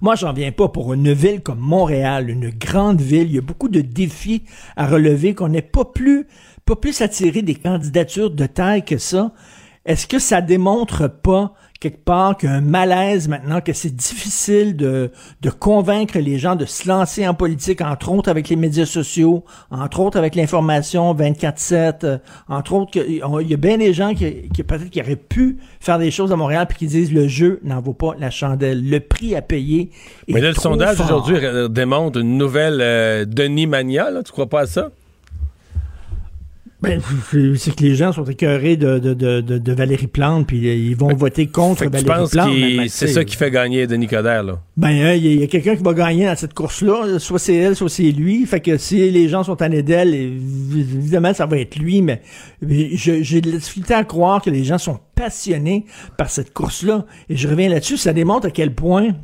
moi, j'en viens pas pour une ville comme Montréal, une grande ville. Il y a beaucoup de défis à relever qu'on n'est pas plus, pas plus attiré des candidatures de taille que ça. Est-ce que ça démontre pas quelque part qu'un malaise maintenant, que c'est difficile de, de convaincre les gens de se lancer en politique, entre autres avec les médias sociaux, entre autres avec l'information 24-7, euh, entre autres, il y a bien des gens qui, qui peut-être qui auraient pu faire des choses à Montréal puis qui disent le jeu n'en vaut pas la chandelle. Le prix à payer est Mais là, le trop sondage aujourd'hui euh, démontre une nouvelle euh, Denis Mania. Là, tu crois pas à ça? Ben, c'est que les gens sont écœurés de, de, de, de, Valérie Plante, puis euh, ils vont voter contre tu Valérie Plante. c'est ça qui fait gagner Denis Coderre, là? Ben, hein, il y a, quelqu'un qui va gagner dans cette course-là. Soit c'est elle, soit c'est lui. Fait que si les gens sont annés d'elle, évidemment, ça va être lui. Mais j'ai de la difficulté à croire que les gens sont passionnés par cette course-là. Et je reviens là-dessus. Ça démontre à quel point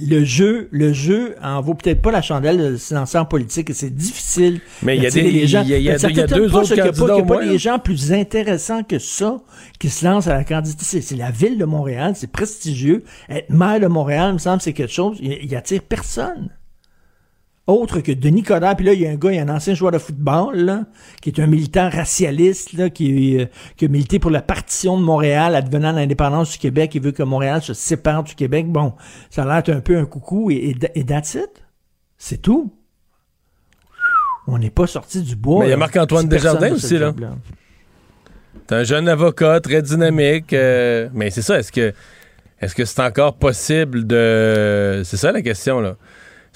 le jeu, le jeu en vaut peut-être pas la chandelle de se lancer en politique et c'est difficile. Mais il y a des- les gens. il y a- il y a il y a deux pas, autres candidats qu'il y a pas moins, des gens plus intéressants que ça qui se lancent à la candidature. C'est c'est la ville de Montréal, c'est prestigieux. Être maire de Montréal, il me semble, c'est quelque chose. Il, il attire personne. Autre que Denis Coderre. Puis là, il y a un gars, il y a un ancien joueur de football, là, qui est un militant racialiste, là, qui, euh, qui a milité pour la partition de Montréal advenant l'indépendance du Québec. Il veut que Montréal se sépare du Québec. Bon, ça a l'air un peu un coucou. Et, et, et that's it. C'est tout. On n'est pas sorti du bois. Mais il y a là. Marc-Antoine Desjardins aussi, là. job-là. T'es un jeune avocat très dynamique. euh, mais c'est ça, est-ce que est-ce que c'est encore possible de. C'est ça la question, là.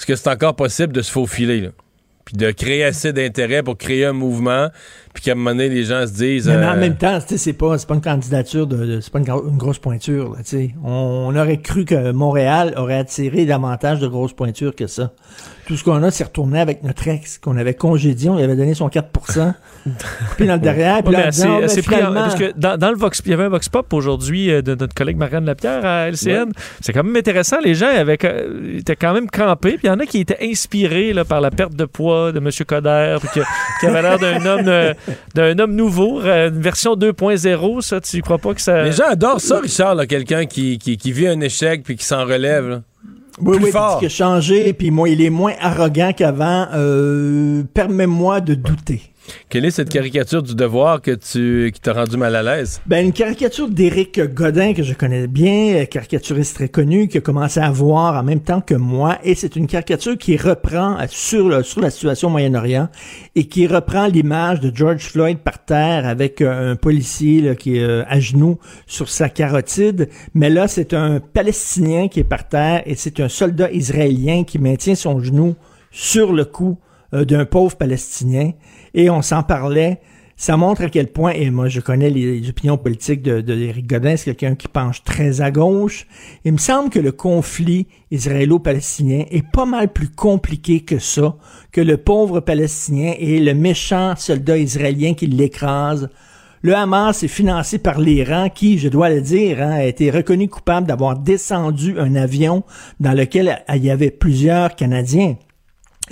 Est-ce que c'est encore possible de se faufiler? Puis de créer assez d'intérêt pour créer un mouvement, puis qu'à un moment donné, les gens se disent. Mais, mais en euh, même temps, c'est pas, c'est pas une candidature de, de- c'est pas une, gro- une grosse pointure, là, tu sais. On, on aurait cru que Montréal aurait attiré davantage de grosses pointures que ça. Tout ce qu'on a, c'est retourné avec notre ex qu'on avait congédié, on lui avait donné son 4 puis dans le derrière, puis Ouais, là, disant, Ah, ben, finalement- parce que dans, dans le Vox, il y avait un Vox Pop aujourd'hui euh, de notre collègue Marianne Lapierre à LCN. C'est quand même intéressant. Les gens avaient, euh, étaient quand même crampés. Puis il y en a qui étaient inspirés là, par la perte de poids de M. Coder, puis que- qui avait l'air d'un homme, euh, d'un homme nouveau, euh, une version 2.0. Ça, tu crois pas que ça. Les gens adorent ça, Richard, quelqu'un qui, qui, qui vit un échec puis qui s'en relève. là. Oui, Plus oui, fort. a changé, puis moi, il est moins arrogant qu'avant. Euh, Permets-moi de douter. Quelle est cette caricature du devoir que tu, qui t'a rendu mal à l'aise? Ben, une caricature d'Éric Godin que je connais bien, euh, caricaturiste très connu, qui a commencé à voir en même temps que moi, et c'est une caricature qui reprend euh, sur, le- sur la situation au Moyen-Orient et qui reprend l'image de George Floyd par terre avec euh, un policier là, qui est euh, à genoux sur sa carotide, mais là c'est un Palestinien qui est par terre et c'est un soldat israélien qui maintient son genou sur le cou euh, d'un pauvre Palestinien et on s'en parlait. Ça montre à quel point, et moi je connais les, opinions politiques de, de Godin, c'est quelqu'un qui penche très à gauche. Il me semble que le conflit israélo-palestinien est pas mal plus compliqué que ça, que le pauvre Palestinien et le méchant soldat israélien qui l'écrase. Le Hamas est financé par l'Iran qui, je dois le dire, hein, a été reconnu coupable d'avoir descendu un avion dans lequel il y avait plusieurs Canadiens.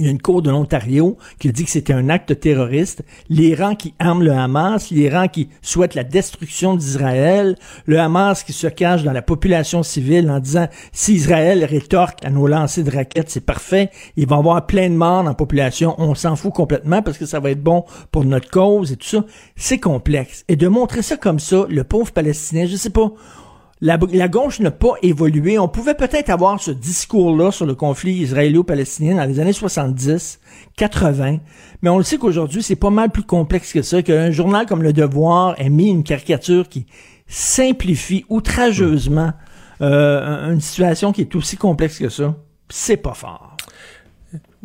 Il y a une cour de l'Ontario qui a dit que c'était un acte terroriste. L'Iran qui arme le Hamas, l'Iran qui souhaite la destruction d'Israël, le Hamas qui se cache dans la population civile en disant si Israël rétorque à nos lancers de raquettes, c'est parfait, il va y avoir plein de morts dans la population, on s'en fout complètement parce que ça va être bon pour notre cause et tout ça. C'est complexe. Et de montrer ça comme ça, le pauvre Palestinien, je sais pas, la, la gauche n'a pas évolué. On pouvait peut-être avoir ce discours-là sur le conflit israélo-palestinien dans les années 70, 80, mais on le sait qu'aujourd'hui, c'est pas mal plus complexe que ça, qu'un journal comme Le Devoir ait mis une caricature qui simplifie outrageusement euh, une situation qui est aussi complexe que ça. C'est pas fort.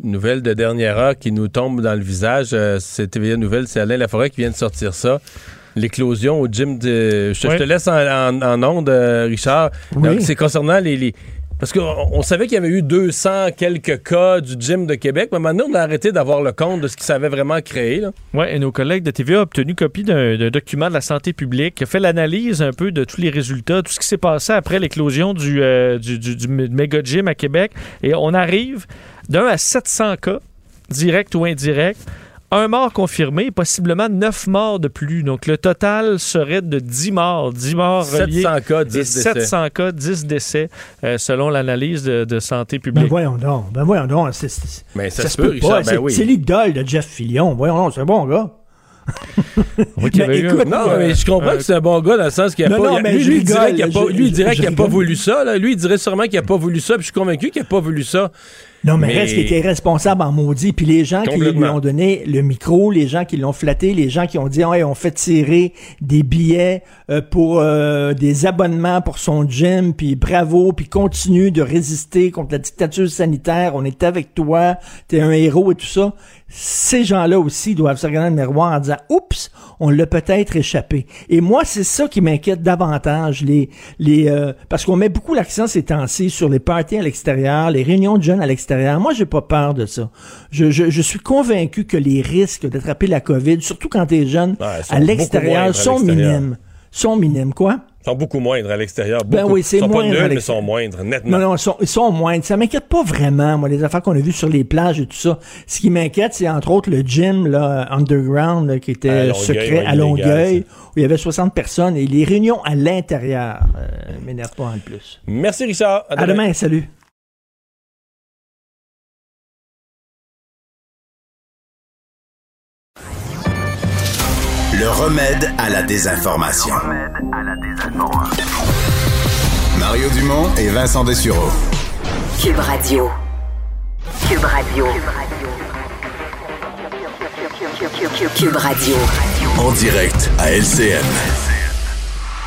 Nouvelle de dernière heure qui nous tombe dans le visage. Euh, c'est TVA Nouvelle, c'est Alain Laforêt qui vient de sortir ça. L'éclosion au gym de. Je, te- je te Ouais. laisse en, en, en onde, euh, Richard. Oui. C'est concernant les. les- Parce qu'on on savait qu'il y avait eu 200 quelques cas du gym de Québec, mais maintenant, on a arrêté d'avoir le compte de ce qui s'avait vraiment créé. Là. Oui, et nos collègues de TVA ont obtenu copie d'un d'un document de la santé publique qui a fait l'analyse un peu de tous les résultats, tout ce qui s'est passé après l'éclosion du, euh, du, du, du méga gym à Québec. Et on arrive d'un à 700 cas, direct ou indirect. Un mort confirmé, possiblement 9 morts de plus. Donc, le total serait de 10 morts. 10 morts reliés. 700 cas, 10 et décès. 700 cas, 10 décès, euh, selon l'analyse de, de santé Ben publique. voyons donc, ben voyons donc. c'est- c'est- Mais ça, ça se peut, peut Richard. pas. ben C'est oui. c'est l'idole de Jeff Fillion. Voyons donc, c'est un bon gars. Oui, un- écoute, Non, euh, mais je comprends euh, que c'est un bon gars dans le sens qu'il a Non, pas. non, lui, lui, il dirait qu'il a pas, je- lui, il dirait je qu'il a pas voulu ça. Là. Lui, il dirait sûrement qu'il a pas voulu ça. Puis je suis convaincu qu'il a pas voulu ça. Non, mais, Mais- reste qu'il était irresponsable en maudit. Puis les gens qui lui ont donné le micro, les gens qui l'ont flatté, les gens qui ont dit, ouais, on fait tirer des billets euh, pour euh, des abonnements pour son gym, puis bravo, puis continue de résister contre la dictature sanitaire. On est avec toi, t'es un héros et tout ça. Ces gens-là aussi doivent se regarder dans le miroir en disant, oups, on l'a peut-être échappé. Et moi, c'est ça qui m'inquiète davantage, les, les, euh, parce qu'on met beaucoup l'accent ces temps-ci sur les parties à l'extérieur, les réunions de jeunes à l'extérieur. Moi, j'ai pas peur de ça. Je, je, je suis convaincu que les risques d'attraper la COVID, surtout quand t'es jeune, Ouais, ils sont à l'extérieur, sont minimes. Sont minimes, quoi? Ils sont beaucoup moindres à l'extérieur. Ben oui, Ils sont pas moindre nuls, mais sont moindres, nettement. Non, non, ils sont, ils sont moindres. Ça m'inquiète pas vraiment, moi, les affaires qu'on a vues sur les plages et tout ça. Ce qui m'inquiète, c'est entre autres le gym, là, underground, là, qui était À secret à Longueuil, où il y avait 60 personnes, et les réunions à l'intérieur euh, m'énervent pas en plus. Merci, Richard. À demain, salut. Le remède à la désinformation. Mario Dumont et Vincent Dessureau. Cube Radio. Cube Radio. Cube Radio. En direct à LCN.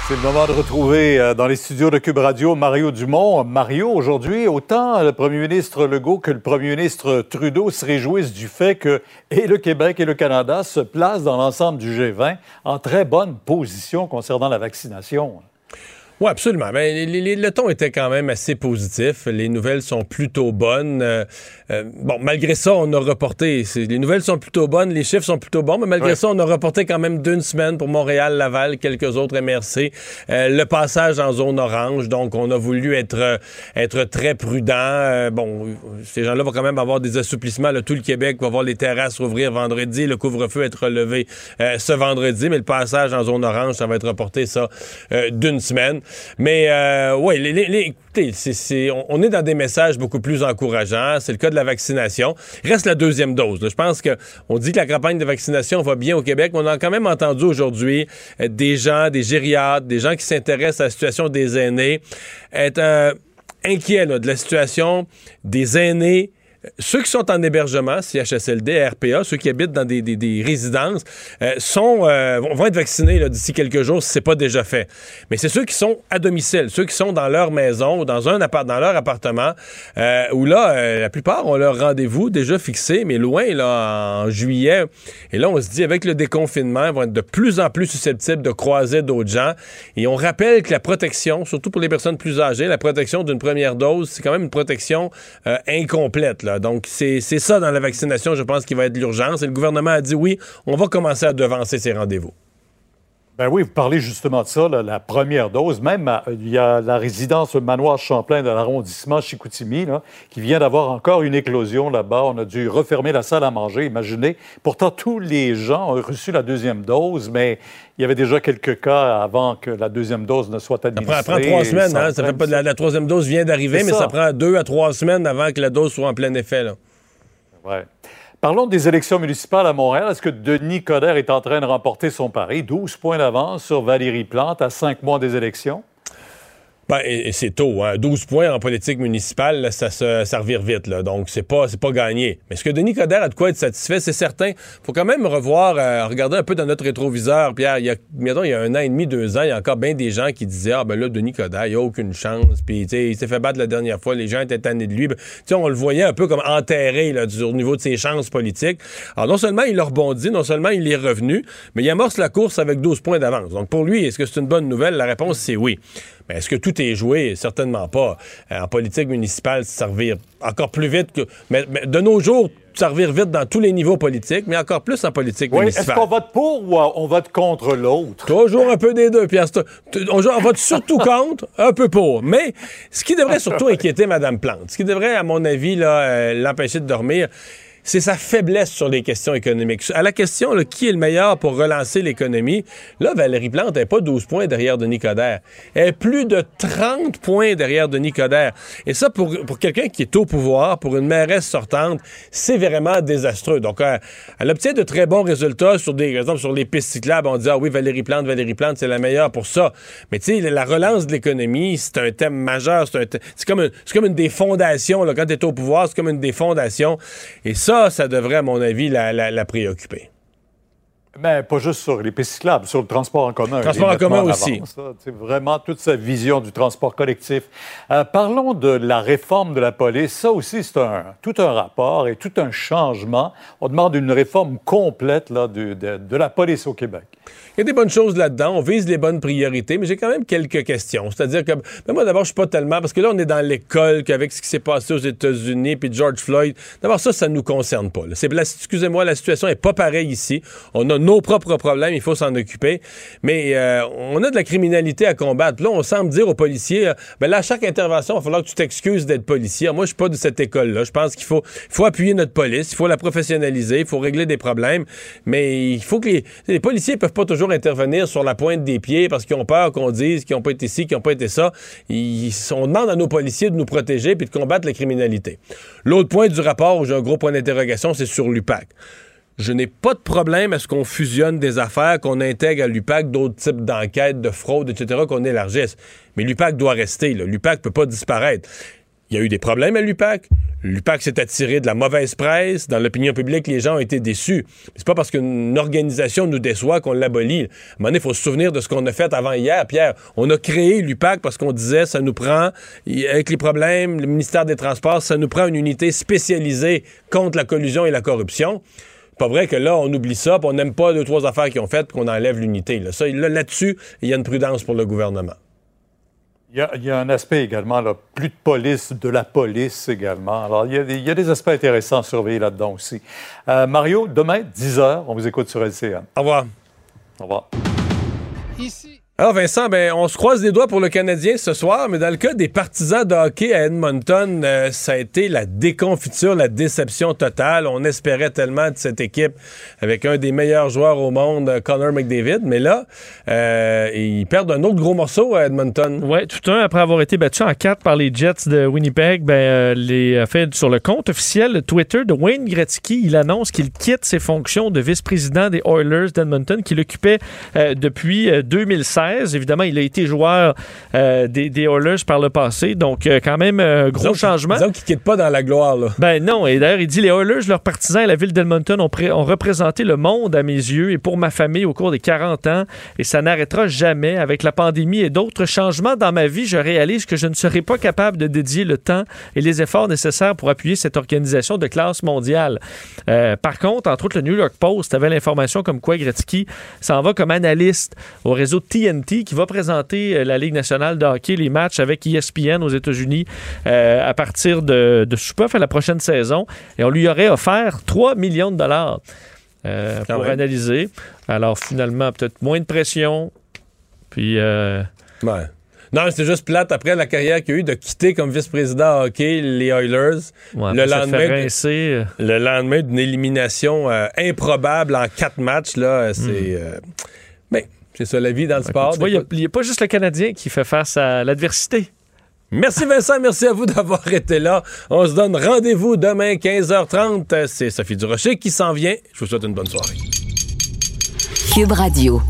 C'est le moment de retrouver euh, dans les studios de Cube Radio Mario Dumont. Mario, aujourd'hui, autant le premier ministre Legault que le premier ministre Trudeau se réjouissent du fait que et le Québec et le Canada se placent dans l'ensemble du G20 en très bonne position concernant la vaccination. Oui, absolument. Ben, les- les- le ton était quand même assez positif. Les nouvelles sont plutôt bonnes. Euh, euh, bon, malgré ça, on a reporté. Les nouvelles sont plutôt bonnes, les chiffres sont plutôt bons, mais malgré Ouais. ça, on a reporté quand même d'une semaine pour Montréal, Laval, quelques autres MRC. Euh, le passage en zone orange, donc on a voulu être, euh, être très prudent. Euh, bon, ces gens-là vont quand même avoir des assouplissements. là. tout le Québec va voir les terrasses rouvrir vendredi, le couvre-feu être relevé euh, ce vendredi, mais le passage en zone orange, ça va être reporté ça euh, d'une semaine. Mais euh, oui, écoutez, on, est dans des messages beaucoup plus encourageants. C'est le cas de la vaccination. Reste la deuxième dose. Je pense que on dit que la campagne de vaccination va bien au Québec, mais on a quand même entendu aujourd'hui euh, des gens, des gériatres, des gens qui s'intéressent à la situation des aînés, être euh, inquiets de la situation des aînés ceux qui sont en hébergement, CHSLD, RPA, ceux qui habitent dans des, résidences, euh, euh, vont être vaccinés d'ici quelques jours si c'est pas déjà fait. Mais c'est ceux qui sont à domicile, ceux qui sont dans leur maison ou dans, un appart dans leur appartement, euh, où là, la plupart ont leur rendez-vous déjà fixé, mais loin, là, en juillet. Et là, on se dit, avec le déconfinement, ils vont être de plus en plus susceptibles de croiser d'autres gens. Et on rappelle que la protection, surtout pour les personnes plus âgées, la protection d'une première dose, c'est quand même une protection incomplète. Là. Donc, c'est c'est ça dans la vaccination, je pense, qui va être l'urgence. Et le gouvernement a dit oui, on va commencer à devancer ces rendez-vous. Ben oui, vous parlez justement de ça, là, la première dose. Même, à- il y a la résidence Manoir Champlain de l'arrondissement Chicoutimi, là, qui vient d'avoir encore une éclosion là-bas. On a dû refermer la salle à manger, imaginez. Pourtant, tous les gens ont reçu la deuxième dose, mais il y avait déjà quelques cas avant que la deuxième dose ne soit Ça administrée. prend, prend trois semaines. Ça Hein? Ça fait pas la, la troisième dose vient d'arriver, mais ça. ça prend deux à trois semaines avant que la dose soit en plein effet. Là. Ouais. Parlons des élections municipales à Montréal. Est-ce que Denis Coderre est en train de remporter son pari? 12 points d'avance sur Valérie Plante à cinq mois des élections? Ben, c'est tôt. Hein? 12 points en politique municipale, ça, se, ça revire vite. Là. Donc, c'est pas, pas gagné. Mais est-ce que Denis Coderre a de quoi être satisfait? C'est certain. faut quand même revoir, euh, regarder un peu dans notre rétroviseur. Pierre, il y a, mettons, il y a un an et demi, deux ans, il y a encore bien des gens qui disaient Ah, ben là, Denis Coderre, il a aucune chance. Puis, tu sais, il s'est fait battre la dernière fois. Les gens étaient tannés de lui. Ben, Tu on le voyait un peu comme enterré là, du- au niveau de ses chances politiques. Alors, non seulement il a rebondi, non seulement il est revenu, mais il amorce la course avec 12 points d'avance. Donc, pour lui, est-ce que c'est une bonne nouvelle? La réponse, c'est oui. Mais est-ce que tout est joué? Certainement pas. Euh, en politique municipale, ça revire encore plus vite que. Mais, mais de nos jours, ça revire vite dans tous les niveaux politiques, mais encore plus en politique Oui, est-ce municipale. qu'on vote pour ou on vote contre l'autre? Toujours un peu des deux, Pierre. On, vote surtout contre, un peu pour. Mais ce qui devrait surtout inquiéter Mme Plante, ce qui devrait, à mon avis, là, euh, l'empêcher de dormir, c'est sa faiblesse sur les questions économiques. À la question, là, qui est le meilleur pour relancer l'économie, là, Valérie Plante n'est pas 12 points derrière Denis Coderre. Elle est plus de 30 points derrière Denis Coderre. Et ça, pour, pour quelqu'un qui est au pouvoir, pour une mairesse sortante, c'est vraiment désastreux. Donc, euh, elle obtient de très bons résultats sur des, sur les pistes cyclables. On dit, ah oui, Valérie Plante, Valérie Plante, c'est la meilleure pour ça. Mais tu sais, la relance de l'économie, c'est un thème majeur. C'est comme, un- comme une des fondations. Quand tu es au pouvoir, c'est comme une des fondations. Ça devrait, à mon avis, la, la- la préoccuper. Mais pas juste sur les pistes cyclables, sur le transport en commun. Transport en commun aussi. C'est vraiment toute sa vision du transport collectif. Euh, parlons de la réforme de la police. Ça aussi, c'est un, tout un rapport et tout un changement. On demande une réforme complète là, de, de la police au Québec. Y a des bonnes choses là-dedans. On vise les bonnes priorités, mais j'ai quand même quelques questions. C'est-à-dire que, ben moi, d'abord, je suis pas tellement, parce que là, on est dans l'école, qu'avec ce qui s'est passé aux États-Unis, puis George Floyd, d'abord, ça, ça nous concerne pas. excusez-moi, la situation est pas pareille ici. On a nos propres problèmes, il faut s'en occuper. Mais euh, on a de la criminalité à combattre. Là, on semble dire aux policiers, euh, ben là, à chaque intervention, il va falloir que tu t'excuses d'être policier. Moi, je suis pas de cette école-là. Je pense qu'il faut, faut appuyer notre police, il faut la professionnaliser, il faut régler des problèmes. Mais il faut que les, les policiers peuvent pas toujours intervenir sur la pointe des pieds parce qu'ils ont peur qu'on dise qu'ils n'ont pas été ci, qu'ils n'ont pas été ça. Ils- on demande à nos policiers de nous protéger puis de combattre la criminalité. L'autre point du rapport où j'ai un gros point d'interrogation, c'est sur l'UPAC. Je n'ai pas de problème à ce qu'on fusionne des affaires, qu'on intègre à l'UPAC d'autres types d'enquêtes, de fraude, etc., qu'on élargisse. Mais l'UPAC doit rester. L'UPAC ne peut pas disparaître. Il y a eu des problèmes à l'UPAC. L'UPAC s'est attiré de la mauvaise presse. Dans l'opinion publique, les gens ont été déçus. C'est pas parce qu'une organisation nous déçoit qu'on l'abolit. À il faut se souvenir de ce qu'on a fait avant hier, Pierre. On a créé l'UPAC parce qu'on disait, ça nous prend, avec les problèmes, le ministère des Transports, ça nous prend une unité spécialisée contre la collusion et la corruption. Pas vrai que là, on oublie ça, puis on n'aime pas deux, trois affaires qu'ils ont faites, qu'on enlève l'unité. Là-dessus, il y a une prudence pour le gouvernement. Il y, a, il y a un aspect également, là, plus de police, de la police également. Alors, il y a des, il y a des aspects intéressants à surveiller là-dedans aussi. Euh, Mario, demain, 10h, on vous écoute sur LCN. Au revoir. Au revoir. Alors Vincent, ben, on se croise les doigts pour le Canadien ce soir, mais dans le cas des partisans de hockey à Edmonton, euh, ça a été la déconfiture, la déception totale. On espérait tellement de cette équipe avec un des meilleurs joueurs au monde, euh, Connor McDavid, mais là, euh, ils perdent un autre gros morceau à Edmonton. Oui, tout un, après avoir été battu en quatre par les Jets de Winnipeg, ben, les, fait, sur le compte officiel Twitter de Wayne Gretzky, il annonce qu'il quitte ses fonctions de vice-président des Oilers d'Edmonton qu'il occupait depuis 2016. Évidemment, il a été joueur euh, des, des Oilers par le passé. Donc, euh, quand même, euh, gros disons changement. Disons qu'il ne quitte pas dans la gloire. Là. Ben non. Et d'ailleurs, il dit les Oilers, leurs partisans et la ville d'Edmonton ont, ont, représenté le monde à mes yeux et pour ma famille au cours des 40 ans. Et ça n'arrêtera jamais. Avec la pandémie et d'autres changements dans ma vie, je réalise que je ne serai pas capable de dédier le temps et les efforts nécessaires pour appuyer cette organisation de classe mondiale. Euh, par contre, entre autres, le New York Post avait l'information comme quoi Gretzky s'en va comme analyste au réseau TNT qui va présenter euh, la Ligue nationale de hockey, les matchs avec ESPN aux États-Unis euh, à partir de, de pas, fait la prochaine saison. Et on lui aurait offert 3 millions de dollars euh, Quand pour même. analyser. Alors finalement, peut-être moins de pression. Puis. euh, Ouais. Non, c'est juste plate après la carrière qu'il a eu de quitter comme vice-président hockey les Oilers Ouais, le, lendemain, euh. le lendemain d'une élimination euh, improbable en quatre matchs. Là, c'est, euh, mais c'est ça la vie dans le sport. Tu vois, Des il n'y a, pas juste le Canadien qui fait face à l'adversité. Merci Vincent, merci à vous d'avoir été là. On se donne rendez-vous demain 15h30. C'est Sophie Durocher qui s'en vient. Je vous souhaite une bonne soirée. Cube Radio.